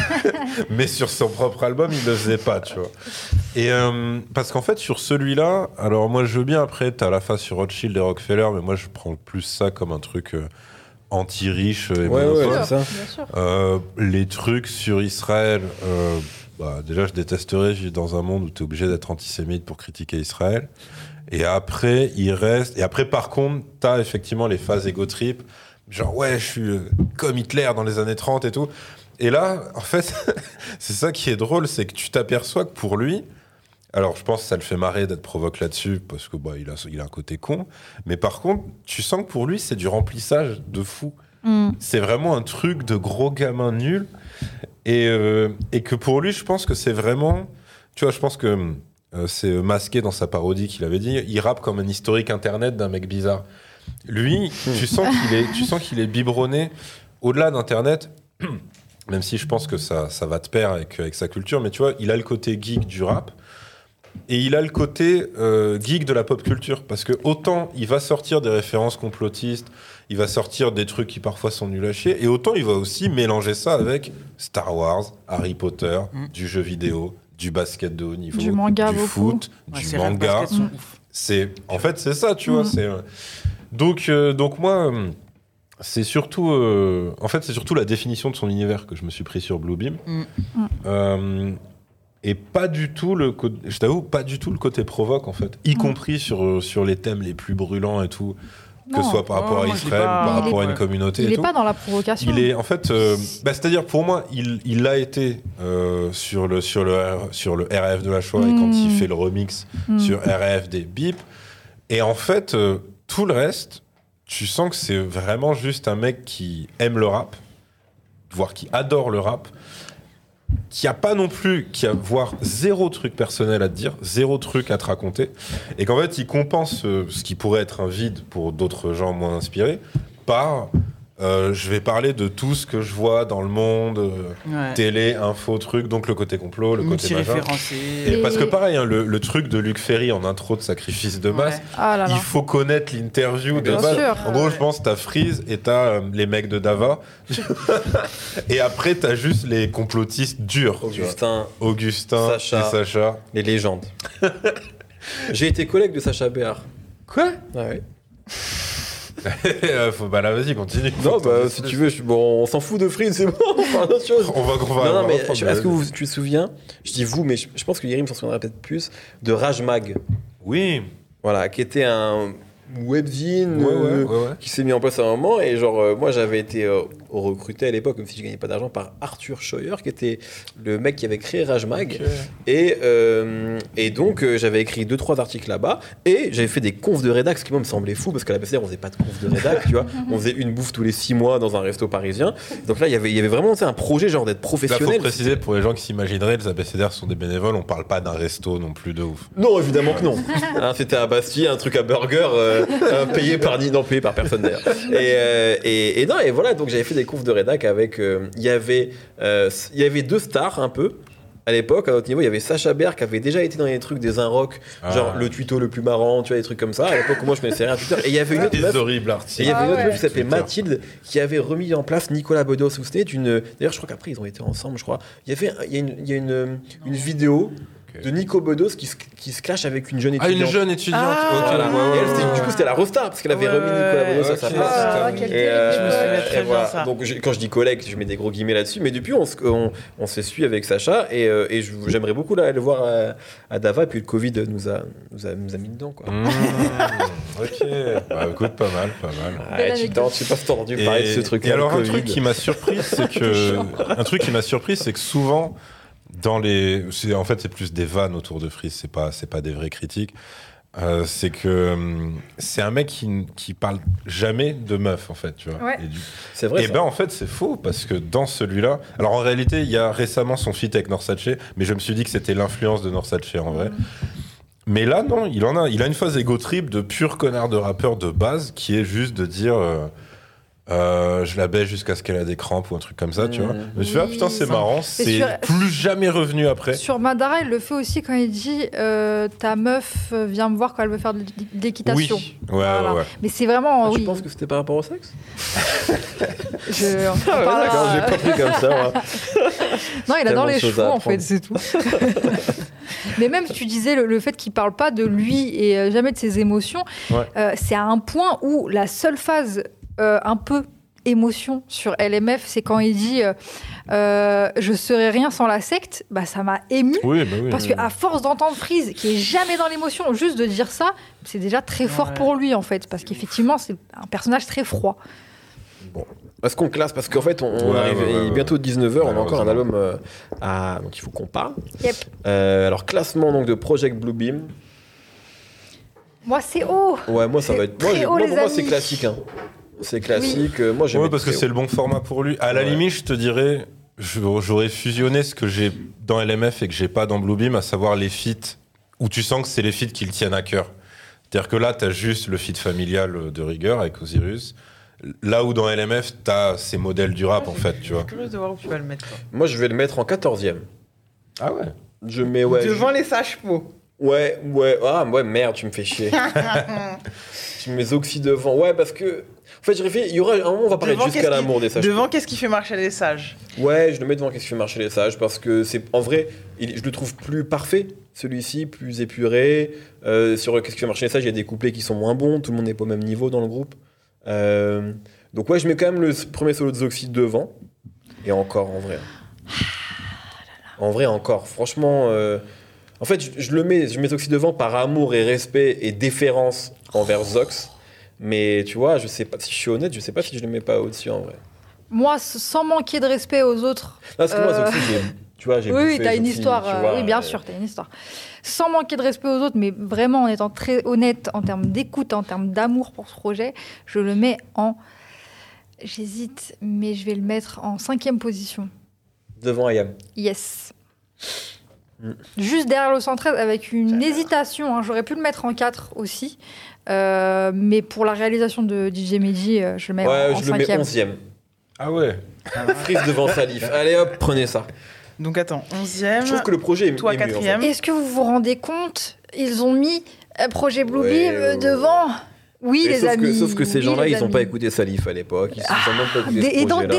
Mais sur son propre album, il le faisait pas, tu vois. Et euh, parce qu'en fait, sur celui-là, alors moi je veux bien après, t'as la face sur Rothschild et Rockefeller, mais moi je prends plus ça comme un truc euh, anti-riche et Ouais, ouais, ça. Euh, les trucs sur Israël, euh, bah, déjà je détesterais vivre dans un monde où tu es obligé d'être antisémite pour critiquer Israël. Et après, il reste. Et après, par contre, tu as effectivement les phases ego trip. Genre, ouais, je suis euh, comme Hitler dans les années 30 et tout. Et là, en fait, c'est ça qui est drôle, c'est que tu t'aperçois que pour lui, alors je pense que ça le fait marrer d'être provoque là-dessus, parce que bah, il, a, il a un côté con. Mais par contre, tu sens que pour lui, c'est du remplissage de fou. Mm. C'est vraiment un truc de gros gamin nul. Et, euh, et que pour lui, je pense que c'est vraiment. Tu vois, je pense que euh, c'est masqué dans sa parodie qu'il avait dit. Il rappe comme un historique internet d'un mec bizarre. Lui, tu sens qu'il est, tu sens qu'il est biberonné au-delà d'internet. Même si je pense que ça, ça va de pair avec, avec sa culture, mais tu vois, il a le côté geek du rap et il a le côté euh, geek de la pop culture. Parce que autant il va sortir des références complotistes, il va sortir des trucs qui parfois sont nuls à chier, et autant il va aussi mélanger ça avec Star Wars, Harry Potter, Mm. du jeu vidéo, du basket de haut niveau, Du manga du beaucoup. foot, Ouais, du manga. C'est en fait c'est ça, tu vois. Mm. C'est euh, donc euh, donc moi euh, c'est surtout euh, en fait c'est surtout la définition de son univers que je me suis pris sur Bluebeam. Mm. Mm. Euh, et pas du tout le côté, je t'avoue, pas du tout le côté provoque en fait, y Mm. compris sur, sur les thèmes les plus brûlants et tout, que ce soit par rapport à Israël ou par est- rapport à une Ouais. communauté Il et est tout. pas dans la provocation. Il est en fait, euh, bah, c'est-à-dire pour moi, il, il a été euh, sur le sur le sur le RF de la Shoah et quand il Mm. fait le remix Mm. sur RF des bips. Et en fait, euh, tout le reste, tu sens que c'est vraiment juste un mec qui aime le rap, voire qui adore le rap, qui a pas non plus, qui a voire zéro truc personnel à te dire, zéro truc à te raconter, et qu'en fait il compense euh, ce qui pourrait être un vide pour d'autres gens moins inspirés par euh, je vais parler de tout ce que je vois dans le monde, euh, Ouais. télé, info, truc, donc le côté complot, le côté machin. Et Et- parce que pareil, hein, le, le truc de Luc Ferry en intro de Sacrifice de masse, Ouais. Ah là là. il faut connaître l'interview de base. sûr. En gros, Ouais. je pense t'as Freeze et t'as euh, les mecs de Dava. et après, t'as juste les complotistes durs. Augustin, Augustin Sacha. et Sacha. les légendes. J'ai été collègue de Sacha Béard. Quoi? Ah ouais. Faut, Bah là, vas-y, continue. Non, bah, si tu veux, je- bon, on s'en fout de Free, c'est bon, on parle d'autre chose. On va, on va, non, mais je- est-ce que vous, tu te souviens Je dis vous, mais je, je pense que Yerim s'en souviendra peut-être plus de Rajmag. Oui. Voilà, qui était un webzine Ouais, ouais, euh, ouais, ouais. qui s'est mis en place à un moment. Et genre, euh, moi, j'avais été euh, recruté à l'époque, même si je gagnais pas d'argent, par Arthur Scheuer, qui était le mec qui avait créé Rage Mag. Et, euh, et donc, euh, j'avais écrit deux, trois articles là-bas. Et j'avais fait des confs de rédac, ce qui moi me semblait fou, parce qu'à la BCR, on faisait pas de confs de rédac, tu vois. On faisait une bouffe tous les six mois dans un resto parisien. Donc là, il y avait- il y avait vraiment un projet genre d'être Là, faut professionnel. préciser pour les gens qui s'imagineraient, les abécédaires sont des bénévoles, on parle pas d'un resto non plus de ouf. Non, évidemment que non. Hein, C'était à Bastille, un truc à burger, euh, payé par ni non payé par personne d'ailleurs. Et, euh, et, et non, et voilà, donc j'avais fait des confs de rédac avec. euh, Il y avait, euh, il y avait deux stars un peu. À l'époque, à notre niveau, il y avait Sacha Baer qui avait déjà été dans les trucs des Inrock, Ah. genre le tuto le plus marrant, tu vois, des trucs comme ça. À l'époque, moi, je connaissais rien à Twitter. Et il y avait une autre Des meuf horribles et articles. il y avait Ah une autre ouais. meuf qui s'appelait. Mathilde qui avait remis en place Nicolas Bedos. Vous savez, une. D'ailleurs, je crois qu'après, ils ont été ensemble, je crois. Il y avait il y a une, il y a une, une vidéo. De Nico Bedos qui se, qui se clash avec une jeune Ah, étudiante. une jeune étudiante. Ah, ok, Voilà. ouais, ouais, Et elle, c'était- ouais, du coup, c'était la resta parce qu'elle avait Ouais, remis Nicolas ouais, Bedos à sa Ah, place. Ah, Et, euh, Je me et très bien voilà. ça. Donc quand je dis collègue, je mets des gros guillemets là-dessus. Mais depuis, on, se- on, on s'est suivi avec Sacha et, euh, et j'aimerais beaucoup là, le voir à, à Dava. Et puis le Covid nous a, nous a, nous a mis dedans. Quoi. Mmh, ok, bah écoute, pas mal, pas mal. Ouais, tu anecdote. t'en- je sais pas si t'as entendu parler de ce truc. et alors un truc qui m'a surpris, c'est que un truc qui m'a surpris, c'est que souvent dans les, c'est en fait c'est plus des vannes autour de Freeze, c'est pas c'est pas des vraies critiques. Euh, c'est que hum, c'est un mec qui, qui parle jamais de meuf en fait, tu vois. Ouais. Et, du- C'est vrai. et ça. ben en fait c'est faux parce que dans celui-là, alors en réalité il y a récemment son feat avec Norsace, mais je me suis dit que c'était l'influence de Norsace en vrai. Mais là non, il en a, il a une phase ego trip de pur connard de rappeur de base qui est juste de dire. euh, euh, je la baisse jusqu'à ce qu'elle a des crampes ou un truc comme ça, tu vois. Je me suis dit, ah putain, c'est marrant, c'est sûr. plus jamais revenu après. Sur Madara, il le fait aussi quand il dit euh, ta meuf euh, vient me voir quand elle veut faire de l'é- de l'équitation. Oui, ouais, Voilà. ouais, ouais. Mais c'est vraiment Ah, oui. Tu penses que c'était par rapport au sexe? Je, Ah D'accord, j'ai pas pris comme ça. moi. Non, il adore les chevaux en fait, c'est tout. Mais même tu disais le, le fait qu'il parle pas de lui et euh, jamais de ses émotions, Ouais. euh, c'est à un point où la seule phase euh, un peu émotion sur LMF, c'est quand il dit euh, euh, je serais rien sans la secte. Bah ça m'a ému. Oui, bah oui. Parce oui. qu'à force d'entendre Freeze, qui est jamais dans l'émotion, juste de dire ça, c'est déjà très fort Ouais. pour lui en fait, parce qu'effectivement c'est un personnage très froid. Est-ce qu'on classe Parce qu'en fait, on, arrive ouais, ouais, bientôt 19h, on a encore un album euh, à. Donc il faut qu'on parle. Yep. Euh, alors, classement donc, de Project Bluebeam. Moi c'est haut. Ouais, moi ça va être. Moi, haut, moi, pour moi, c'est classique. hein. C'est classique. euh, Moi, j'aime Ouais, parce que c'est le bon format pour lui. À la Ouais. limite, je te dirais, j'aurais fusionné ce que j'ai dans LMF et que j'ai pas dans Bluebeam, à savoir les feats où tu sens que c'est les feats qui le tiennent à cœur. C'est-à-dire que là, tu as juste le feat familial de rigueur avec Osiris. Là où dans LMF, tu as ces modèles du rap, en fait, tu Je vois. suis curieuse de voir où tu vas le mettre. toi. Moi, je vais le mettre en 14e. Ah ouais Je mets. Ouais, Devant les sages-pots. je- ouais, ouais. Ah, ouais, merde, tu me fais chier. tu mets Zoxy devant. Ouais, parce que. En fait, je réfléchis. Il y aura un moment, on va parler jusqu'à l'amour des sages. Devant, qu'est-ce qui fait marcher les sages Ouais, je le mets devant Qu'est-ce qui fait marcher les sages parce que c'est en vrai, il- je le trouve plus parfait celui-ci, plus épuré. Euh, sur Qu'est-ce qui fait marcher les sages, il y a des couplets qui sont moins bons, tout le monde n'est pas au même niveau dans le groupe. Euh, donc ouais, je mets quand même le premier solo de Zoxy devant et encore en vrai. En vrai encore, franchement. euh, En fait, je, je le mets, je mets Zoxy devant par amour et respect et déférence envers Zox. Mais tu vois, je sais pas si je suis honnête, je sais pas si je le mets pas au-dessus en vrai. Moi, sans manquer de respect aux autres, Non, parce que moi, Euh, Zoxy, j'ai- tu vois, j'ai oui, oui, bouffé t'as une Zoxy, histoire. tu euh, vois, oui, bien euh, sûr, t'as une histoire. Sans manquer de respect aux autres, mais vraiment en étant très honnête en termes d'écoute, en termes d'amour pour ce projet, je le mets en. J'hésite, mais je vais le mettre en cinquième position. Devant Ayam. Yes. Mm. Juste derrière le 113, avec une hésitation. hein, J'aurais pu le mettre en 4 aussi. Euh, mais pour la réalisation de DJ Mehdi, euh, je le mets Ouais, en, en je le mets cinquième. 11ème. Ah ouais Frise devant Salif. Allez hop, prenez ça. Donc attends, 11e. Je trouve que le projet est Toi, est mieux, en fait. quatrième. Est-ce que vous vous rendez compte Ils ont mis un projet Bluebeam Ouais, euh, ouais, devant. Oui, Et les sauf, amis. que, sauf que ces oui, gens-là, ils n'ont pas écouté Salif à l'époque. Ils Ah, n'ont même pas écouté Dé- ce étend- projet-là.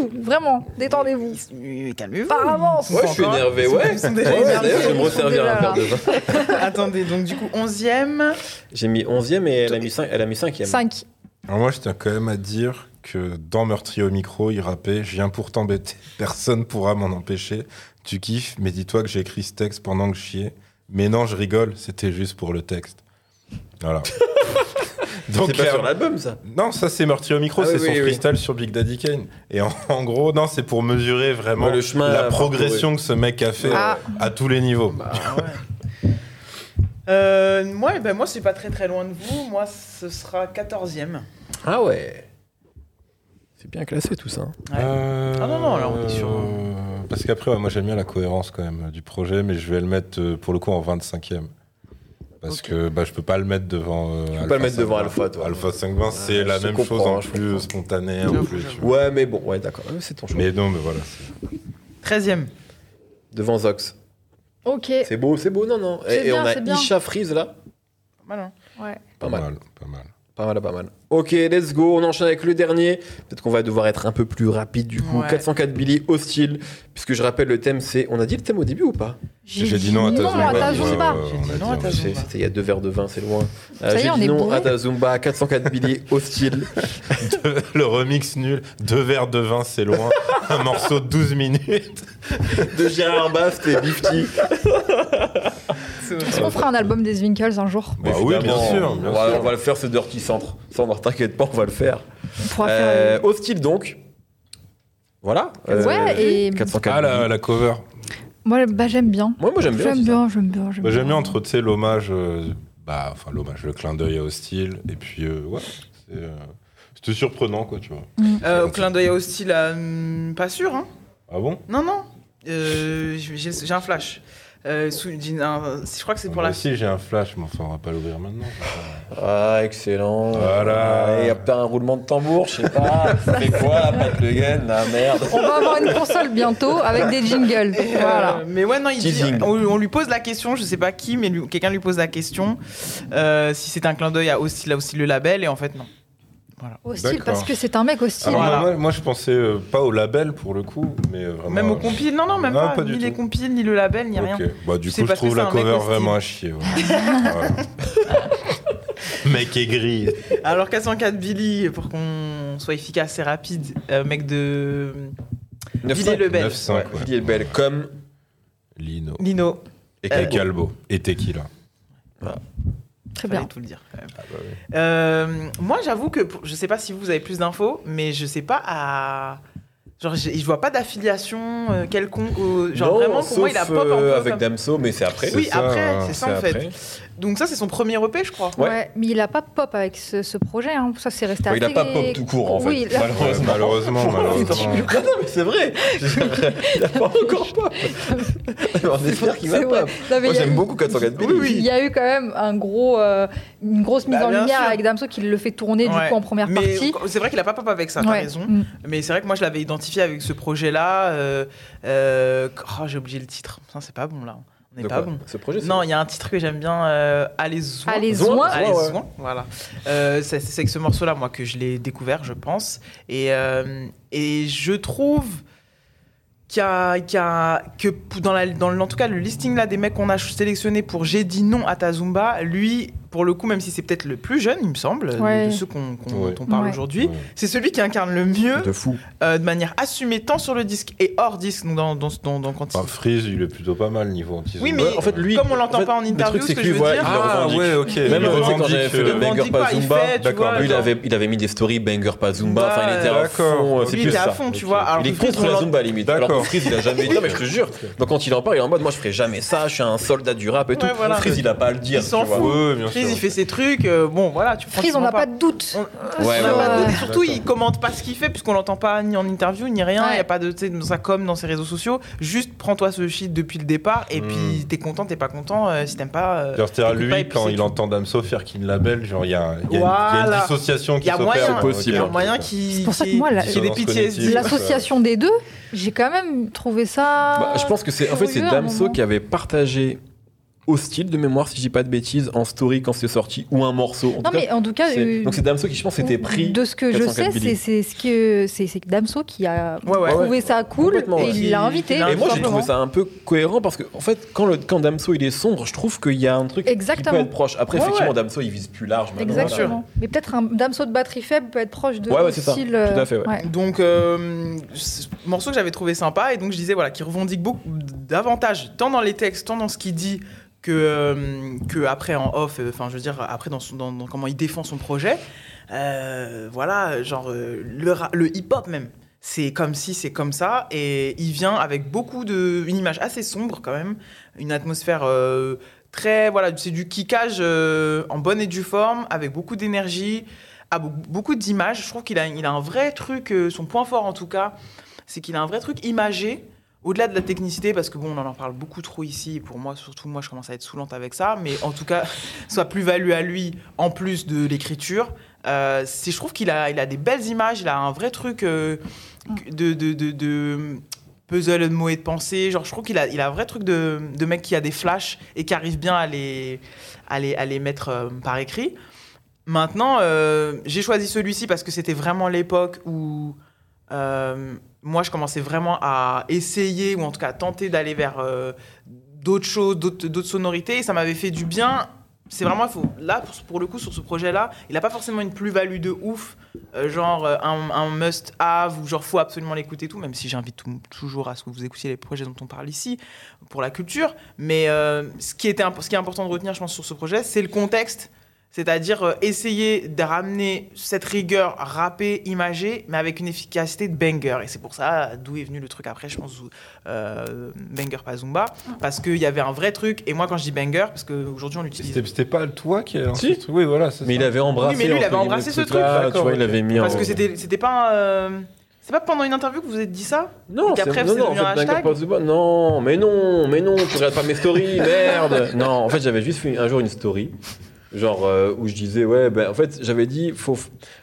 Détendez-vous Vraiment, détendez-vous. Calmez-vous. Par avance. Ouais, je suis Encore. énervé, ouais. ils sont déjà Ouais, énervés. D'ailleurs, je vais me resservir un verre de vin. Attendez, donc du coup, 11e. J'ai mis 11ème et elle a mis 5 elle a mis 5ème. 5. Alors moi, je tiens quand même à dire que dans Meurtrier au micro, il rappait « Je viens pour t'embêter, personne pourra m'en empêcher. Tu kiffes, mais dis-toi que j'ai écrit ce texte pendant que je chiais. Mais non, je rigole, c'était juste pour le texte. Voilà. C'est pas euh, sur l'album, ça. non, ça c'est meurtrier au micro, Ah c'est oui, son oui, oui. freestyle sur Big Daddy Kane. Et en, en gros, non, c'est pour mesurer vraiment Ouais, le chemin la progression que ce mec a fait Ah. à tous les niveaux. Bah, ouais. Euh, moi, ben, moi c'est pas très très loin de vous. Moi, ce sera 14e. Ah ouais. C'est bien classé tout ça. Ouais. Euh, Ah non, non, là, on est sur- euh, Parce qu'après, ouais, moi j'aime bien la cohérence quand même du projet, mais je vais le mettre euh, pour le coup en 25e. Parce Ok. que bah, je peux pas le mettre devant. euh, peux pas le mettre 520. devant Alpha, toi. Alpha 520, c'est Ouais, la même chose en je plus comprends. spontané, en plus. Ouais, mais bon, ouais, d'accord. C'est ton choix. Mais non, mais voilà. c'est- 13e. Devant Zox. Ok. C'est beau, c'est beau, non, non. Et, et bien, on a. Isha Freeze là. Pas mal, hein. Ouais. Pas Pas mal. mal, pas mal. Pas mal, pas mal. Ok, let's go. On enchaîne avec le dernier. Peut-être qu'on va devoir être un peu plus rapide du coup. Ouais. 404 Billy, hostile. Puisque je rappelle le thème, c'est. On a dit le thème au début ou pas? J'ai dit non à ta non Zumba. C'était il y a deux verres de vin, c'est loin. Euh, J'ai dit non à ta Zumba, 404 Billy, hostile. le remix nul, deux verres de vin, c'est loin. un morceau de 12 minutes. de Gérard Bast et Bifty. Est-ce qu'on fera un album des Winkles un jour Bah oui, bien sûr. bien on, va, sûr. on va le faire, ce Dirty Centre. Ça, on t'inquiète pas, on va le faire. Euh, hostile donc. Voilà. Euh, Ouais, et- 404 Ah, la, la cover. Moi, bah, j'aime bien. Moi, moi j'aime bien. J'aime bien, j'aime bien. Bah, J'aime bien entre, tu sais, l'hommage, euh, bah, enfin, l'hommage, le clin d'œil à Hostile, et puis, euh, ouais, c'est, euh, c'était surprenant, quoi, tu vois. Euh, au clin d'œil à hostile, à, pas sûr, hein. Ah bon? Non, non. Euh, j'ai j'ai un flash. Euh, sous- d'une- un- je crois que c'est pour Moi la. aussi, j'ai un flash, mais enfin, on va pas l'ouvrir maintenant. Ah, excellent. Voilà. Il y a peut-être un roulement de tambour, je sais pas. C'est quoi patte Le Guen La merde. On va avoir une console bientôt avec des jingles. Et, euh, Voilà. mais ouais, non, il dit, on, on lui pose la question, je sais pas qui, mais quelqu'un lui pose la question euh, si c'est un clin d'œil à Hostile, à Hostile le label, et en fait, non. Hostile D'accord. parce que c'est un mec hostile. Alors, Voilà. moi, moi, je pensais euh, pas au label, pour le coup, mais vraiment... Même au compile, non, non, même Non, pas. pas du ni les compiles, ni le label, ni rien. Bah, du coup, je trouve la cover vraiment à chier. ouais. Voilà. Mec aigri. Alors 404 Billy, pour qu'on soit efficace et rapide, euh, mec de 900. Billy Lebel. 900, Ouais, ouais. Billy Lebel, comme. Lino. Lino. Et Calbo. Calbo. Et Tequila. Très bien. tout le dire. quand même. Ah bah oui. Euh, moi, j'avoue que pour- je sais pas si vous avez plus d'infos, mais je sais pas à. Genre, je vois pas d'affiliation euh, quelconque. au- Genre, Non, vraiment, pour moi, il a sauf, pop un euh, peu. avec comme- Damso, mais c'est après. Oui, après, hein, c'est ça en fait. Donc, ça, c'est son premier EP, je crois. Ouais. Ouais. mais il a pas pop avec ce, ce projet. Hein. Ça, c'est resté Ouais, il a assez- pas pop tout court, en fait. Oui, Malheureusement. malheureusement, malheureusement. Non, mais c'est vrai. il a pas encore pop. On espère qu'il va pop. Non, Moi, j'aime eu- beaucoup 404 Billy. Oui, oui. Il y a eu quand même un gros, euh, une grosse mise Bah, en bien lumière sûr. avec Damso qui le fait tourner du coup en première Mais partie. c'est vrai qu'il a pas pop avec ça, t'as Ouais. raison. Mm. Mais c'est vrai que moi, je l'avais identifié avec ce projet-là. euh, euh, oh, j'ai oublié le titre. Ça, c'est pas bon, là. On n'est pas bon. Ce projet, c'est Non, il y a un titre que j'aime bien, euh, Allez Zouin. Allez Ouais, voilà. Euh, c'est c'est avec ce morceau-là, moi, que je l'ai découvert, je pense. Et, euh, et je trouve qu'il y a, qu'il y a- que dans, la, dans le- en tout cas le listing là des mecs qu'on a sélectionnés pour J'ai dit non à ta Zumba, lui, pour le coup, même si c'est peut-être le plus jeune, il me semble, Ouais. de ceux qu'on, qu'on- Ouais. dont on parle Ouais. aujourd'hui, Ouais. c'est celui qui incarne le mieux De fou. euh, de manière assumée tant sur le disque et hors disque, donc dans, dans, dans, dans- quand il- Enfin, Freeze, il est plutôt pas mal niveau anti Oui, mais Ouais, en fait, lui, comme on l'entend en fait, pas en le interview, truc, ce c'est que que je lui, veux ouais, dire- le Ah ouais, ok. Même quand j'avais fait euh, le il banger pas Zumba, fait, d'accord, vois, lui, il avait, il avait mis des stories banger pas Zumba, Bah, enfin il était à fond, c'est Lui, il plus était à ça. fond, tu vois. Il est contre on la Zumba limite. Alors. Freeze, il a jamais dit. Non, mais je te jure. Donc quand il en parle, il est en mode moi je ferai jamais ça, je suis un soldat du rap et tout. Freeze, il a pas à le dire. Il s'en tu vois. fout. Sûr. il fait ses trucs, euh, bon, voilà, tu Freeze, on n'a pas de doute. On- Ouais, on ouais, n'a pas de ouais. doute. Surtout, il commente pas ce qu'il fait, puisqu'on l'entend pas ni en interview, ni rien. Il Ouais. n'y a pas de, tu sais, dans sa com, dans ses réseaux sociaux. Juste prends-toi ce shit depuis le départ, et Mm. puis t'es content, t'es pas content. euh, si t'aimes pas. euh, C'est-à-dire, t'écoutes lui, pas, et puis quand c'est il entend Damso faire Kin Label, genre, il y a, y a une- y a Voilà. une dissociation qui s'opère. il y a moyen qui. C'est pour ça que moi. L'association des deux, j'ai quand même trouvé ça. Bah, je pense que c'est en fait c'est à Damso qui avait partagé Hostile de mémoire si je dis pas de bêtises en story quand c'est sorti ou un morceau. En Non, tout cas, mais en tout cas, c'est- euh, donc c'est Damso qui je pense s'était pris. De ce que je 404 sais, c'est c'est ce que c'est c'est Damso qui a Ouais, ouais. trouvé ça cool et ouais. il l'a invité. Et moi j'ai trouvé ça un peu cohérent parce que en fait quand le quand Damso il est sombre, je trouve qu'il y a un truc Exactement. qui peut être proche. Après Ouais, effectivement ouais. Damso il vise plus large. maintenant, Exactement. Mais peut-être un Damso de batterie faible peut être proche de Ouais, ouais, c'est ça. style, Tout à fait, ouais. ouais. Donc, euh, ce morceau que j'avais trouvé sympa, et donc je disais voilà, qui revendique beaucoup davantage, tant dans les textes, tant dans ce qu'il dit, que, euh, que après en off, euh, enfin je veux dire après dans, son- comment il défend son projet, euh, voilà, genre le, le hip-hop même, c'est comme si c'est comme ça et il vient avec beaucoup de une image assez sombre quand même, une atmosphère très voilà, c'est du kickage en bonne et due forme avec beaucoup d'énergie, beaucoup d'images. Je trouve qu'il a il a un vrai truc, son point fort en tout cas, c'est qu'il a un vrai truc imagé au-delà de la technicité, parce que bon, on en parle beaucoup trop ici, et pour moi, surtout moi, je commence à être saoulante avec ça, mais en tout cas, soit plus-value à lui, en plus de l'écriture, euh, c'est, je trouve qu'il a, il a des belles images, il a un vrai truc euh, de, de, de, de puzzle de mots et de pensée, genre je trouve qu'il a, il a un vrai truc de, de mec qui a des flashs et qui arrive bien à les, à les, à les mettre euh, par écrit. Maintenant, j'ai choisi celui-ci parce que c'était vraiment l'époque où euh, moi, je commençais vraiment à essayer, ou en tout cas à tenter d'aller vers euh, d'autres choses, d'autres sonorités, et ça m'avait fait du bien. C'est vraiment, là, pour, le coup, sur ce projet-là, il n'a pas forcément une plus-value de ouf, euh, genre euh, un, must-have, ou genre faut absolument l'écouter tout, même si j'invite toujours à ce que vous écoutiez les projets dont on parle ici, pour la culture. Mais ce, qui était, ce qui est important de retenir, je pense, sur ce projet, c'est le contexte c'est-à-dire euh, essayer de ramener cette rigueur rappée, imagée, mais avec une efficacité de banger. Et c'est pour ça d'où est venu le truc après, je pense, euh, banger pas Zumba. Parce qu'il y avait un vrai truc. Et moi, quand je dis banger, parce qu'aujourd'hui on l'utilise. C'était c'était pas toi qui a Si. Oui, voilà. c'est Mais il avait embrassé. Oui, mais lui, il avait embrassé ce truc. Tu vois, il avait mis Parce en- que c'était c'était pas. un, euh, C'est pas pendant une interview que vous vous êtes dit ça? Non, c'est- c'est non, non, devenu en un fait, hashtag Pas non, mais non, mais non, tu regardes pas mes stories, merde. Non, en fait, j'avais juste fait un jour une story, genre euh, où je disais, ouais, ben en fait, j'avais dit, faut,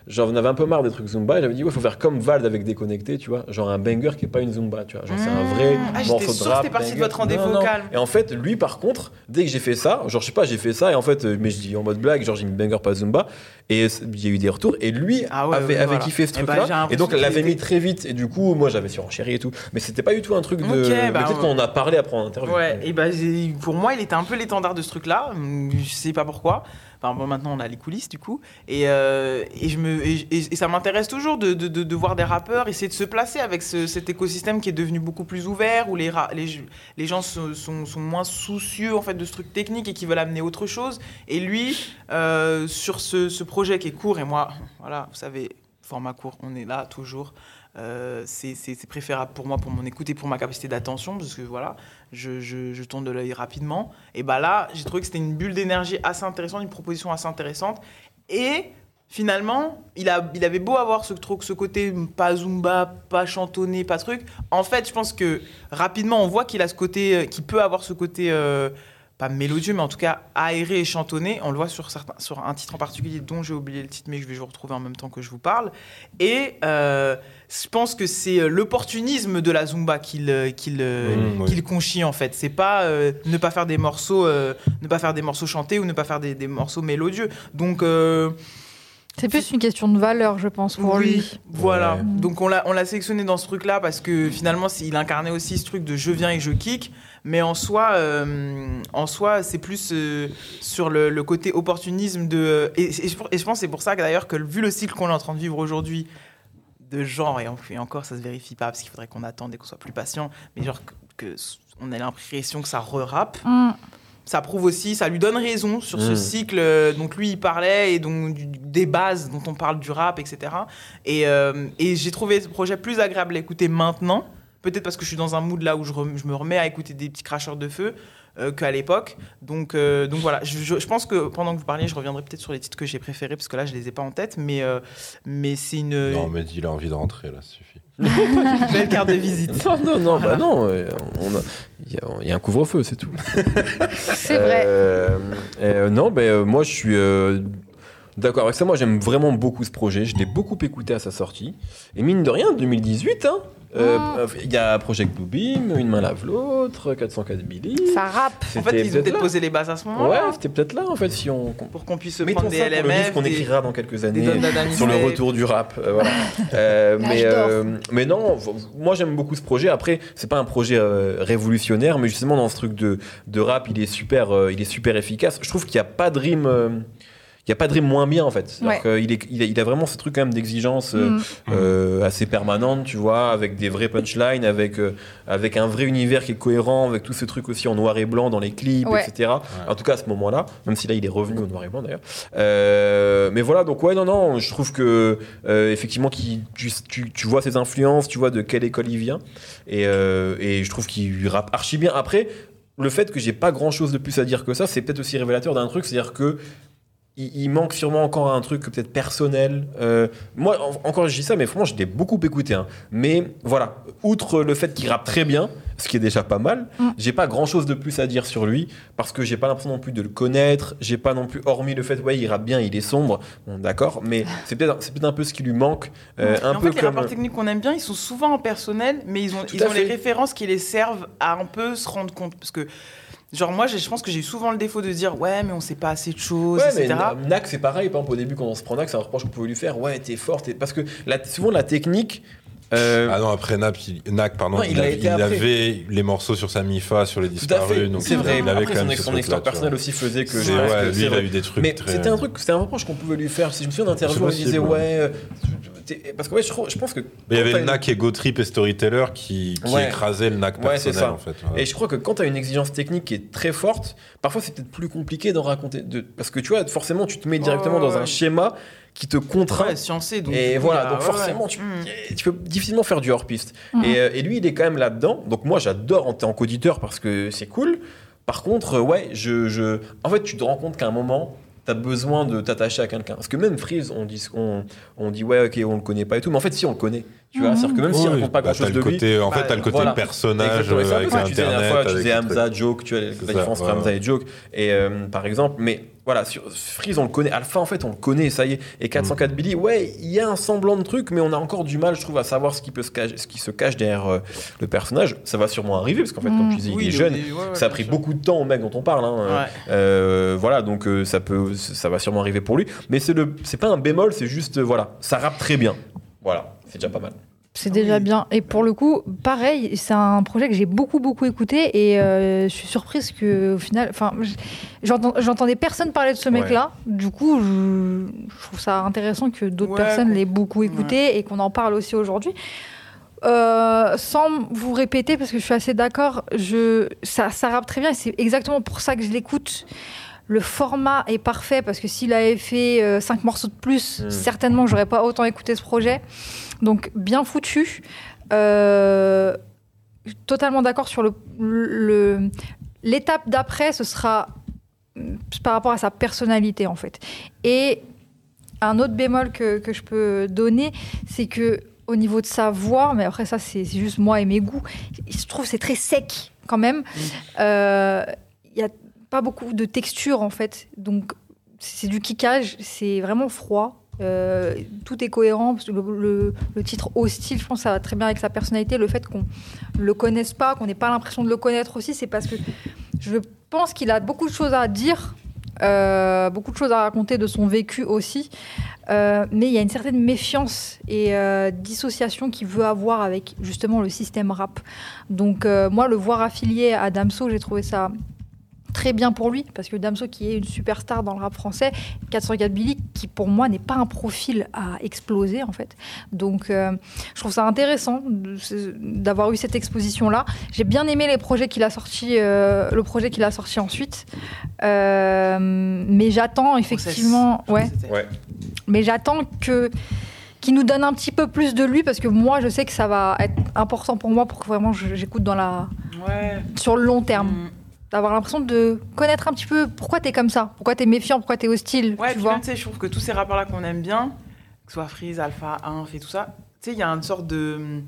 j'en avais un peu marre des trucs Zumba, et j'avais dit, ouais, faut faire comme Vald avec Déconnecté, tu vois, genre un banger qui est pas une Zumba, tu vois, genre c'est un vrai Ah, morceau de rap. parti de votre rendez-vous vocal. Et en fait, lui, par contre, dès que j'ai fait ça, genre, je sais pas, j'ai fait ça, et en fait, euh, mais je dis en mode blague, genre, j'ai mis banger pas Zumba, et c- il y a eu des retours, et lui Ah ouais, avait, ouais, avait voilà. kiffé ce ben, truc-là, j'ai l'impression et donc l'avait mis très vite, et du coup, moi, j'avais surenchéri et tout, mais c'était pas du tout un truc de. Ok, mais bah, peut-être qu'on en a parlé après en interview. Ouais, et bah, j'ai- pour moi, il était un peu l'étendard de ce truc-là. Hum, Je sais pas pourquoi. Enfin, maintenant, on a les coulisses, du coup. Et, euh, et, je me, et, ça m'intéresse toujours de, de, de, voir des rappeurs essayer de se placer avec ce- cet écosystème qui est devenu beaucoup plus ouvert, où les, les, les gens sont, sont, sont moins soucieux en fait, de ce truc technique et qui veulent amener autre chose. Et lui, euh, sur ce, ce projet qui est court, et moi, voilà, vous savez, format court, on est là toujours. Euh, c'est préférable pour moi, pour mon écoute et pour ma capacité d'attention, parce que voilà, je, tourne de l'œil rapidement. Et bah là, j'ai trouvé que c'était une bulle d'énergie assez intéressante, une proposition assez intéressante. Et finalement, il, avait beau avoir ce, côté pas zumba, pas chantonné, pas truc. En fait, je pense que rapidement, on voit qu'il a ce côté, euh, qu'il peut avoir ce côté. euh, pas mélodieux, mais en tout cas aéré et chantonné. On le voit sur, un titre en particulier dont j'ai oublié le titre, mais je vais vous retrouver en même temps que je vous parle. Et je pense que c'est euh, l'opportunisme de la Zumba qu'il euh, qu'il euh, Mmh, oui. conchit en fait. C'est pas euh, ne pas faire des morceaux, euh, ne pas faire des morceaux chantés ou ne pas faire des, des morceaux mélodieux. Donc euh, C'est plus une question de valeur, je pense, pour oui, lui. Voilà. Ouais. Donc on l'a on l'a sélectionné dans ce truc-là parce que finalement il incarnait aussi ce truc de je viens et je kick. Mais en soi, euh, en soi, c'est plus euh, sur le, le côté opportunisme de. Et, et je, et je pense que c'est pour ça que d'ailleurs que vu le cycle qu'on est en train de vivre aujourd'hui de genre et, en- et encore ça se vérifie pas parce qu'il faudrait qu'on attende et qu'on soit plus patient. Mais genre que, que on a l'impression que ça re-rappe Hum. ça prouve aussi, ça lui donne raison sur ce Mm. cycle euh, dont lui il parlait et donc du- des bases dont on parle du rap, etc. Et, euh, et j'ai trouvé ce projet plus agréable à écouter maintenant, peut-être parce que je suis dans un mood là où je, rem- je me remets à écouter des petits cracheurs de feu qu'à l'époque. Donc, euh, donc voilà, je, je- je pense que pendant que vous parliez, je reviendrai peut-être sur les titres que j'ai préférés parce que là je les ai pas en tête, mais, euh, mais c'est une, Non, mais il a envie de rentrer, là, ça suffit. une belle carte de visite. Non, non, non, bah non, euh, il y, a- il y a un couvre-feu, c'est tout. C'est vrai. Euh, euh, non, euh, moi je suis euh, d'accord avec ça. Moi j'aime vraiment beaucoup ce projet. Je l'ai beaucoup écouté à sa sortie. Et mine de rien, 2018, hein, euh, Ah. euh, il y a Project Bluebeam, Une main lave l'autre, 404 Billy. Ça rappe. En fait, ils ont peut-être posé les bases à ce Ouais, moment-là c'était peut-être là en fait si on. pour qu'on puisse se Mettons prendre des ça pour le livre LMF, qu'on des, écrira dans quelques années Dada sur le retour du rap. euh, voilà. Euh, mais, euh, mais non, moi j'aime beaucoup ce projet. Après, c'est pas un projet euh, révolutionnaire, mais justement dans ce truc de, de rap, il est super, euh, il est super efficace. Je trouve qu'il n'y a pas de rime. Il y a pas de rime moins bien en fait. Est, il a, il a vraiment ce truc quand même d'exigence euh, Mm. euh, assez permanente, tu vois, avec des vrais punchlines, avec euh, avec un vrai univers qui est cohérent, avec tous ces trucs aussi en noir et blanc dans les clips, Ouais. etc. En tout cas à ce moment-là, même si là il est revenu au noir et blanc d'ailleurs. Euh, mais voilà, donc ouais, non, non, je trouve que euh, effectivement tu, tu, tu vois ses influences, tu vois de quelle école il vient, et, euh, et je trouve qu'il rappe archi bien. Après, le fait que j'ai pas grand chose de plus à dire que ça, c'est peut-être aussi révélateur d'un truc, c'est-à-dire que il, il manque sûrement encore un truc peut-être personnel. Euh, moi, en- encore, je dis ça, mais franchement, je l'ai beaucoup écouté. hein. Mais voilà, outre le fait qu'il rappe très bien, ce qui est déjà pas mal, Mm. j'ai pas grand-chose de plus à dire sur lui parce que j'ai pas l'impression non plus de le connaître. J'ai pas non plus, hormis le fait, ouais, il rappe bien, il est sombre, bon, d'accord, mais c'est peut-être c'est peut-être un peu ce qui lui manque, euh, un en peu fait, les comme. rappeurs techniques qu'on aime bien, ils sont souvent en personnel, mais ils ont, Tout ils ont les références qui les servent à un peu se rendre compte. Parce que, genre, moi, je pense que j'ai eu souvent le défaut de dire, ouais, mais on sait pas assez de choses, Ouais, mais etc. Nak, c'est pareil. Par exemple, au début, quand on se prend Nak, c'est un reproche qu'on pouvait lui faire. Ouais, t'es fort. Parce que la- souvent, la technique. Euh, Ah non, après Nap, il- Nak, pardon, Non, il, il a il avait les morceaux sur sa MIFA, sur les disparus. c'est il vrai. avait Après, quand son, même son histoire personnelle aussi faisait que. je ouais, que lui, il a eu des trucs Mais très- c'était un truc, c'était un reproche qu'on pouvait lui faire. Si je me souviens d'interview, on disait ouais. ouais. euh, Parce que ouais, je, trouve- je pense que. Mais il y avait t'as le une- Nak Ego Trip et Storyteller qui, qui Ouais. écrasaient le Ouais, c'est personnel, ça. en fait. ouais. Et je crois que quand tu as une exigence technique qui est très forte, parfois c'est peut-être plus compliqué d'en raconter. De... Parce que tu vois, forcément, tu te mets directement Ouais, dans un schéma qui te contraint. Ouais, sciencé. Donc, Et voilà, donc ouais, forcément, ouais. tu, Mm. tu peux difficilement faire du hors-piste. Mhm. Et, euh, et lui, il est quand même là-dedans. Donc moi, j'adore en tant qu'auditeur parce que c'est cool. Par contre, euh, ouais, je, je... en fait, tu te rends compte qu'à un moment, tu as besoin de t'attacher à quelqu'un. Parce que même Freeze, on dit, on, on dit ouais, ok, on le connaît pas et tout. Mais en fait, si, on le connaît. Tu vois, Mhm. c'est-à-dire que même s'il Oui, raconte pas bah, grand-chose de le lui. côté, en bah, fait, t'as le côté voilà. personnage euh, avec la dernière fois, Internet. tu disais avec Hamza, Joke, tu vois, la différence entre ouais. Hamza et Joke, et, euh, par exemple. Mais voilà, sur Freeze, on le connaît. Alpha, en fait, on le connaît, ça y est. Et 404 Billy, ouais, il y a un semblant de truc, mais on a encore du mal, je trouve, à savoir ce qui, peut se cacher, ce qui se cache derrière euh, le personnage. Ça va sûrement arriver, parce qu'en fait, comme Mm. tu disais, Oui, il est jeune. ouais, ouais, Ça a pris sûr. beaucoup de temps au mec dont on parle. hein. Ouais. Euh, voilà, donc euh, ça peut, ça va sûrement arriver pour lui. Mais c'est pas un bémol, c'est juste, voilà, ça rappe très bien. Voilà, c'est déjà pas mal. C'est déjà Oui. bien. Et pour le coup, pareil, c'est un projet que j'ai beaucoup, beaucoup écouté et euh, je suis surprise que, au final, enfin, j'entendais personne parler de ce Ouais. mec-là. Du coup, je, je trouve ça intéressant que d'autres Ouais, personnes l'aient beaucoup écouté et qu'on en parle aussi aujourd'hui. Euh, sans vous répéter, parce que je suis assez d'accord, je, ça, ça rappe très bien et c'est exactement pour ça que je l'écoute. Le format est parfait parce que s'il avait fait 5 morceaux de plus, Mm. certainement j'aurais pas autant écouté ce projet. Donc bien foutu. Euh, totalement d'accord sur le le- l'étape d'après, ce sera par rapport à sa personnalité en fait. Et un autre bémol que, que je peux donner, c'est que au niveau de sa voix, mais après ça c'est juste moi et mes goûts, je trouve que c'est très sec quand même. Euh, Il y a pas beaucoup de texture en fait, donc c'est du kickage, c'est vraiment froid. Euh, tout est cohérent parce que le, titre hostile, je pense, ça va très bien avec sa personnalité. Le fait qu'on le connaisse pas, qu'on n'ait pas l'impression de le connaître aussi, c'est parce que je pense qu'il a beaucoup de choses à dire, euh, beaucoup de choses à raconter de son vécu aussi. Euh, mais il y a une certaine méfiance et dissociation qu'il veut avoir avec justement le système rap. Donc moi, le voir affilié à Damso, j'ai trouvé ça très bien pour lui, parce que Damso qui est une superstar dans le rap français, 404 Billy qui pour moi n'est pas un profil à exploser en fait. Donc euh, je trouve ça intéressant d'avoir eu cette exposition là. J'ai bien aimé les projets qu'il a sorti, euh, le projet qu'il a sorti ensuite, Euh, mais j'attends effectivement, ouais, Ouais. mais j'attends que qu'il nous donne un petit peu plus de lui parce que moi je sais que ça va être important pour moi pour que vraiment j'écoute dans la Ouais. sur le long terme Mm. D'avoir l'impression de connaître un petit peu pourquoi t'es comme ça pourquoi t'es méfiant pourquoi t'es hostile Ouais, tu vois même, je trouve que tous ces rappeurs-là qu'on aime bien, que ce soit Freeze, Alpha, Inf et tout ça, tu sais, il y a une sorte de.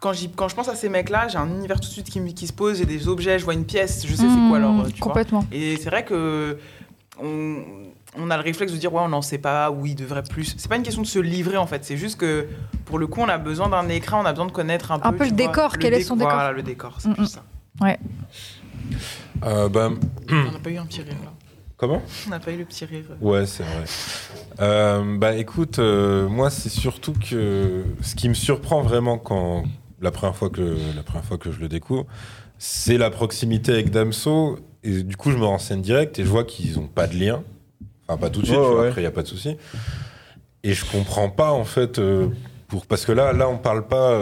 Quand, quand je pense à ces mecs-là, j'ai un univers tout de suite qui, qui se pose, j'ai des objets, je vois une pièce, je sais c'est quoi Mmh, alors, tu vois. complètement Et c'est vrai que on, on a le réflexe de dire ouais on n'en sait pas, oui il devrait plus. C'est pas une question de se livrer en fait, c'est juste que pour le coup on a besoin d'un écran, on a besoin de connaître un peu. Un peu le vois, décor, quel est son décor Voilà le décor, c'est Mm, plus mm. ça. Euh, bah, On n'a pas eu un petit rire là. comment? On n'a pas eu le petit rire. Ouais, c'est vrai. Euh, bah écoute, euh, moi c'est surtout que ce qui me surprend vraiment quand la première fois que la première fois que je le découvre, c'est la proximité avec Damso et du coup je me renseigne direct et je vois qu'ils ont pas de lien. Enfin, pas tout de suite, tu vois, ouais. après, il n'y a pas de souci. Et je comprends pas, en fait, euh, pour, parce que là, là, on parle pas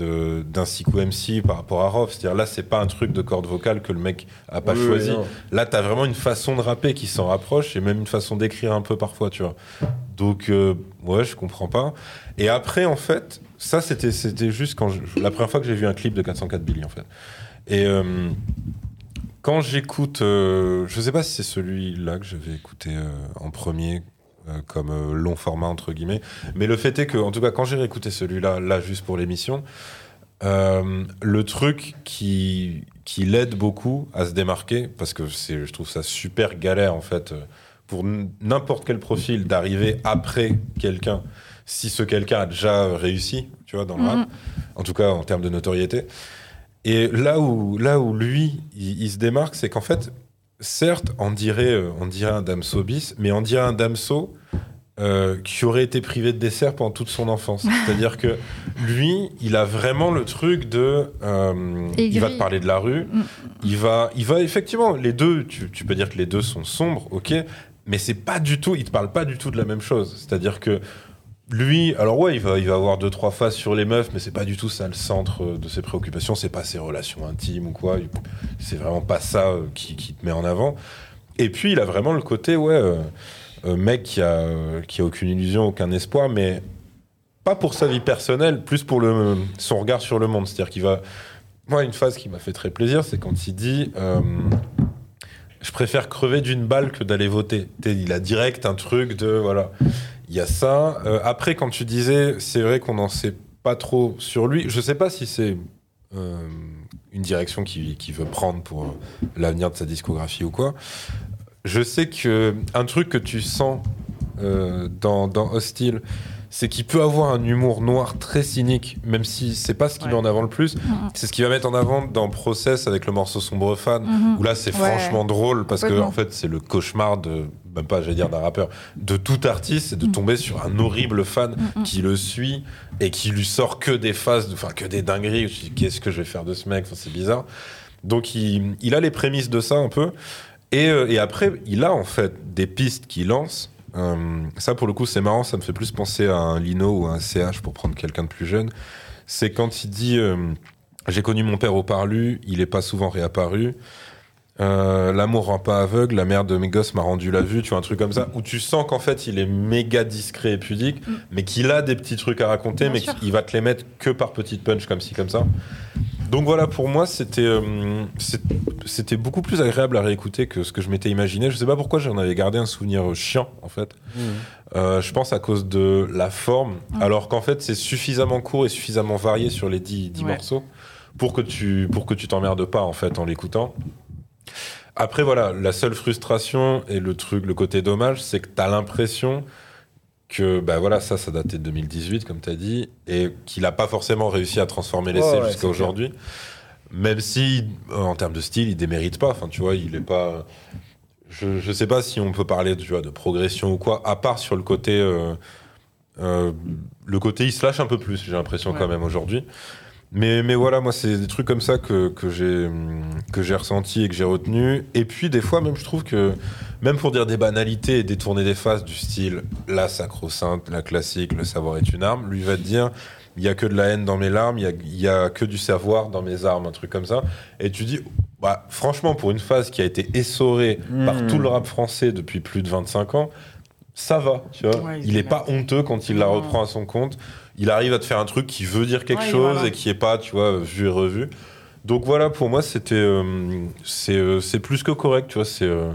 euh, d'un Siku MC par rapport à Rof. C'est-à-dire, là, c'est pas un truc de corde vocale que le mec a pas Oui, oui, choisi. non. Là, t'as vraiment une façon de rapper qui s'en rapproche et même une façon d'écrire un peu parfois, tu vois. Donc, euh, ouais, je comprends pas. Et après, en fait, ça, c'était, c'était juste quand je- la première fois que j'ai vu un clip de 404 Billy, en fait. Et euh, quand j'écoute, euh, je sais pas si c'est celui-là que j'avais écouté euh, en premier. Euh, comme euh, long format entre guillemets mais le fait est que en tout cas quand j'ai réécouté celui-là là juste pour l'émission euh, le truc qui, qui l'aide beaucoup à se démarquer, parce que je trouve ça super galère en fait pour n'importe quel profil d'arriver après quelqu'un, si ce quelqu'un a déjà réussi, tu vois, dans le rap, en tout cas en termes de notoriété. Et là où, là où lui, il, il se démarque, c'est qu'en fait, certes, on dirait, euh, on dirait un Damso bis, mais on dirait un Damso euh, qui aurait été privé de dessert pendant toute son enfance. C'est-à-dire que lui, il a vraiment le truc de, euh, il va te parler de la rue, Mm. il va, il va effectivement, les deux, tu, tu peux dire que les deux sont sombres, ok, mais c'est pas du tout, il te parle pas du tout de la même chose. C'est-à-dire que lui, alors ouais, il va, avoir deux trois phases sur les meufs, mais c'est pas du tout ça le centre euh, de ses préoccupations. C'est pas ses relations intimes ou quoi. C'est vraiment pas ça euh, qui, te met en avant. Et puis il a vraiment le côté ouais, euh, mec qui a qui a aucune illusion, aucun espoir, mais pas pour sa vie personnelle, plus pour son regard sur le monde. C'est-à-dire qu'il va. Moi, une phase qui m'a fait très plaisir, c'est quand il dit. je préfère crever d'une balle que d'aller voter. Il a direct un truc de voilà. Il y a ça. Euh, après, quand tu disais, c'est vrai qu'on n'en sait pas trop sur lui. Je sais pas si c'est euh, une direction qu'il veut prendre pour euh, l'avenir de sa discographie ou quoi. Je sais que un truc que tu sens dans Hostile, c'est qu'il peut avoir un humour noir très cynique, même si c'est pas ce qu'il Ouais. met en avant le plus. Mhm. C'est ce qu'il va mettre en avant dans Process avec le morceau Sombre Fan, Mhm. où là c'est Ouais. franchement drôle parce que en fait c'est le cauchemar de même pas j'allais dire d'un rappeur de tout artiste c'est de Mm. tomber sur un horrible fan qui le suit et qui lui sort que des phases enfin que des dingueries qu'est-ce que je vais faire de ce mec? Enfin, c'est bizarre donc il, il a les prémices de ça un peu et, euh, et après il a en fait des pistes qu'il lance Euh, ça pour le coup c'est marrant ça me fait plus penser à un Lino ou à un CH pour prendre quelqu'un de plus jeune c'est quand il dit euh, j'ai connu mon père au parlu, il est pas souvent réapparu. Euh, L'amour rend pas aveugle, la mère de mes gosses m'a rendu la vue, tu vois, un truc comme ça, où tu sens qu'en fait il est méga discret et pudique, Mm. mais qu'il a des petits trucs à raconter, Bien mais qu'il va te les mettre que par petites punch comme ci, comme ça. Donc voilà, pour moi, c'était euh, c'était beaucoup plus agréable à réécouter que ce que je m'étais imaginé. Je sais pas pourquoi j'en avais gardé un souvenir chiant, en fait. Euh, je pense à cause de la forme, Mm. alors qu'en fait c'est suffisamment court et suffisamment varié sur les 10, 10 Ouais. morceaux pour que tu pour que tu t'emmerdes pas en fait en l'écoutant. Après voilà, la seule frustration et le truc, le côté dommage, c'est que t'as l'impression que bah voilà ça ça datait de 2018 comme t'as dit et qu'il a pas forcément réussi à transformer l'essai ouais, jusqu'à aujourd'hui. Même si euh, en termes de style il démérite pas, enfin tu vois il est pas je, je sais pas si on peut parler tu vois, de progression ou quoi, à part sur le côté. euh, euh, le côté, il se lâche un peu plus, j'ai l'impression Ouais. quand même aujourd'hui. Mais, mais voilà, moi, c'est des trucs comme ça que, que j'ai ressenti et que j'ai retenu. Et puis, des fois, même, je trouve que, même pour dire des banalités et détourner des phases du style la sacro-sainte, la classique, le savoir est une arme, lui va te dire il y a que de la haine dans mes larmes, il y a, y a que du savoir dans mes armes, un truc comme ça. Et tu dis, bah, franchement, pour une phase qui a été essorée par Mm. tout le rap français depuis plus de 25 ans, ça va, tu vois. Ouais, il il se est pas honteux quand il la reprend à son compte. Il arrive à te faire un truc qui veut dire quelque Ouais, chose voilà. et qui est pas, tu vois, vu et revu. Donc voilà, pour moi, c'était, euh, c'est, euh, c'est plus que correct, tu vois. C'est euh,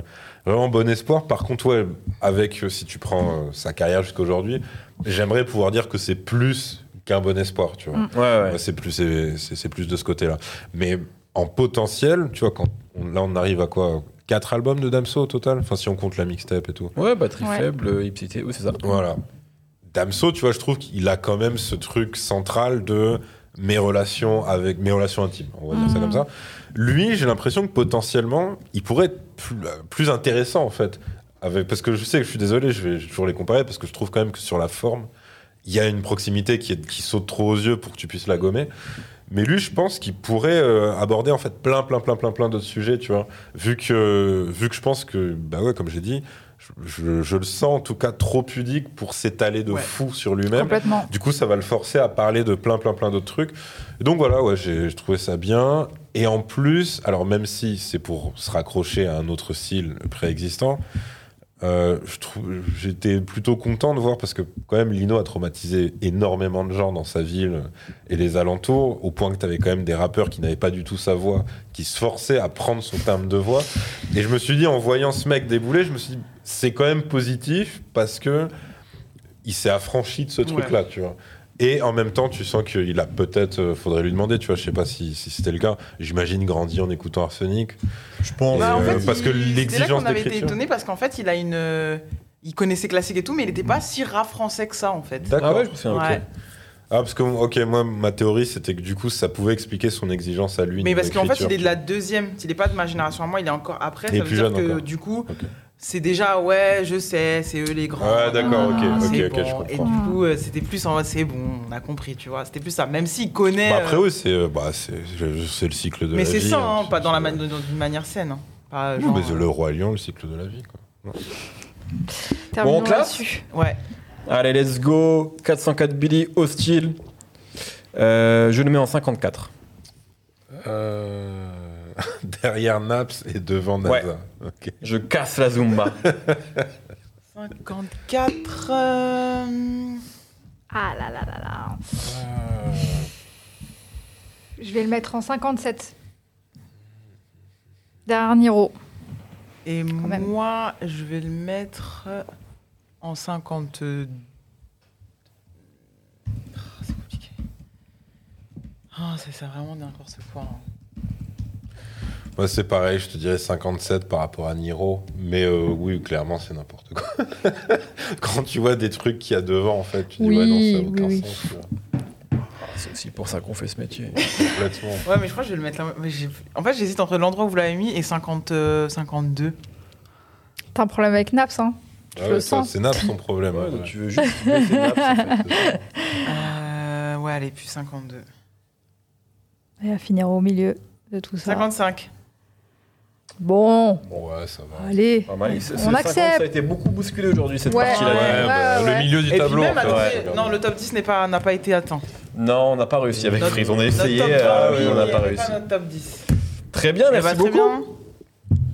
vraiment bon espoir. Par contre, ouais, avec, euh, si tu prends euh, sa carrière jusqu'à aujourd'hui, j'aimerais pouvoir dire que c'est plus qu'un bon espoir, tu vois. Mm. Ouais, ouais. Ouais, c'est plus, c'est, c'est- c'est plus de ce côté-là. Mais en potentiel, tu vois, quand on- là, on arrive à quoi Quatre albums de Damso au total Enfin, si on compte la mixtape et tout. Ouais, batterie Ouais. faible, euh, ipsité, oui, c'est ça. Voilà. Damso, tu vois, je trouve qu'il a quand même ce truc central de mes relations avec mes relations intimes, on va dire ça Mhm. comme ça. Lui, j'ai l'impression que potentiellement, il pourrait être plus, plus intéressant en fait. Avec, parce que je sais que je suis désolé, je vais toujours les comparer parce que je trouve quand même que sur la forme, il y a une proximité qui, est, qui saute trop aux yeux pour que tu puisses la gommer. Mais lui, je pense qu'il pourrait euh, aborder en fait plein, plein, plein, plein, plein d'autres sujets, tu vois. Vu que, vu que je pense que, bah ouais, comme j'ai dit, je, le sens en tout cas trop pudique pour s'étaler de Ouais. fou sur lui-même. Complètement. Du coup, ça va le forcer à parler de plein, plein, plein d'autres trucs. Et donc voilà, ouais, j'ai j'ai trouvé ça bien. Et en plus, alors même si c'est pour se raccrocher à un autre style préexistant, euh, j'étais plutôt content de voir parce que quand même Lino a traumatisé énormément de gens dans sa ville et les alentours, au point que tu avais quand même des rappeurs qui n'avaient pas du tout sa voix, qui se forçaient à prendre son timbre de voix. Et je me suis dit, en voyant ce mec débouler, je me suis dit, c'est quand même positif parce que il s'est affranchi de ce Ouais. truc-là, tu vois. Et en même temps, tu sens qu'il a peut-être, euh, faudrait lui demander, tu vois, je sais pas si, si c'était le cas. J'imagine grandi en écoutant Arsenic. Je pense. Bah, en euh, fait, parce que l'exigence c'était là qu'on avait été étonné parce qu'en fait, il a une. euh, Il connaissait classique et tout, mais il n'était pas si rap français que ça, en fait. D'accord. Ah ouais, je me souviens, ok. Ouais. Ah, parce que, ok, moi, ma théorie, c'était que du coup, ça pouvait expliquer son exigence à lui. Mais parce qu'en fait, il est de la deuxième. Il n'est pas de ma génération à moi, il est encore après. Il est ça veut plus dire jeune que encore. du coup. C'est déjà, ouais, je sais, c'est eux les grands. Ouais, d'accord, ok, Ah, ok, c'est ok, je bon. Et comprends. du coup, euh, c'était plus en mode, c'est bon, on a compris, tu vois. C'était plus ça. Même s'il connaît. Bah, après, euh, oui, c'est euh, bah, c'est c'est le cycle de mais la c'est vie. ça, hein, hein, pas c'est- dans la c'est- man- dans une manière saine. hein. Pas Oui, genre, mais c'est le roi lion, le cycle de la vie. Quoi. Terminons on classe. Ouais. Allez, let's go. 404 Billy, hostile. Euh, je le mets en 54. Euh, Derrière Naps et devant NASA. Ouais. Ok. Je casse la Zumba. 54. euh, Ah là là là là. Je vais le mettre en 57. Derrière Niro. Et moi, je vais le mettre en 52. Ah, c'est compliqué. Ah, c'est ça vraiment n'importe quoi. hein. Moi, c'est pareil, je te dirais 57 par rapport à Niro. Mais euh, oui, clairement, c'est n'importe quoi. Quand tu vois des trucs qu'il y a devant, en fait, tu dis, Oui, ouais, non, ça n'a aucun oui, sens. C'est aussi pour ça qu'on fait ce métier. Complètement. Ouais, mais je crois que je vais le mettre là. mais En fait, j'hésite entre l'endroit où vous l'avez mis et 50, euh, 52. T'as un problème avec Naps, hein Ah ouais, c'est Naps son problème. Ouais, ouais. donc tu veux juste baisser Naps, en fait. Euh, ouais, allez, plus 52. Et à finir au milieu de tout ça. 55. Bon, Bon, ouais, ça va. allez. Pas mal. On 50, accepte. Ça a été beaucoup bousculé aujourd'hui, cette Ouais, partie-là. ouais, Ouais, bah, ouais. Le milieu du Et puis tableau. même, en fait, attendez, ouais. non, le top 10 n'est pas- n'a pas été atteint. Non, on n'a pas réussi avec Notre- Freeze. On a notre essayé, top euh, 3, oui, oui, on n'a il y pas avait réussi. notre top 10. Très bien, Eh merci bah, très beaucoup. bien.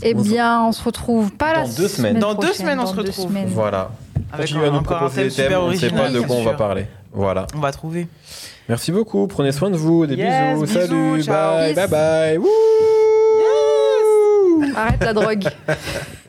Eh bien, on se retrouve pas Dans la deux semaines. Dans deux prochaine, semaines, on dans se deux retrouve. semaines. Voilà. Avec Continuez à nous encore un proposer thème des thèmes, super on ne sait original. pas de quoi on va sûr. parler. Voilà. On va trouver. Merci beaucoup, prenez soin de vous, des Yes, bisous, bisous, salut, ciao. bye, Peace. bye bye. Wouh Arrête la drogue.